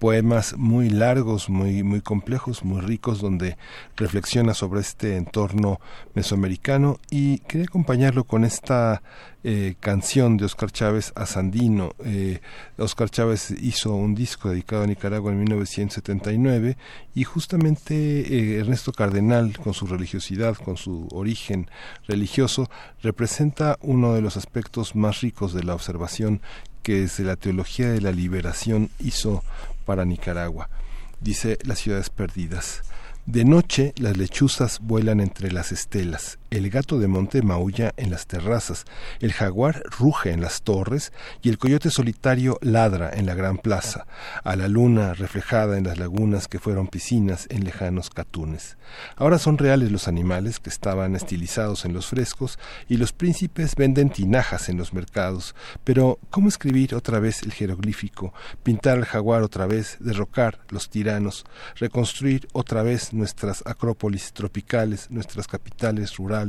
poemas muy largos, muy, muy complejos, muy ricos, donde reflexiona sobre este entorno mesoamericano y quería acompañarlo con esta eh, canción de Oscar Chávez a Sandino. Eh, Oscar Chávez hizo un disco dedicado a Nicaragua en 1979 y justamente eh, Ernesto Cardenal, con su religiosidad, con su origen religioso, representa uno de los aspectos más ricos de la observación que desde la teología de la liberación hizo para Nicaragua. Dice las ciudades perdidas. De noche las lechuzas vuelan entre las estelas. El gato de monte maulla en las terrazas, el jaguar ruge en las torres y el coyote solitario ladra en la gran plaza, a la luna reflejada en las lagunas que fueron piscinas en lejanos catunes. Ahora son reales los animales que estaban estilizados en los frescos y los príncipes venden tinajas en los mercados. Pero, ¿cómo escribir otra vez el jeroglífico, pintar al jaguar otra vez, derrocar los tiranos, reconstruir otra vez nuestras acrópolis tropicales, nuestras capitales rurales?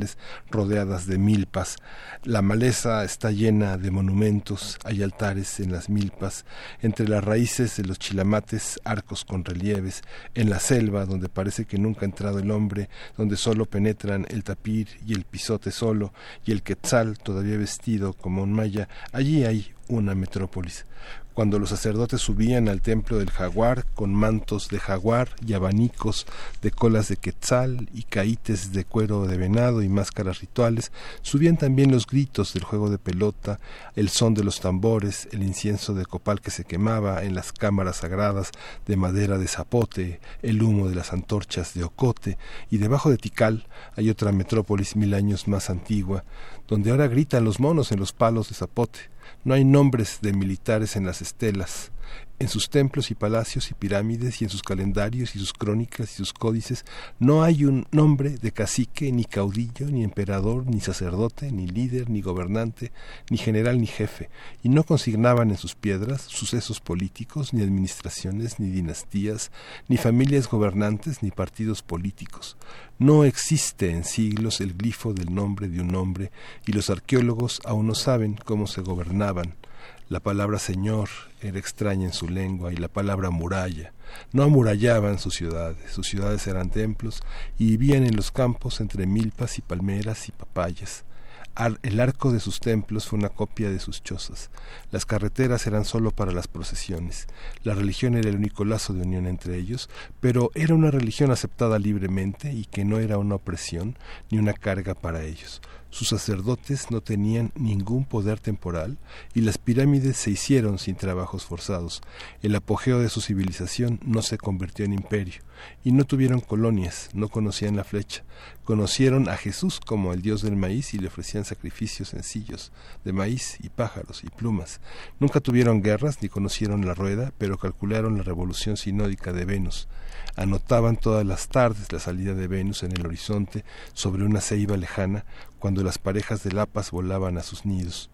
Rodeadas de milpas. La maleza está llena de monumentos, hay altares en las milpas, entre las raíces de los chilamates, arcos con relieves, en la selva donde parece que nunca ha entrado el hombre, donde solo penetran el tapir y el pisote solo, y el quetzal todavía vestido como un maya, allí hay una metrópolis cuando los sacerdotes subían al templo del jaguar con mantos de jaguar y abanicos de colas de quetzal y caítes de cuero de venado y máscaras rituales, subían también los gritos del juego de pelota, el son de los tambores, el incienso de copal que se quemaba en las cámaras sagradas de madera de zapote, el humo de las antorchas de ocote, y debajo de Tikal hay otra metrópolis mil años más antigua, donde ahora gritan los monos en los palos de zapote no hay nombres de militares en las estelas. En sus templos y palacios y pirámides y en sus calendarios y sus crónicas y sus códices no hay un nombre de cacique, ni caudillo, ni emperador, ni sacerdote, ni líder, ni gobernante, ni general, ni jefe, y no consignaban en sus piedras sucesos políticos, ni administraciones, ni dinastías, ni familias gobernantes, ni partidos políticos. No existe en siglos el glifo del nombre de un hombre, y los arqueólogos aún no saben cómo se gobernaban la palabra Señor era extraña en su lengua y la palabra muralla. No amurallaban sus ciudades, sus ciudades eran templos y vivían en los campos entre milpas y palmeras y papayas. El arco de sus templos fue una copia de sus chozas. Las carreteras eran sólo para las procesiones. La religión era el único lazo de unión entre ellos, pero era una religión aceptada libremente y que no era una opresión ni una carga para ellos. Sus sacerdotes no tenían ningún poder temporal y las pirámides se hicieron sin trabajos forzados. El apogeo de su civilización no se convirtió en imperio y no tuvieron colonias, no conocían la flecha. Conocieron a Jesús como el dios del maíz y le ofrecían sacrificios sencillos de maíz y pájaros y plumas. Nunca tuvieron guerras ni conocieron la rueda, pero calcularon la revolución sinódica de Venus anotaban todas las tardes la salida de Venus en el horizonte sobre una ceiba lejana cuando las parejas de lapas volaban a sus nidos.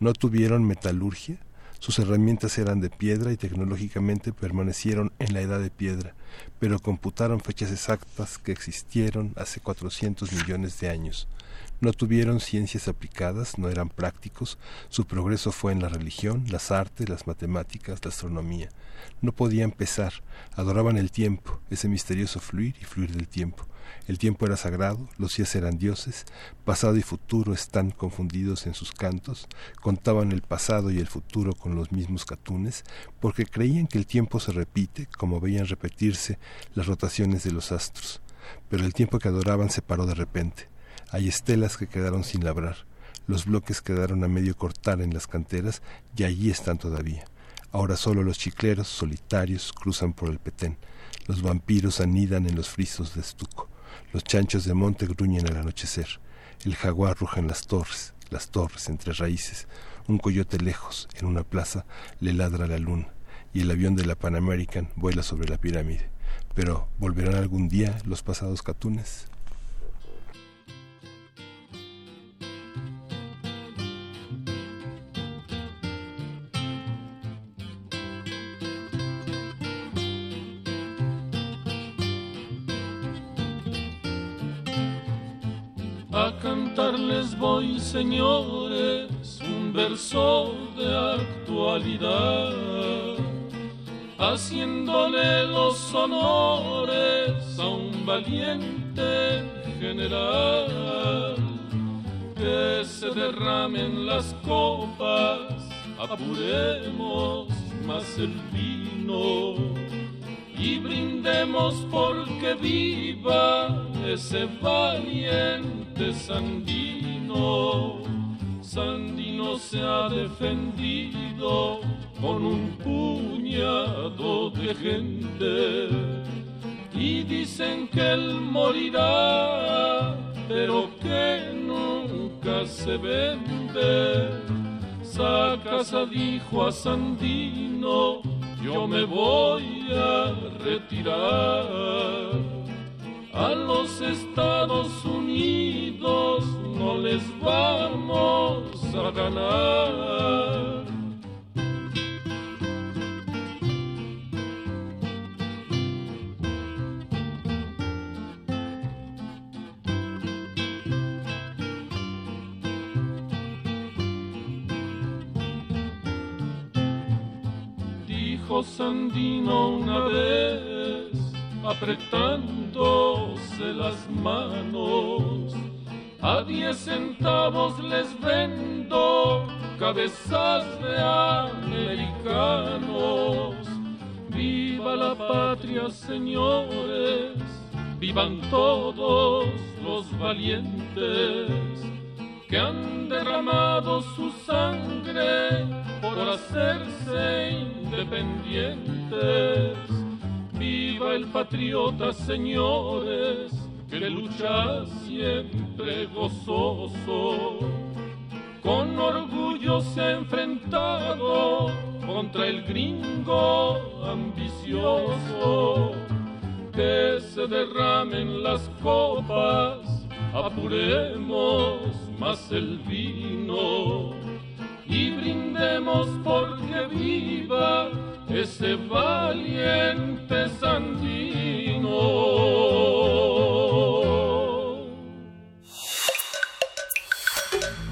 No tuvieron metalurgia, sus herramientas eran de piedra y tecnológicamente permanecieron en la edad de piedra, pero computaron fechas exactas que existieron hace 400 millones de años. No tuvieron ciencias aplicadas, no eran prácticos, su progreso fue en la religión, las artes, las matemáticas, la astronomía. No podían pesar, adoraban el tiempo, ese misterioso fluir y fluir del tiempo. El tiempo era sagrado, los días eran dioses, pasado y futuro están confundidos en sus cantos, contaban el pasado y el futuro con los mismos catunes, porque creían que el tiempo se repite, como veían repetirse las rotaciones de los astros. Pero el tiempo que adoraban se paró de repente hay estelas que quedaron sin labrar, los bloques quedaron a medio cortar en las canteras y allí están todavía. Ahora solo los chicleros solitarios cruzan por el petén, los vampiros anidan en los frisos de estuco, los chanchos de monte gruñen al anochecer, el jaguar ruja en las torres, las torres entre raíces, un coyote lejos, en una plaza, le ladra la luna, y el avión de la Pan American vuela sobre la pirámide. Pero, ¿volverán algún día los pasados catunes? Cantarles voy, señores, un verso de actualidad, haciéndole los honores a un valiente general. Que se derramen las copas, apuremos más el vino y brindemos porque viva ese valiente Sandino. Sandino se ha defendido con un puñado de gente y dicen que él morirá, pero que se vende. Sacasa dijo a Sandino, yo me voy a retirar. A los Estados Unidos no les vamos a ganar. Dijo Sandino una vez, apretándose las manos. A diez centavos les vendo cabezas de americanos. Viva la patria, señores, vivan todos los valientes que han derramado su sangre por hacerse independientes. Viva el patriota, señores, que lucha siempre gozoso. Con orgullo se ha enfrentado contra el gringo ambicioso. Que se derramen las copas, apuremos más el vino y brindemos porque viva ese valiente Sandino.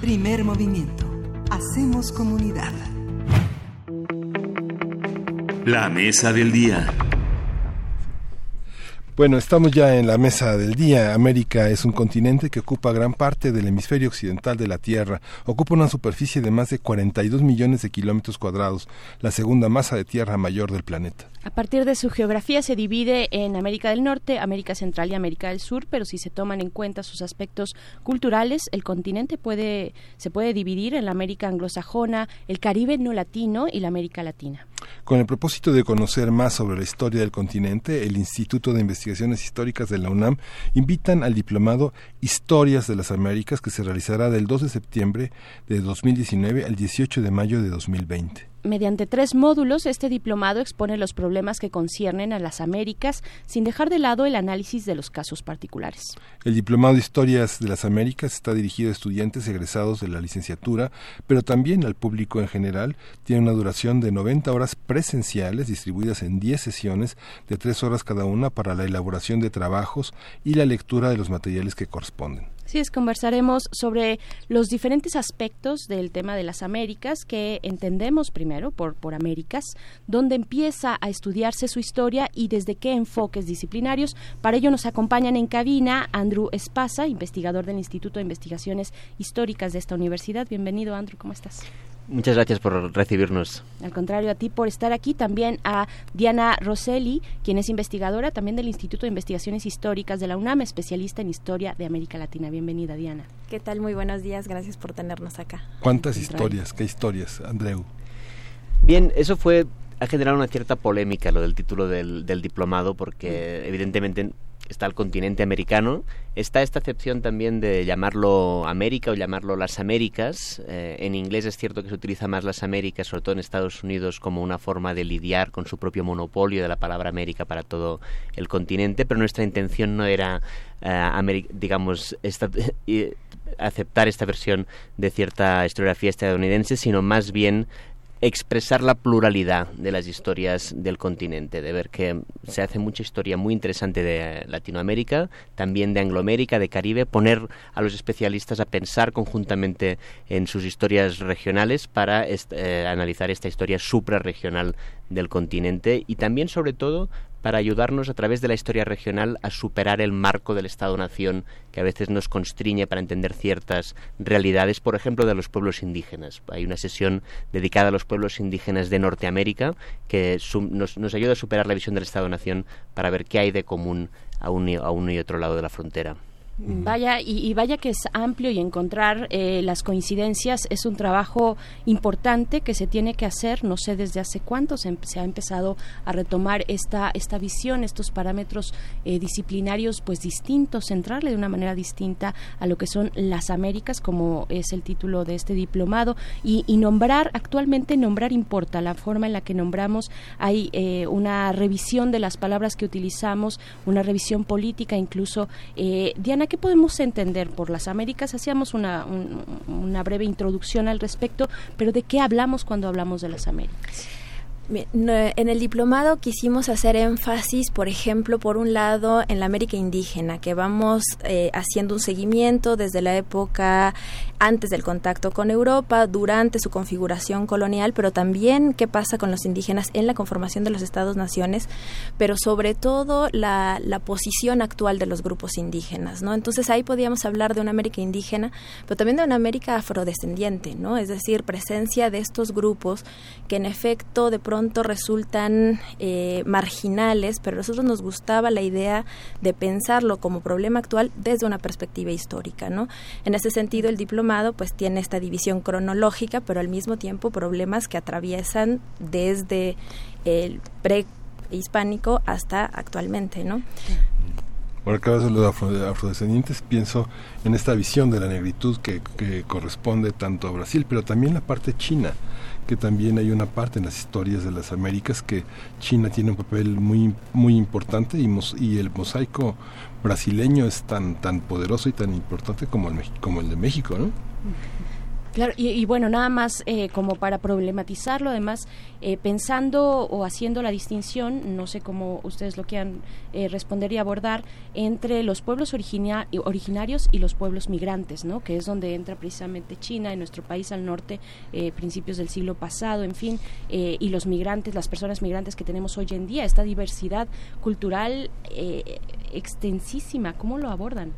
Primer movimiento. Hacemos comunidad. La mesa del día. Bueno, estamos ya en la mesa del día. América es un continente que ocupa gran parte del hemisferio occidental de la Tierra. Ocupa una superficie de más de 42 millones de kilómetros cuadrados, la segunda masa de tierra mayor del planeta. A partir de su geografía se divide en América del Norte, América Central y América del Sur, pero si se toman en cuenta sus aspectos culturales, el continente puede, se puede dividir en la América anglosajona, el Caribe no latino y la América Latina. Con el propósito de conocer más sobre la historia del continente, el Instituto de Investigaciones Históricas de la UNAM invitan al diplomado Historias de las Américas que se realizará del 2 de septiembre de 2019 al 18 de mayo de 2020. Mediante tres módulos, este diplomado expone los problemas que conciernen a las Américas sin dejar de lado el análisis de los casos particulares. El diplomado de Historias de las Américas está dirigido a estudiantes egresados de la licenciatura, pero también al público en general. Tiene una duración de 90 horas presenciales distribuidas en 10 sesiones de 3 horas cada una para la elaboración de trabajos y la lectura de los materiales que corresponden. Así es, conversaremos sobre los diferentes aspectos del tema de las Américas que entendemos primero por, por Américas, dónde empieza a estudiarse su historia y desde qué enfoques disciplinarios. Para ello nos acompañan en cabina Andrew Espasa, investigador del Instituto de Investigaciones Históricas de esta universidad. Bienvenido, Andrew, ¿cómo estás? Muchas gracias por recibirnos. Al contrario, a ti por estar aquí. También a Diana Rosselli, quien es investigadora también del Instituto de Investigaciones Históricas de la UNAM, especialista en historia de América Latina. Bienvenida, Diana. ¿Qué tal? Muy buenos días. Gracias por tenernos acá. ¿Cuántas historias? ¿Qué historias, Andreu? Bien, eso fue ha generado una cierta polémica lo del título del, del diplomado porque evidentemente está el continente americano, está esta acepción también de llamarlo América o llamarlo las Américas. Eh, en inglés es cierto que se utiliza más las Américas, sobre todo en Estados Unidos, como una forma de lidiar con su propio monopolio de la palabra América para todo el continente, pero nuestra intención no era, eh, digamos, esta, aceptar esta versión de cierta historiografía estadounidense, sino más bien expresar la pluralidad de las historias del continente, de ver que se hace mucha historia muy interesante de Latinoamérica, también de Angloamérica, de Caribe, poner a los especialistas a pensar conjuntamente en sus historias regionales para eh, analizar esta historia suprarregional del continente y también sobre todo para ayudarnos a través de la historia regional a superar el marco del Estado-Nación que a veces nos constriñe para entender ciertas realidades, por ejemplo, de los pueblos indígenas. Hay una sesión dedicada a los pueblos indígenas de Norteamérica que nos, nos, ayuda a superar la visión del Estado-Nación para ver qué hay de común a, un, a uno y otro lado de la frontera. Vaya, y, vaya que es amplio y encontrar eh, las coincidencias es un trabajo importante que se tiene que hacer. No sé desde hace cuánto se, ha empezado a retomar esta, esta visión, estos parámetros eh, disciplinarios pues distintos, centrarle de una manera distinta a lo que son las Américas, como es el título de este diplomado, y, nombrar, actualmente nombrar importa, la forma en la que nombramos, hay eh, una revisión de las palabras que utilizamos, una revisión política incluso. Diana ¿qué podemos entender por las Américas? Hacíamos una, una breve introducción al respecto, pero ¿de qué hablamos cuando hablamos de las Américas? En el diplomado quisimos hacer énfasis, por ejemplo, por un lado, en la América indígena, que vamos eh, haciendo un seguimiento desde la época antes del contacto con Europa, durante su configuración colonial, pero también qué pasa con los indígenas en la conformación de los Estados-naciones, pero sobre todo la, la, posición actual de los grupos indígenas, ¿no? Entonces ahí podíamos hablar de una América indígena, pero también de una América afrodescendiente, ¿no? Es decir, presencia de estos grupos que en efecto de pronto resultan eh, marginales, pero a nosotros nos gustaba la idea de pensarlo como problema actual desde una perspectiva histórica, ¿no? En ese sentido, el pues tiene esta división cronológica, pero al mismo tiempo problemas que atraviesan desde el prehispánico hasta actualmente, ¿no? Bueno, acabas de los afrodescendientes, pienso en esta visión de la negritud que, que corresponde tanto a Brasil, pero también la parte china que también hay una parte en las historias de las Américas que China tiene un papel muy muy importante y, y el mosaico brasileño es tan tan poderoso y tan importante como el como el de México, ¿no? Claro, y, bueno, nada más eh, como para problematizarlo, además, eh, pensando o haciendo la distinción, no sé cómo ustedes lo quieran eh, responder y abordar, entre los pueblos originarios y los pueblos migrantes, ¿no? Que es donde entra precisamente China, en nuestro país al norte, principios del siglo pasado, en fin, y los migrantes, las personas migrantes que tenemos hoy en día, esta diversidad cultural extensísima, ¿cómo lo abordan?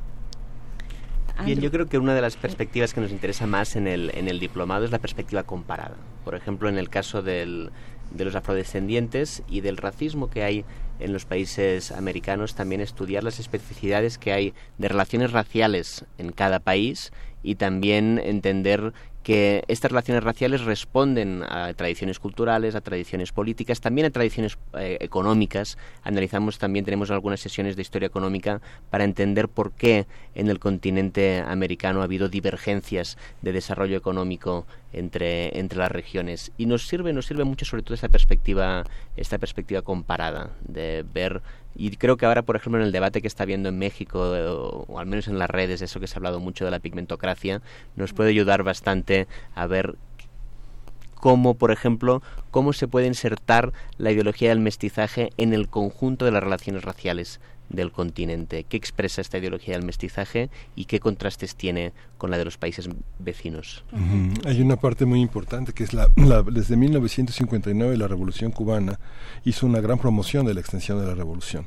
Bien, yo creo que una de las perspectivas que nos interesa más en el, en el diplomado es la perspectiva comparada. Por ejemplo, en el caso del, de los afrodescendientes y del racismo que hay en los países americanos, también estudiar las especificidades que hay de relaciones raciales en cada país y también entender que estas relaciones raciales responden a tradiciones culturales, a tradiciones políticas, también a tradiciones eh, económicas. Analizamos también, tenemos algunas sesiones de historia económica para entender por qué en el continente americano ha habido divergencias de desarrollo económico entre, entre las regiones. Y nos sirve, nos sirve mucho sobre todo esta perspectiva, esta perspectiva comparada, de ver y creo que ahora, por ejemplo, en el debate que está habiendo en México, o, al menos en las redes, eso que se ha hablado mucho de la pigmentocracia, nos puede ayudar bastante a ver cómo, por ejemplo, cómo se puede insertar la ideología del mestizaje en el conjunto de las relaciones raciales del continente, qué expresa esta ideología del mestizaje y qué contrastes tiene con la de los países vecinos. Hay una parte muy importante que es la, desde 1959 la Revolución cubana hizo una gran promoción de la extensión de la revolución.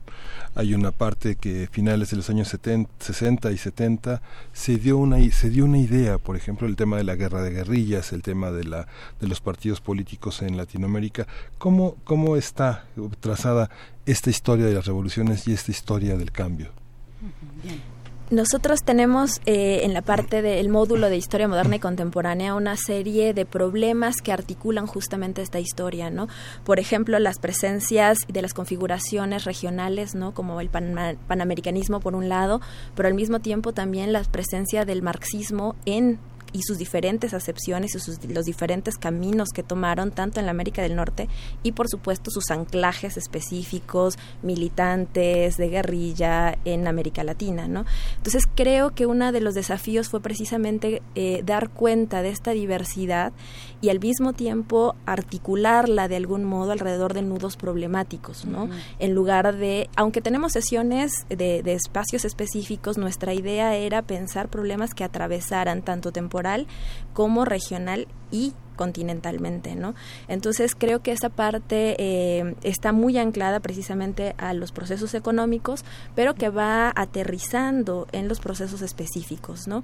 Hay una parte que finales de los años 70, 60 y 70 se dio una se dio una idea, por ejemplo, el tema de la guerra de guerrillas, el tema de la de los partidos políticos en Latinoamérica, cómo cómo está trazada esta historia de las revoluciones y esta historia del cambio. Nosotros tenemos eh, en la parte del módulo de historia moderna y contemporánea una serie de problemas que articulan justamente esta historia, ¿no? Por ejemplo, las presencias de las configuraciones regionales, ¿no? Como el panamericanismo por un lado, pero al mismo tiempo también la presencia del marxismo en y sus diferentes acepciones y sus, los diferentes caminos que tomaron tanto en la América del Norte y por supuesto sus anclajes específicos militantes de guerrilla en América Latina, ¿no? Entonces creo que uno de los desafíos fue precisamente eh, dar cuenta de esta diversidad y al mismo tiempo articularla de algún modo alrededor de nudos problemáticos, ¿no? En lugar de, aunque tenemos sesiones de, de espacios específicos, nuestra idea era pensar problemas que atravesaran tanto como regional y continentalmente, ¿no? Entonces creo que esa parte eh, está muy anclada precisamente a los procesos económicos, pero que va aterrizando en los procesos específicos, ¿no?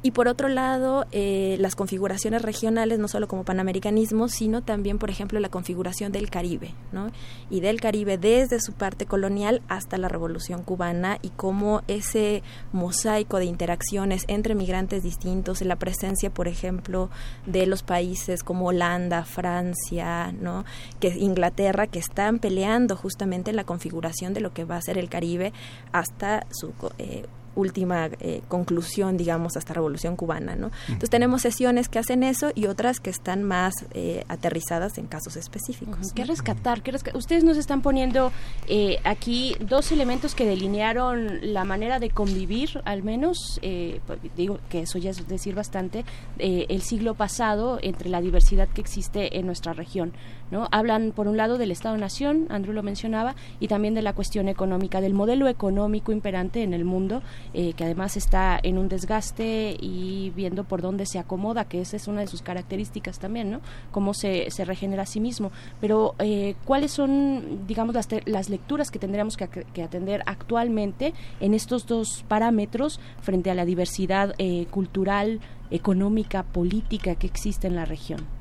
Y por otro lado, eh, las configuraciones regionales, no solo como panamericanismo, sino también, por ejemplo, la configuración del Caribe, ¿no? Y del Caribe desde su parte colonial hasta la Revolución Cubana y cómo ese mosaico de interacciones entre migrantes distintos, la presencia, por ejemplo, de los países como Holanda, Francia, ¿no? que Inglaterra, que están peleando justamente en la configuración de lo que va a ser el Caribe hasta su eh, última eh, conclusión, digamos, hasta Revolución Cubana, ¿no? Entonces tenemos sesiones que hacen eso y otras que están más eh, aterrizadas en casos específicos. ¿Qué rescatar? ¿Qué Ustedes nos están poniendo eh, aquí dos elementos que delinearon la manera de convivir, al menos, pues, digo que eso ya es decir bastante, el siglo pasado entre la diversidad que existe en nuestra región. ¿No? Hablan, por un lado, del Estado-Nación, Andrew lo mencionaba, y también de la cuestión económica, del modelo económico imperante en el mundo, eh, que además está en un desgaste y viendo por dónde se acomoda, que esa es una de sus características también, ¿no? Cómo se, se regenera a sí mismo. Pero, eh, ¿cuáles son, digamos, las, las lecturas que tendríamos que, que, atender actualmente en estos dos parámetros frente a la diversidad eh, cultural, económica, política que existe en la región?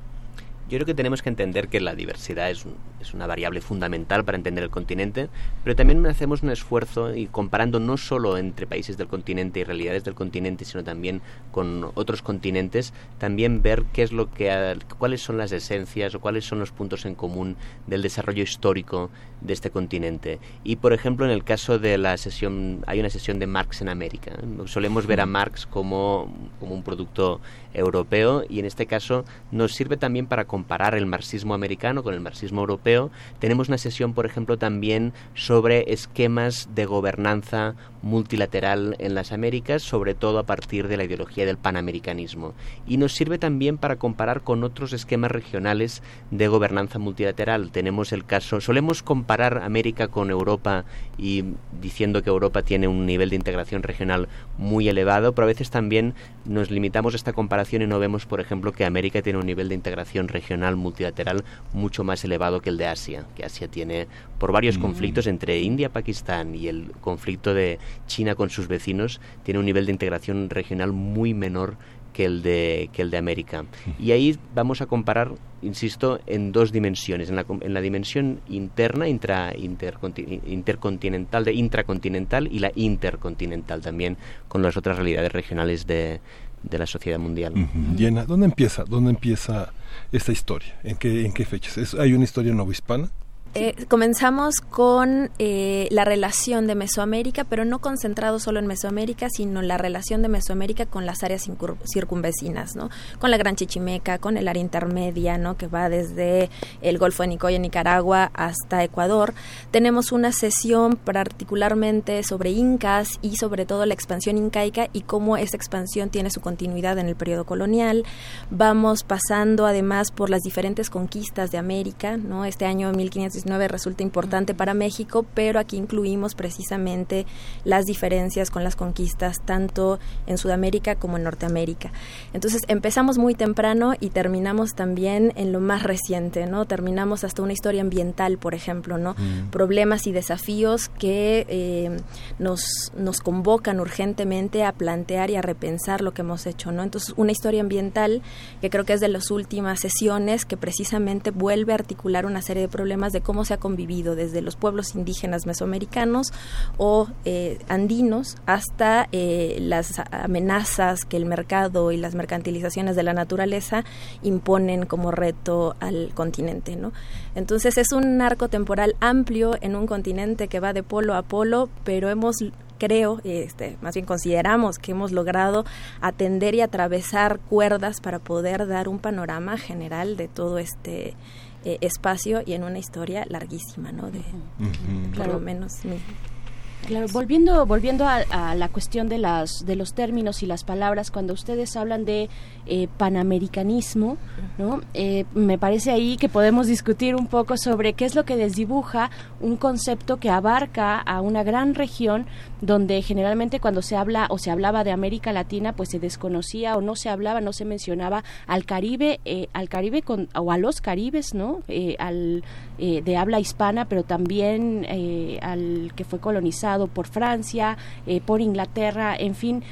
Yo creo que tenemos que entender que la diversidad es, es, una variable fundamental para entender el continente, pero también hacemos un esfuerzo y comparando no solo entre países del continente y realidades del continente, sino también con otros continentes, también ver qué es lo que cuáles son las esencias o cuáles son los puntos en común del desarrollo histórico de este continente. Y por ejemplo, en el caso de la sesión hay una sesión de Marx en América. Solemos ver a Marx como, como un producto europeo y en este caso nos sirve también para comparar el marxismo americano con el marxismo europeo. Tenemos una sesión, por ejemplo, también sobre esquemas de gobernanza multilateral en las Américas, sobre todo a partir de la ideología del panamericanismo. Y nos sirve también para comparar con otros esquemas regionales de gobernanza multilateral. Tenemos el caso, solemos comparar América con Europa y diciendo que Europa tiene un nivel de integración regional muy elevado, pero a veces también nos limitamos a esta comparación y no vemos, por ejemplo, que América tiene un nivel de integración regional multilateral mucho más elevado que el de Asia, que Asia tiene por varios mm. conflictos entre India, Pakistán y el conflicto de China con sus vecinos, tiene un nivel de integración regional muy menor que el de, que el de América. Y ahí vamos a comparar, insisto, en dos dimensiones, en la, en la dimensión interna, intra, intercontinental, de intracontinental y la intercontinental también, con las otras realidades regionales de, de la sociedad mundial. Diana, ¿dónde empieza? ¿Dónde empieza esta historia? ¿En qué, en qué fechas? ¿Hay una historia novohispana? Eh, comenzamos con eh, la relación de Mesoamérica, pero no concentrado solo en Mesoamérica, sino la relación de Mesoamérica con las áreas circunvecinas, ¿no? Con la Gran Chichimeca, con el área intermedia, ¿no? Que va desde el Golfo de Nicoya, Nicaragua, hasta Ecuador. Tenemos una sesión particularmente sobre incas y sobre todo la expansión incaica y cómo esa expansión tiene su continuidad en el periodo colonial. Vamos pasando además por las diferentes conquistas de América, ¿no? Este año 1500 resulta importante para México, pero aquí incluimos precisamente las diferencias con las conquistas tanto en Sudamérica como en Norteamérica. Entonces empezamos muy temprano y terminamos también en lo más reciente, ¿no? Terminamos hasta una historia ambiental, por ejemplo, ¿no? Mm. Problemas y desafíos que eh, nos, nos convocan urgentemente a plantear y a repensar lo que hemos hecho, ¿no? Entonces una historia ambiental que creo que es de las últimas sesiones que precisamente vuelve a articular una serie de problemas de cómo cómo se ha convivido desde los pueblos indígenas mesoamericanos o eh, andinos hasta eh, las amenazas que el mercado y las mercantilizaciones de la naturaleza imponen como reto al continente. ¿no? Entonces es un arco temporal amplio en un continente que va de polo a polo, pero hemos creo, este, más bien consideramos que hemos logrado atender y atravesar cuerdas para poder dar un panorama general de todo este eh, espacio y en una historia larguísima, ¿no? De por lo menos Claro, volviendo, volviendo a, la cuestión de las de los términos y las palabras, cuando ustedes hablan de eh, panamericanismo, ¿no? Eh, me parece ahí que podemos discutir un poco sobre qué es lo que desdibuja un concepto que abarca a una gran región donde generalmente cuando se habla o se hablaba de América Latina, pues se desconocía o no se hablaba, no se mencionaba al Caribe, eh, al Caribe con, o a los Caribes, ¿no? al de habla hispana, pero también al que fue colonizado por Francia, eh, por Inglaterra, en fin.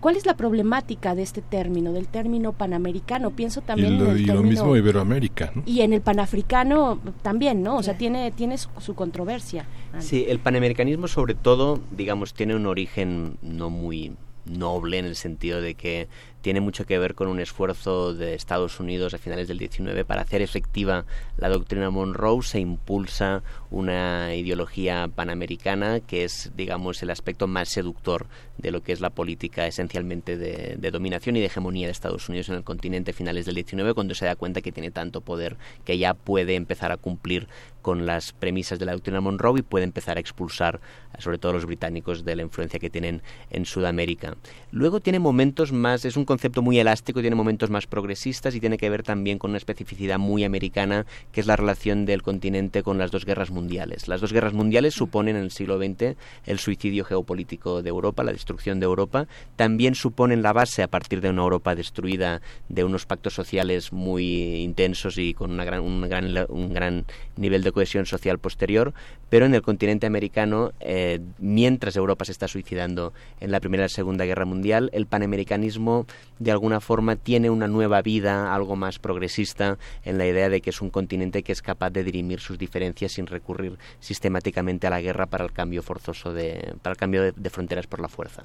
¿Cuál es la problemática de este término, del término panamericano? Pienso también y lo, en el y lo mismo Iberoamérica. Y en el panafricano también, ¿no? O sea, tiene, tiene su, controversia. Sí, el panamericanismo sobre todo, digamos, tiene un origen no muy noble en el sentido de que tiene mucho que ver con un esfuerzo de Estados Unidos a finales del 19 para hacer efectiva la doctrina Monroe. Se impulsa una ideología panamericana que es, digamos, el aspecto más seductor de lo que es la política esencialmente de, dominación y de hegemonía de Estados Unidos en el continente a finales del 19 cuando se da cuenta que tiene tanto poder que ya puede empezar a cumplir con las premisas de la doctrina Monroe y puede empezar a expulsar sobre todo a los británicos de la influencia que tienen en Sudamérica. Luego tiene momentos más, es un concepto muy elástico, tiene momentos más progresistas y tiene que ver también con una especificidad muy americana que es la relación del continente con las dos guerras mundiales. Las dos guerras mundiales suponen en el siglo XX el suicidio geopolítico de Europa, la destrucción de Europa, también suponen la base a partir de una Europa destruida de unos pactos sociales muy intensos y con una gran, un, gran, un gran nivel de cohesión social posterior, pero en el continente americano, eh, mientras Europa se está suicidando en la Primera y la Segunda Guerra Mundial, el panamericanismo de alguna forma tiene una nueva vida, algo más progresista, en la idea de que es un continente que es capaz de dirimir sus diferencias sin recurrir sistemáticamente a la guerra para el cambio forzoso de, para el cambio de, fronteras por la fuerza.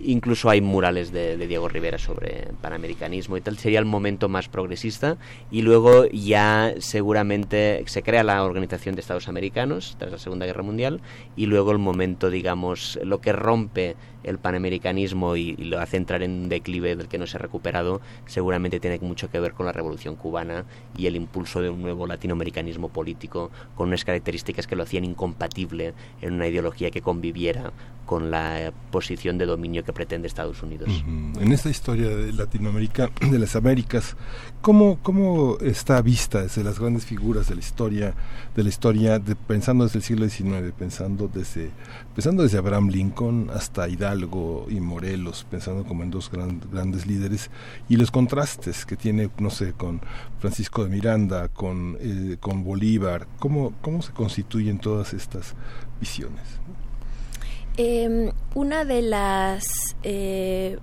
Incluso hay murales de, de Diego Rivera sobre panamericanismo y tal. Sería el momento más progresista y luego ya seguramente se crea la Organización de Estados Americanos tras la Segunda Guerra Mundial y luego el momento, digamos, lo que rompe el panamericanismo y, lo hace entrar en un declive del que no se ha recuperado, seguramente tiene mucho que ver con la Revolución cubana y el impulso de un nuevo latinoamericanismo político con unas características que lo hacían incompatible en una ideología que conviviera con la posición de dominio que pretende Estados Unidos. En esta historia de Latinoamérica, de las Américas, ¿cómo, cómo está vista desde las grandes figuras de la historia, de la historia, de, pensando desde el siglo XIX, pensando desde, pensando desde Abraham Lincoln hasta Hidalgo y Morelos, pensando como en dos grandes líderes, y los contrastes que tiene, no sé, con Francisco de Miranda, con, eh, con Bolívar, ¿cómo, cómo se constituyen todas estas visiones? Eh, una de las eh,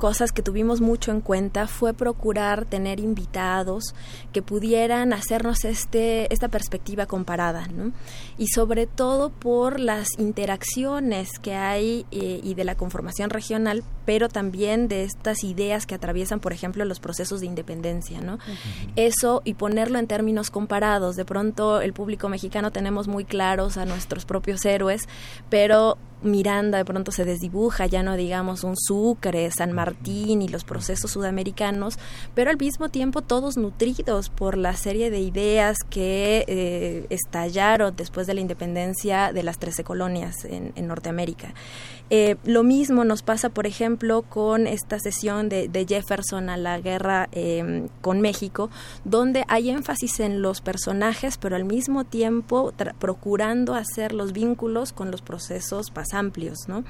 cosas que tuvimos mucho en cuenta fue procurar tener invitados que pudieran hacernos este esta perspectiva comparada, ¿no? Y sobre todo por las interacciones que hay eh, y de la conformación regional, pero también de estas ideas que atraviesan, por ejemplo, los procesos de independencia, ¿no? Eso y ponerlo en términos comparados. De pronto el público mexicano tenemos muy claros a nuestros propios héroes, pero Miranda de pronto se desdibuja, ya no digamos un Sucre, San Martín y los procesos sudamericanos, pero al mismo tiempo todos nutridos por la serie de ideas que eh, estallaron después de la independencia de las trece colonias en, Norteamérica. Eh, lo mismo nos pasa, por ejemplo, con esta sesión de, Jefferson a la guerra em, con México, donde hay énfasis en los personajes, pero al mismo tiempo procurando hacer los vínculos con los procesos amplios, ¿no?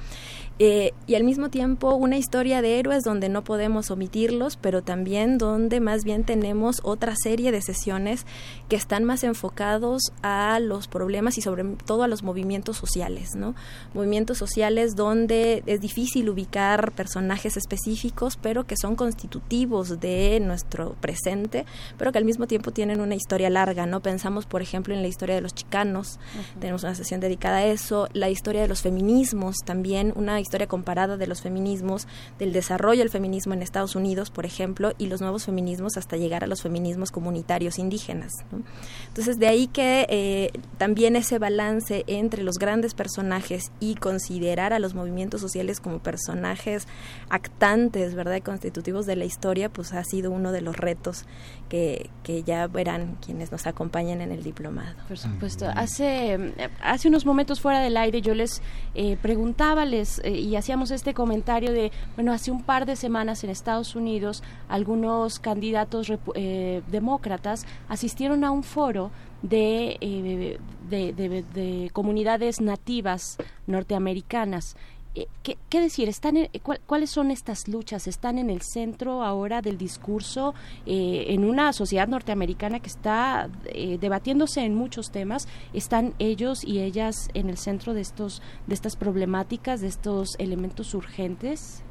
Eh, y al mismo tiempo una historia de héroes donde no podemos omitirlos, pero también donde más bien tenemos otra serie de sesiones que están más enfocados a los problemas y sobre todo a los movimientos sociales, ¿no? Movimientos sociales donde es difícil ubicar personajes específicos, pero que son constitutivos de nuestro presente, pero que al mismo tiempo tienen una historia larga, ¿no? Pensamos, por ejemplo, en la historia de los chicanos, tenemos una sesión dedicada a eso, la historia de los feminismos, también una historia historia comparada de los feminismos, del desarrollo del feminismo en Estados Unidos, por ejemplo, y los nuevos feminismos hasta llegar a los feminismos comunitarios indígenas. Entonces, de ahí que eh, también ese balance entre los grandes personajes y considerar a los movimientos sociales como personajes actantes, ¿verdad?, constitutivos de la historia, pues ha sido uno de los retos que, ya verán quienes nos acompañan en el diplomado. Por supuesto. Hace, hace unos momentos fuera del aire yo les eh, preguntábales eh, y hacíamos este comentario de, bueno, hace un par de semanas en Estados Unidos algunos candidatos eh, demócratas asistieron a un foro de, de, de, comunidades nativas norteamericanas eh, ¿Qué, decir? Están eh, ¿Cuáles son estas luchas? ¿Están en el centro ahora del discurso eh, en una sociedad norteamericana que está debatiéndose en muchos temas? ¿Están ellos y ellas en el centro de, estos, de estas problemáticas, de estos elementos urgentes?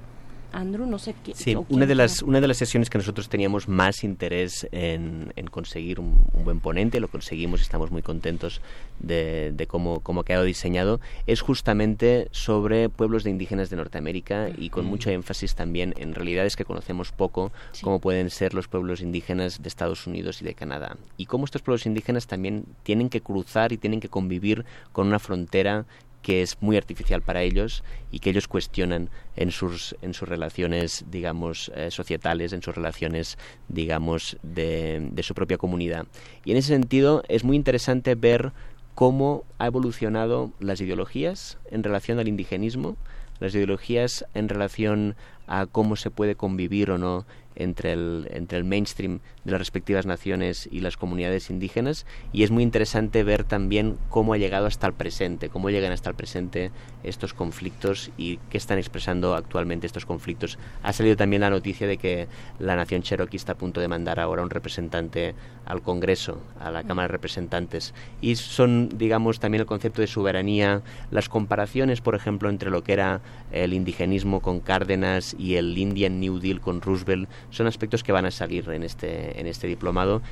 Andrew, no sé qué. Sí, una de, las, una de las sesiones que nosotros teníamos más interés en, conseguir un, buen ponente, lo conseguimos, estamos muy contentos de, cómo, cómo ha quedado diseñado, es justamente sobre pueblos de indígenas de Norteamérica y con mucho énfasis también en realidades que conocemos poco, como pueden ser los pueblos indígenas de Estados Unidos y de Canadá. Y cómo estos pueblos indígenas también tienen que cruzar y tienen que convivir con una frontera que es muy artificial para ellos y que ellos cuestionan en sus, en sus relaciones, digamos, eh, societales, en sus relaciones, digamos, de, de su propia comunidad. Y en ese sentido es muy interesante ver cómo ha evolucionado las ideologías en relación al indigenismo, las ideologías en relación a cómo se puede convivir o no entre el, entre el mainstream de las respectivas naciones y las comunidades indígenas y es muy interesante ver también cómo ha llegado hasta el presente, cómo llegan hasta el presente estos conflictos y qué están expresando actualmente estos conflictos. Ha salido también la noticia de que la nación cherokee está a punto de mandar ahora un representante al Congreso, a la Cámara de Representantes y son, digamos, también el concepto de soberanía, las comparaciones, por ejemplo, entre lo que era el indigenismo con Cárdenas y el Indian New Deal con Roosevelt son aspectos que van a salir en este, en este diplomado,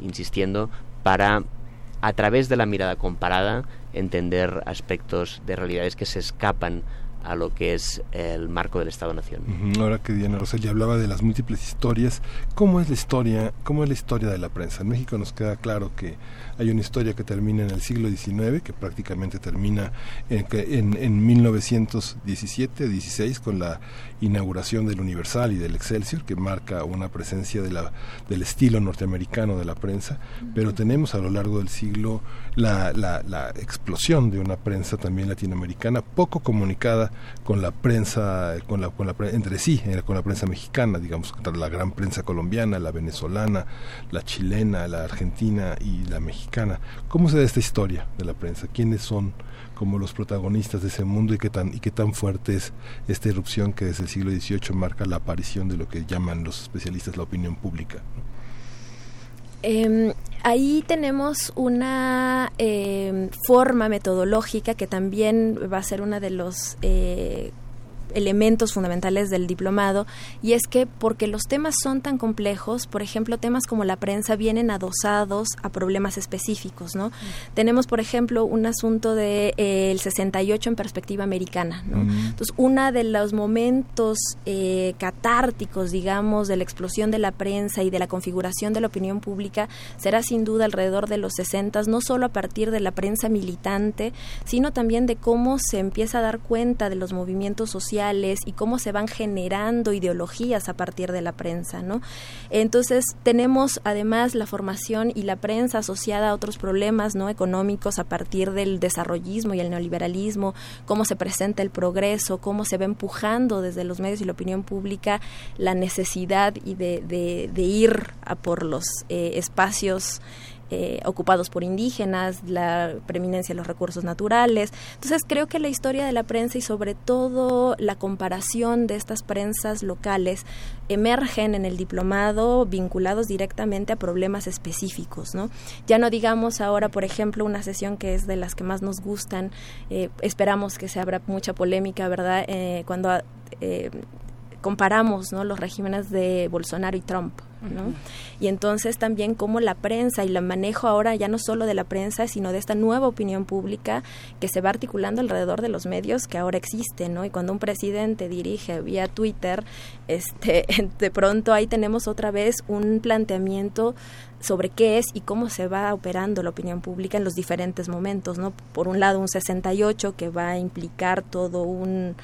insistiendo, para a través de la mirada comparada entender aspectos de realidades que se escapan a lo que es el marco del Estado-Nación. Ahora que Diana Rosell ya hablaba de las múltiples historias, ¿cómo es la historia, cómo es la historia de la prensa? En México nos queda claro que hay una historia que termina en el siglo XIX, que prácticamente termina en, en, en 1917-16 con la inauguración del Universal y del Excelsior, que marca una presencia de la, del estilo norteamericano de la prensa, pero tenemos a lo largo del siglo la, la, la explosión de una prensa también latinoamericana, poco comunicada con la prensa, con la, con la, entre sí, eh, con la prensa mexicana, digamos, la gran prensa colombiana, la venezolana, la chilena, la argentina y la mexicana. ¿Cómo se da esta historia de la prensa? ¿Quiénes son? como los protagonistas de ese mundo y qué tan y qué tan fuerte es esta erupción que desde el siglo XVIII marca la aparición de lo que llaman los especialistas la opinión pública. Em, ahí tenemos una em, forma metodológica que también va a ser una de los eh, elementos fundamentales del diplomado y es que porque los temas son tan complejos, por ejemplo, temas como la prensa vienen adosados a problemas específicos, ¿no? Tenemos, por ejemplo, un asunto de eh, el 68 en perspectiva americana, ¿no? Entonces, uno de los momentos eh, catárticos, digamos, de la explosión de la prensa y de la configuración de la opinión pública será sin duda alrededor de los 60, no solo a partir de la prensa militante, sino también de cómo se empieza a dar cuenta de los movimientos y cómo se van generando ideologías a partir de la prensa, ¿no? Entonces tenemos además la formación y la prensa asociada a otros problemas, ¿no? Económicos a partir del desarrollismo y el neoliberalismo, cómo se presenta el progreso, cómo se va empujando desde los medios y la opinión pública la necesidad y de, de, ir a por los eh, espacios eh, ocupados por indígenas, la preeminencia de los recursos naturales. Entonces creo que la historia de la prensa y sobre todo la comparación de estas prensas locales emergen en el diplomado vinculados directamente a problemas específicos, ¿no? Ya no digamos ahora, por ejemplo, una sesión que es de las que más nos gustan, eh, esperamos que se abra mucha polémica, ¿verdad? Eh, cuando comparamos ¿no? los regímenes de Bolsonaro y Trump. ¿No? Y entonces también como la prensa y el manejo ahora ya no solo de la prensa, sino de esta nueva opinión pública que se va articulando alrededor de los medios que ahora existen, ¿no? Y cuando un presidente dirige vía Twitter, este, de pronto ahí tenemos otra vez un planteamiento sobre qué es y cómo se va operando la opinión pública en los diferentes momentos, ¿no? Por un lado un 68 que va a implicar todo un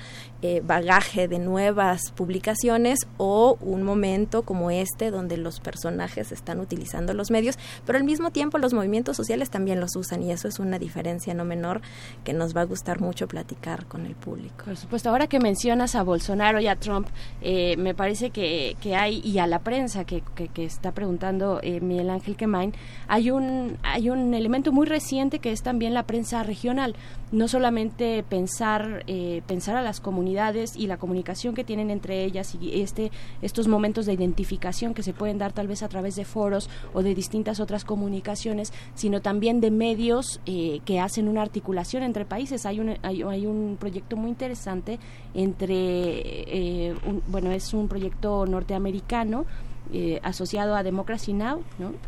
eh, bagaje de nuevas publicaciones o un momento como este donde los personajes están utilizando los medios, pero al mismo tiempo los movimientos sociales también los usan y eso es una diferencia no menor que nos va a gustar mucho platicar con el público. Por supuesto, ahora que mencionas a Bolsonaro y a Trump, eh, me parece que, que, hay, y a la prensa que, que, está preguntando eh, Miguel Ángel Quemain, hay un, hay un elemento muy reciente que es también la prensa regional. No solamente pensar, eh, pensar a las comunidades y la comunicación que tienen entre ellas y este, estos momentos de identificación que se pueden dar tal vez a través de foros o de distintas otras comunicaciones, sino también de medios eh, que hacen una articulación entre países. Hay un, hay, un proyecto muy interesante entre, eh, bueno, es un proyecto norteamericano eh, asociado a Democracy Now,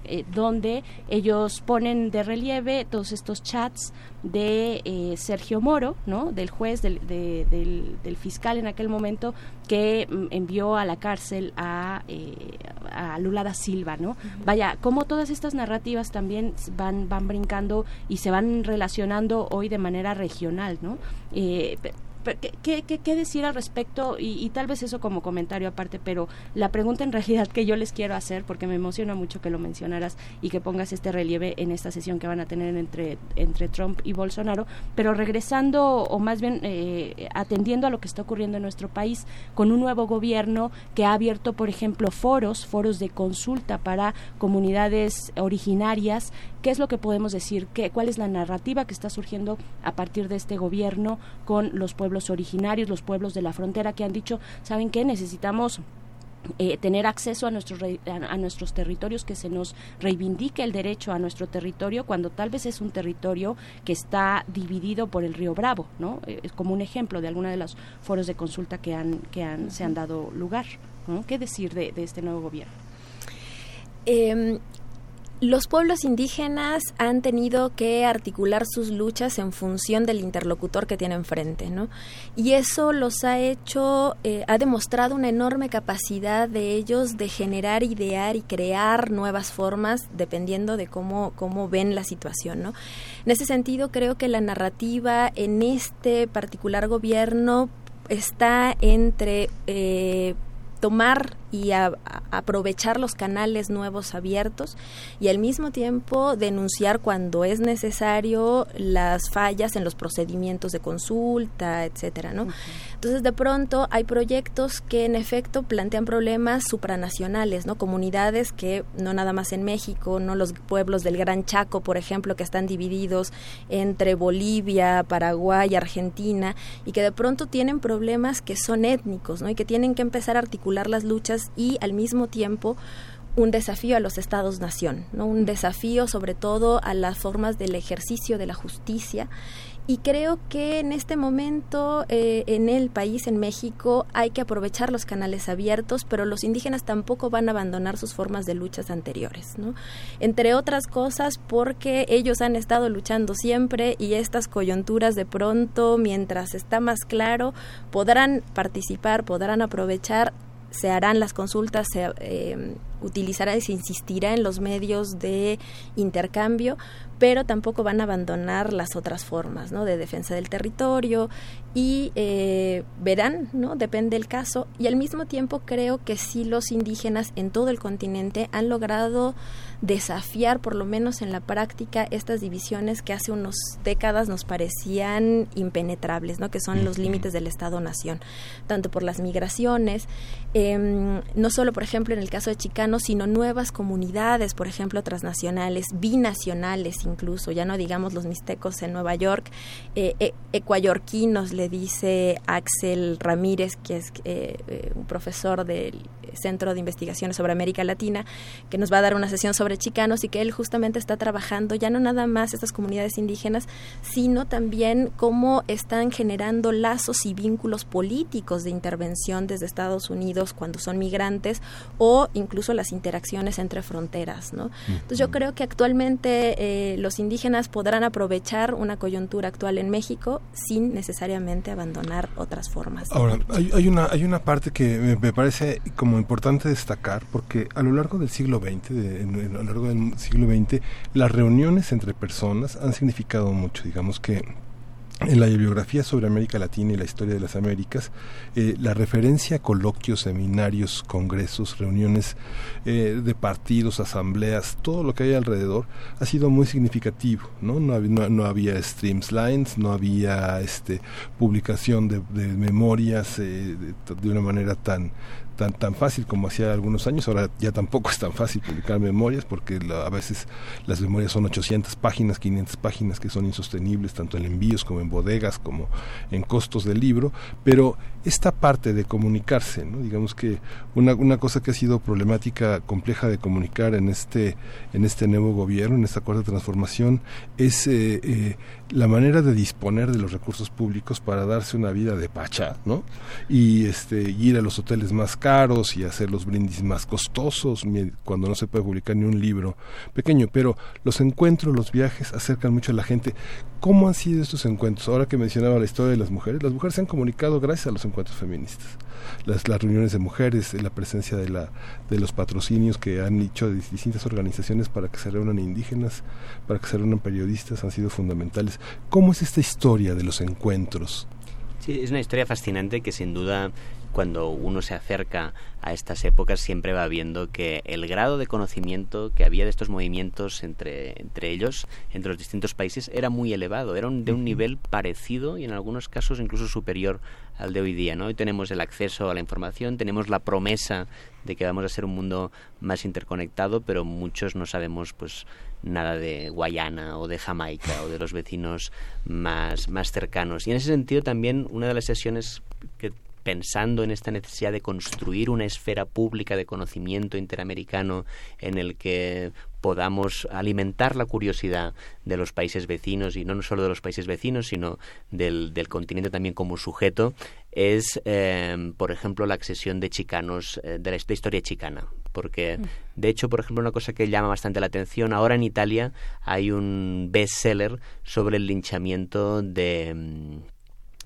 eh, donde ellos ponen de relieve todos estos chats de eh, Sergio Moro, ¿no? del juez, del, del, fiscal en aquel momento que mm, envió a la cárcel a, a Lula da Silva. ¿no? Vaya, como todas estas narrativas también van, van brincando y se van relacionando hoy de manera regional. ¿no? ¿Qué, qué, decir al respecto? Y, tal vez eso como comentario aparte, pero la pregunta en realidad que yo les quiero hacer, porque me emociona mucho que lo mencionaras y que pongas este relieve en esta sesión que van a tener entre, entre Trump y Bolsonaro, pero regresando o más bien eh, atendiendo a lo que está ocurriendo en nuestro país con un nuevo gobierno que ha abierto, por ejemplo, foros, foros de consulta para comunidades originarias ¿Qué es lo que podemos decir? ¿Qué, ¿Cuál es la narrativa que está surgiendo a partir de este gobierno con los pueblos originarios, los pueblos de la frontera que han dicho, ¿saben qué? Necesitamos eh, tener acceso a nuestros a, nuestros territorios que se nos reivindique el derecho a nuestro territorio cuando tal vez es un territorio que está dividido por el río Bravo no eh, es como un ejemplo de alguna de los foros de consulta que han que han se han dado lugar qué decir de, de este nuevo gobierno eh, los pueblos indígenas han tenido que articular sus luchas en función del interlocutor que tienen frente, ¿no? Y eso los ha hecho, eh, ha demostrado una enorme capacidad de ellos de generar, idear y crear nuevas formas dependiendo de cómo, cómo ven la situación, ¿no? En ese sentido, creo que la narrativa en este particular gobierno está entre eh, tomar y aprovechar los canales nuevos abiertos y al mismo tiempo denunciar cuando es necesario las fallas en los procedimientos de consulta, etcétera, ¿no? Entonces, de pronto hay proyectos que en efecto plantean problemas supranacionales, ¿no? Comunidades que no nada más en México, no los pueblos del Gran Chaco, por ejemplo, que están divididos entre Bolivia, Paraguay, Argentina y que de pronto tienen problemas que son étnicos, ¿no? Y que tienen que empezar a articular las luchas y al mismo tiempo un desafío a los estados-nación, ¿no? un desafío sobre todo a las formas del ejercicio de la justicia. Y creo que en este momento eh, en el país, en México, hay que aprovechar los canales abiertos, pero los indígenas tampoco van a abandonar sus formas de luchas anteriores, ¿no? Entre otras cosas porque ellos han estado luchando siempre y estas coyunturas de pronto, mientras está más claro, podrán participar, podrán aprovechar se harán las consultas, se eh, utilizará y se insistirá en los medios de intercambio, pero tampoco van a abandonar las otras formas ¿no? de defensa del territorio y eh, verán, ¿no? depende del caso, y al mismo tiempo creo que sí los indígenas en todo el continente han logrado desafiar, por lo menos en la práctica, estas divisiones que hace unas décadas nos parecían impenetrables, ¿no? que son los límites del Estado-Nación, tanto por las migraciones, em, no solo, por ejemplo, en el caso de Chicano, sino nuevas comunidades, por ejemplo, transnacionales, binacionales incluso, ya no digamos los mixtecos en Nueva York, eh, eh ecuayorquinos, le dice Axel Ramírez, que es eh, un profesor del Centro de Investigaciones sobre América Latina, que nos va a dar una sesión sobre chicanos y que él justamente está trabajando ya no nada más estas comunidades indígenas, sino también cómo están generando lazos y vínculos políticos de intervención desde Estados Unidos cuando son migrantes o incluso las interacciones entre fronteras. ¿no? Entonces yo creo que actualmente eh, los indígenas podrán aprovechar una coyuntura actual en México sin necesariamente abandonar otras formas. Ahora, hay, una, hay una parte que me parece como importante destacar porque a lo largo del siglo XX, a lo largo del siglo XX, las reuniones entre personas han significado mucho. Digamos que en la bibliografía sobre América Latina y la historia de las Américas, eh, la referencia a coloquios, seminarios, congresos, reuniones eh, de partidos, asambleas, todo lo que hay alrededor ha sido muy significativo, ¿no? No, había, no, había streams lines, no había este publicación de, memorias eh, de, una manera tan tan, tan fácil como hacía algunos años. Ahora ya tampoco es tan fácil publicar memorias porque a veces las memorias son 800 páginas, 500 páginas que son insostenibles tanto en envíos como en bodegas como en costos del libro. Pero esta parte de comunicarse, digamos que una, una cosa que ha sido problemática, compleja de comunicar en este, en este nuevo gobierno, en esta cuarta transformación, es eh, eh, la manera de disponer de los recursos públicos para darse una vida de pacha, ¿no? Y este, ir a los hoteles más caros y hacer los brindis más costosos cuando no se puede publicar ni un libro pequeño. Pero los encuentros, los viajes acercan mucho a la gente. ¿Cómo han sido estos encuentros? Ahora que mencionaba la historia de las mujeres, las mujeres se han comunicado gracias a los encuentros feministas. Las, reuniones de mujeres, la presencia de, la, de los patrocinios que han hecho de distintas organizaciones para que se reúnan indígenas, para que se reúnan periodistas, han sido fundamentales. ¿Cómo es esta historia de los encuentros? Sí, es una historia fascinante que sin duda cuando uno se acerca a estas épocas siempre va viendo que el grado de conocimiento que había de estos movimientos entre, entre ellos, entre los distintos países, era muy elevado, era de un nivel parecido y en algunos casos incluso superior al de hoy día. ¿no? Hoy tenemos el acceso a la información, tenemos la promesa de que vamos a ser un mundo más interconectado, pero muchos no sabemos pues nada de Guayana o de Jamaica o de los vecinos más, más cercanos. Y en ese sentido también una de las sesiones que pensando en esta necesidad de construir una esfera pública de conocimiento interamericano en el que podamos alimentar la curiosidad de los países vecinos y no solo de los países vecinos sino del, continente también como sujeto es eh, por ejemplo la accesión de chicanos eh, de la historia chicana porque mm. de hecho por ejemplo una cosa que llama bastante la atención ahora en Italia hay un bestseller sobre el linchamiento de mm,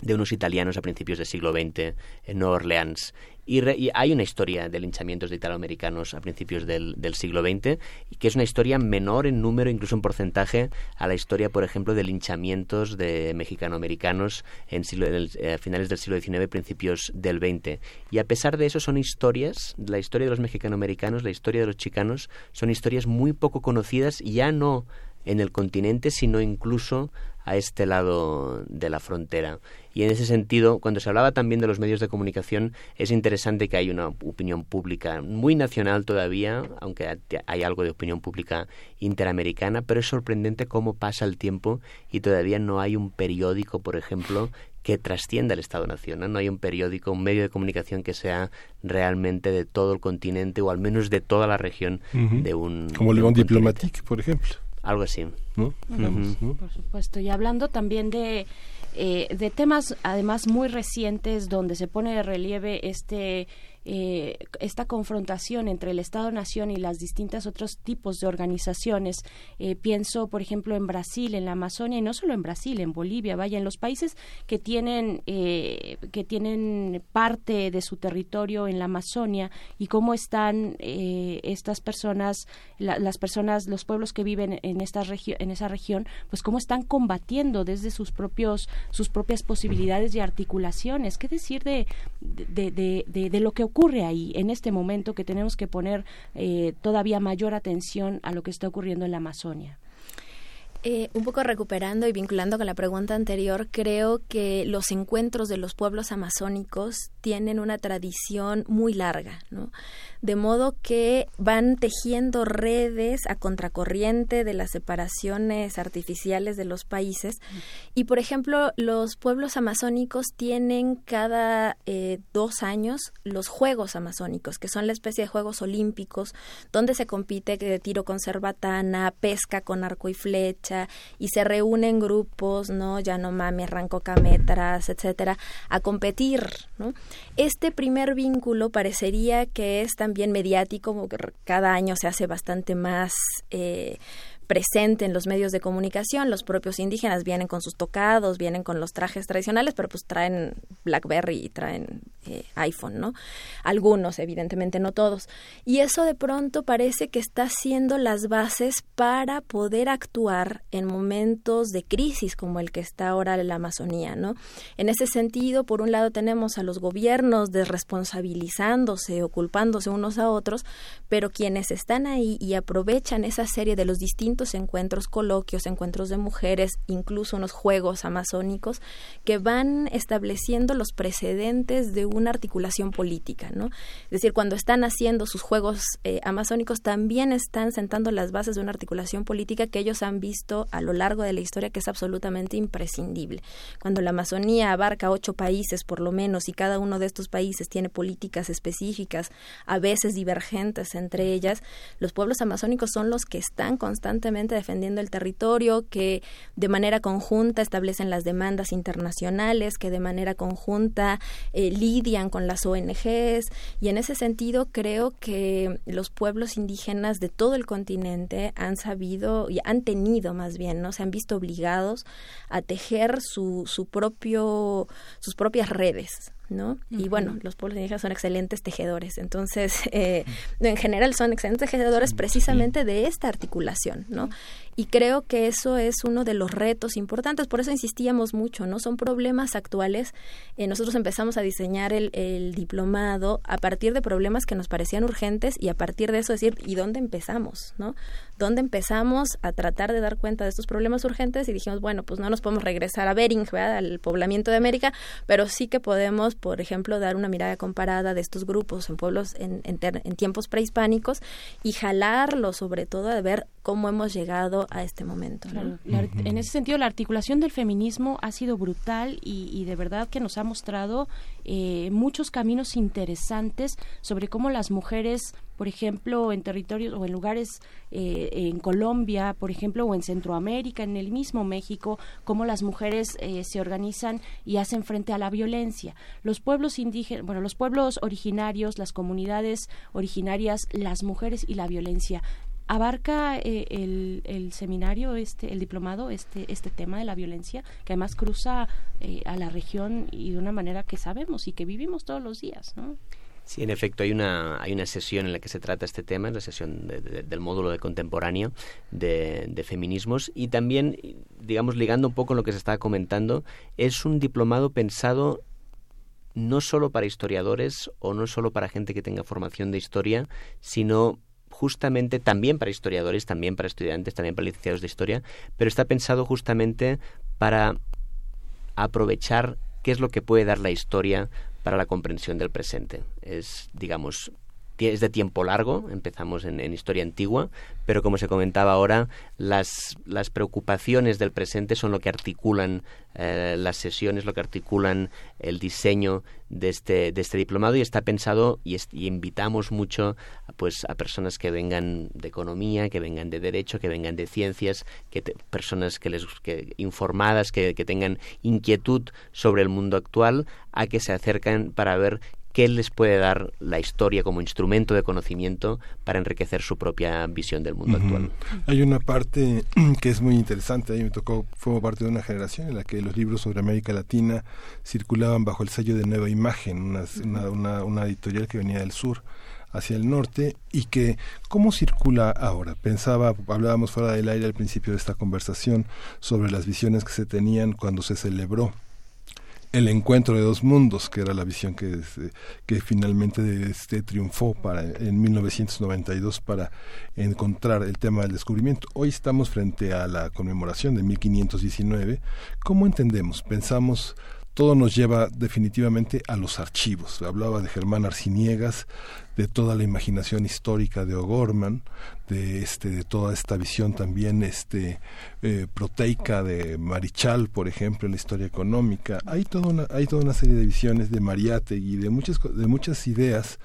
de unos italianos a principios del siglo XX en Nueva Orleans. Y, hay una historia de linchamientos de italoamericanos a principios del, siglo XX, que es una historia menor en número, incluso en porcentaje, a la historia, por ejemplo, de linchamientos de mexicanoamericanos en, en eh, finales del siglo XIX, principios del XX. Y a pesar de eso, son historias, la historia de los mexicanoamericanos, la historia de los chicanos, son historias muy poco conocidas, ya no en el continente, sino incluso a este lado de la frontera. Y en ese sentido, cuando se hablaba también de los medios de comunicación, es interesante que hay una opinión pública muy nacional todavía, aunque hay algo de opinión pública interamericana, pero es sorprendente cómo pasa el tiempo y todavía no hay un periódico, por ejemplo, que trascienda el Estado-Nación. ¿no? hay un periódico, un medio de comunicación que sea realmente de todo el continente o al menos de toda la región de un. Como Le Monde Diplomatique, por ejemplo. Algo así. Por supuesto. Y hablando también de, eh, de temas, además, muy recientes, donde se pone de relieve este eh, esta confrontación entre el Estado-Nación y las distintas otros tipos de organizaciones. Eh, pienso, por ejemplo, en Brasil, en la Amazonia, y no solo en Brasil, en Bolivia, vaya, en los países que tienen, eh, que tienen parte de su territorio en la Amazonia y cómo están estas personas, las personas, los pueblos que viven en, esta en esa región, pues cómo están combatiendo desde sus propios, sus propias posibilidades y articulaciones. ¿Qué decir de, de, de, de lo que ocurre ahí en este momento que tenemos que poner eh, todavía mayor atención a lo que está ocurriendo en la Amazonia? Eh, un poco recuperando y vinculando con la pregunta anterior, creo que los encuentros de los pueblos amazónicos tienen una tradición muy larga, ¿no? De modo que van tejiendo redes a contracorriente de las separaciones artificiales de los países. Y, por ejemplo, los pueblos amazónicos tienen cada eh, dos años los Juegos Amazónicos, que son la especie de Juegos Olímpicos, donde se compite de tiro con cerbatana, pesca con arco y flecha, y se reúnen grupos, ¿no? Ya no mami, arranco cametras, etcétera, a competir, ¿no? Este primer vínculo parecería que es también mediático, cada año se hace bastante más eh, presente en los medios de comunicación. Los propios indígenas vienen con sus tocados, vienen con los trajes tradicionales, pero pues traen BlackBerry y traen eh, iPhone, ¿no? Algunos, evidentemente no todos. Y eso de pronto parece que está haciendo las bases para poder actuar en momentos de crisis como el que está ahora la Amazonía, ¿no? En ese sentido, por un lado tenemos a los gobiernos desresponsabilizándose o culpándose unos a otros, pero quienes están ahí y aprovechan esa serie de los distintos encuentros, coloquios, encuentros de mujeres, incluso unos juegos amazónicos, que van estableciendo los precedentes de una articulación política, ¿no? Es decir, cuando están haciendo sus juegos eh, amazónicos, también están sentando las bases de una articulación política que ellos han visto a lo largo de la historia que es absolutamente imprescindible. Cuando la Amazonía abarca ocho países por lo menos y cada uno de estos países tiene políticas específicas, a veces divergentes entre ellas, los pueblos amazónicos son los que están constantemente defendiendo el territorio, que de manera conjunta establecen las demandas internacionales, que de manera conjunta eh, lidian con las ONGs y en ese sentido creo que los pueblos indígenas de todo el continente han sabido y han tenido más bien, ¿no? Se han visto obligados a tejer su, su propio, sus propias redes, ¿no? Y bueno, los pueblos indígenas son excelentes tejedores, entonces, eh, en general son excelentes tejedores precisamente de esta articulación, ¿no? Y creo que eso es uno de los retos importantes, por eso insistíamos mucho, ¿no? Son problemas actuales. Eh, nosotros empezamos a diseñar el, el, diplomado a partir de problemas que nos parecían urgentes y a partir de eso decir, ¿y dónde empezamos, no? ¿Dónde empezamos a tratar de dar cuenta de estos problemas urgentes? Y dijimos, bueno, pues no nos podemos regresar a Bering, ¿verdad? al poblamiento de América, pero sí que podemos, por ejemplo, dar una mirada comparada de estos grupos en pueblos en, en, en tiempos prehispánicos y jalarlo sobre todo a ver cómo hemos llegado a este momento. Claro. La, en ese sentido, la articulación del feminismo ha sido brutal y, y de verdad que nos ha mostrado eh, muchos caminos interesantes sobre cómo las mujeres por ejemplo, en territorios o en lugares eh, en Colombia, por ejemplo, o en Centroamérica, en el mismo México, cómo las mujeres eh, se organizan y hacen frente a la violencia. Los pueblos indígenas, bueno, los pueblos originarios, las comunidades originarias, las mujeres y la violencia abarca eh, el, seminario, este, el diplomado, este, este tema de la violencia, que además cruza eh, a la región y de una manera que sabemos y que vivimos todos los días, ¿no? Sí, en efecto, hay una, hay una sesión en la que se trata este tema, es la sesión de, del módulo de contemporáneo de, de, feminismos y también, digamos, ligando un poco lo que se estaba comentando, es un diplomado pensado no solo para historiadores o no solo para gente que tenga formación de historia, sino justamente también para historiadores, también para estudiantes, también para licenciados de historia, pero está pensado justamente para aprovechar qué es lo que puede dar la historia para la comprensión del presente. Es, digamos, es de tiempo largo, empezamos en, en, historia antigua, pero como se comentaba ahora, las, las preocupaciones del presente son lo que articulan eh, las sesiones, lo que articulan el diseño de este, de este diplomado y está pensado y, invitamos mucho pues, a personas que vengan de economía, que vengan de derecho, que vengan de ciencias, que personas que les, que, informadas, que, que tengan inquietud sobre el mundo actual, a que se acercan para ver qué les puede dar la historia como instrumento de conocimiento para enriquecer su propia visión del mundo uh -huh. actual. Hay una parte que es muy interesante, ahí me tocó, fue parte de una generación en la que los libros sobre América Latina circulaban bajo el sello de Nueva Imagen, una, una, una, una editorial que venía del sur hacia el norte y que cómo circula ahora. Pensaba, hablábamos fuera del aire al principio de esta conversación sobre las visiones que se tenían cuando se celebró el encuentro de dos mundos, que era la visión que, este, que finalmente este, triunfó para, en 1992 para encontrar el tema del descubrimiento. Hoy estamos frente a la conmemoración de 1519. ¿Cómo entendemos? Pensamos todo nos lleva definitivamente a los archivos. Hablaba de Germán Arciniegas, de toda la imaginación histórica de O'Gorman, de este de toda esta visión también este eh, proteica de Marichal, por ejemplo, en la historia económica. Hay toda una hay toda una serie de visiones de Mariate y de muchas de muchas ideas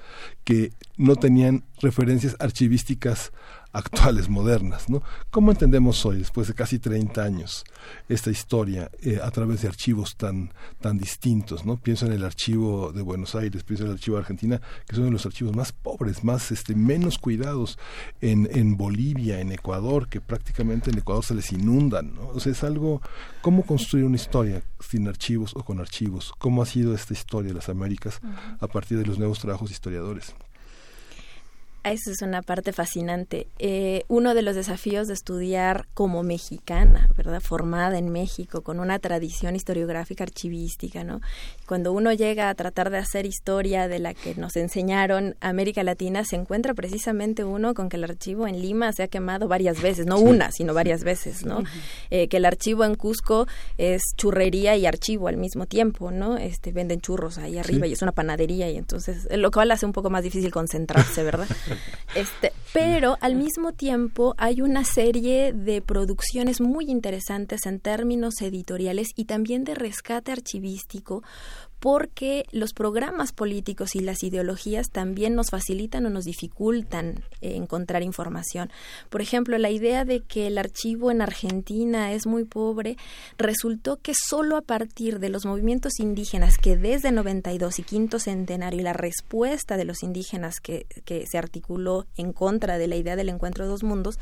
que no tenían referencias archivísticas actuales, modernas, ¿no? ¿Cómo entendemos hoy, después de casi 30 años, esta historia eh, a través de archivos tan, tan distintos, ¿no? Pienso en el archivo de Buenos Aires, pienso en el archivo de Argentina, que son de los archivos más pobres, más, este, menos cuidados en, en Bolivia, en Ecuador, que prácticamente en Ecuador se les inundan, ¿no? O sea, es algo, ¿cómo construir una historia sin archivos o con archivos? ¿Cómo ha sido esta historia de las Américas a partir de los nuevos trabajos historiadores? Esa es una parte fascinante. Eh, uno de los desafíos de estudiar como mexicana, ¿verdad? Formada en México, con una tradición historiográfica archivística, ¿no? Cuando uno llega a tratar de hacer historia de la que nos enseñaron América Latina, se encuentra precisamente uno con que el archivo en Lima se ha quemado varias veces, no una, sino varias veces, ¿no? Eh, que el archivo en Cusco es churrería y archivo al mismo tiempo, ¿no? Este, venden churros ahí arriba y es una panadería y entonces, lo cual hace un poco más difícil concentrarse, ¿verdad? Este, pero al mismo tiempo hay una serie de producciones muy interesantes en términos editoriales y también de rescate archivístico porque los programas políticos y las ideologías también nos facilitan o nos dificultan eh, encontrar información. Por ejemplo, la idea de que el archivo en Argentina es muy pobre resultó que solo a partir de los movimientos indígenas que desde 92 y quinto centenario y la respuesta de los indígenas que, que se articuló en contra de la idea del encuentro de dos mundos,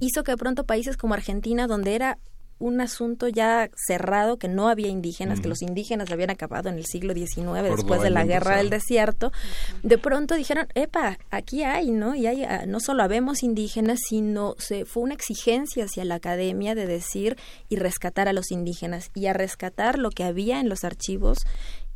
hizo que de pronto países como Argentina, donde era un asunto ya cerrado que no había indígenas, que los indígenas habían acabado en el siglo XIX después de la guerra del desierto, de pronto dijeron, epa, aquí hay, ¿no? Y hay, ah, no solo habemos indígenas, sino se fue una exigencia hacia la academia de decir y rescatar a los indígenas y a rescatar lo que había en los archivos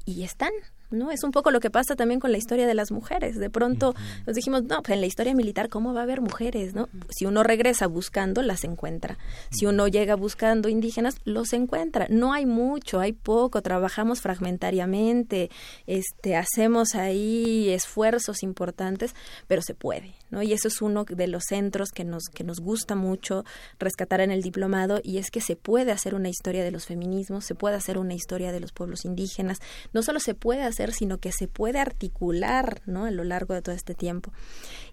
y están, ¿no? Es un poco lo que pasa también con la historia de las mujeres. De pronto nos dijimos, no, pues en la historia militar, ¿cómo va a haber mujeres, no? Si uno regresa buscando, las encuentra. Si uno llega buscando indígenas, los encuentra. No hay mucho, hay poco, trabajamos fragmentariamente, este, hacemos ahí esfuerzos importantes, pero se puede, ¿no? Y eso es uno de los centros que nos, que nos gusta mucho rescatar en el diplomado, y es que se puede hacer una historia de los feminismos, se puede hacer una historia de los pueblos indígenas, no solo se puede hacer sino que se puede articular ¿no? a lo largo de todo este tiempo.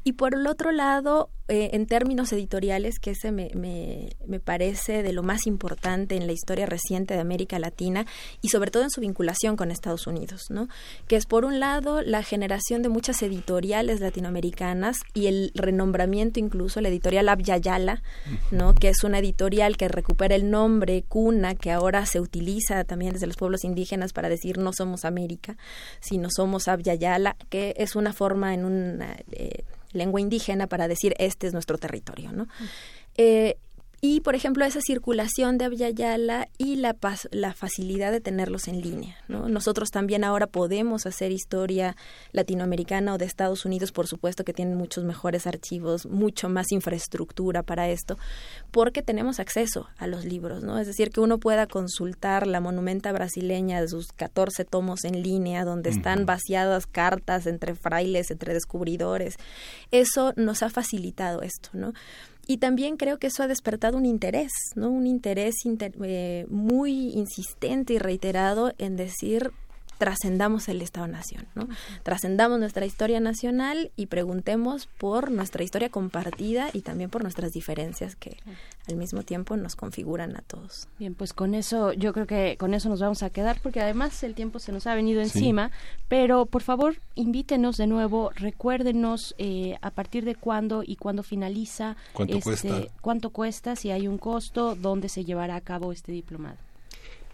Y por el otro lado, eh, en términos editoriales, que ese me, me, me, parece de lo más importante en la historia reciente de América Latina y sobre todo en su vinculación con Estados Unidos, ¿no? que es por un lado la generación de muchas editoriales latinoamericanas y el renombramiento incluso, la editorial Abyayala, ¿no? que es una editorial que recupera el nombre cuna que ahora se utiliza también desde los pueblos indígenas para decir no somos América, sino somos Abyayala, que es una forma en una... Eh, lengua indígena para decir este es nuestro territorio, ¿no? Eh, y, por ejemplo, esa circulación de Abyayala y la, la facilidad de tenerlos en línea. ¿no? Nosotros también ahora podemos hacer historia latinoamericana o de Estados Unidos, por supuesto que tienen muchos mejores archivos, mucho más infraestructura para esto, porque tenemos acceso a los libros. ¿no? Es decir, que uno pueda consultar la monumenta brasileña de sus 14 tomos en línea, donde están vaciadas cartas entre frailes, entre descubridores. Eso nos ha facilitado esto, ¿no? Y también creo que eso ha despertado un interés, ¿no? Un interés eh, muy insistente y reiterado en decir trascendamos el Estado-Nación, ¿no? Trascendamos nuestra historia nacional y preguntemos por nuestra historia compartida y también por nuestras diferencias que al mismo tiempo nos configuran a todos. Bien, pues con eso, yo creo que con eso nos vamos a quedar porque además el tiempo se nos ha venido encima, pero por favor invítenos de nuevo, recuérdenos eh, a partir de cuándo y cuándo finaliza, ¿Cuánto este, cuesta? cuánto cuesta, si hay un costo, dónde se llevará a cabo este diplomado.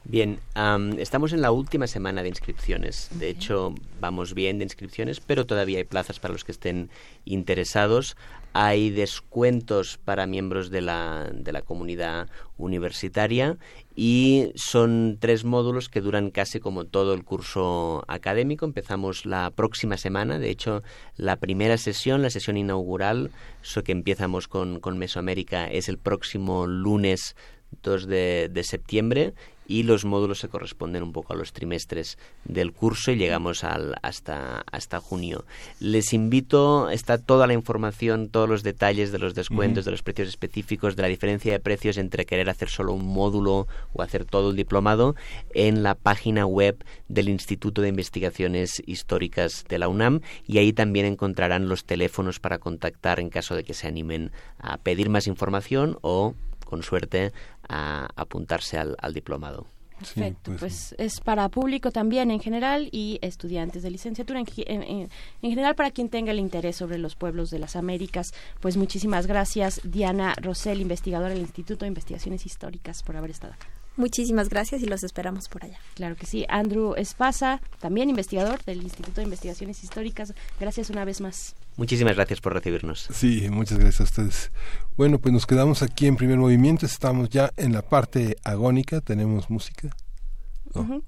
Bien, um, estamos en la última semana de inscripciones. De hecho, vamos bien de inscripciones, pero todavía hay plazas para los que estén interesados. Hay descuentos para miembros de la, de la comunidad universitaria y son tres módulos que duran casi como todo el curso académico. Empezamos la próxima semana, de hecho, la primera sesión, la sesión inaugural, eso que empezamos con, con Mesoamérica, es el próximo lunes 2 de, de septiembre y los módulos se corresponden un poco a los trimestres del curso y llegamos al, hasta, hasta junio. Les invito, está toda la información, todos los detalles de los descuentos, de los precios específicos, de la diferencia de precios entre querer hacer solo un módulo o hacer todo el diplomado en la página web del Instituto de Investigaciones Históricas de la UNAM y ahí también encontrarán los teléfonos para contactar en caso de que se animen a pedir más información o con suerte, a apuntarse al, diplomado. Perfecto, pues, es para público también en general y estudiantes de licenciatura en, en- en- en general para quien tenga el interés sobre los pueblos de las Américas. Pues muchísimas gracias Diana Rosell, investigadora del Instituto de Investigaciones Históricas por haber estado acá. Muchísimas gracias y los esperamos por allá. Claro que sí. Andrew Espasa, también investigador del Instituto de Investigaciones Históricas. Gracias una vez más. Muchísimas gracias por recibirnos. Sí, muchas gracias a ustedes. Bueno, pues nos quedamos aquí en primer movimiento, estamos ya en la parte agónica, tenemos música.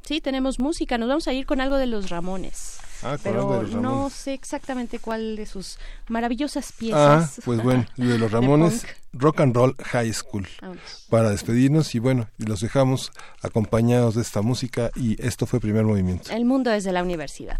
Sí, tenemos música. Nos vamos a ir con algo de los Ramones. Ah, con pero algo de los no sé exactamente cuál de sus maravillosas Ah, piezas. pues bueno, de los Ramones. Rock and Roll High School. Para despedirnos y bueno, y los dejamos acompañados de esta música y esto fue primer movimiento. El mundo desde la universidad.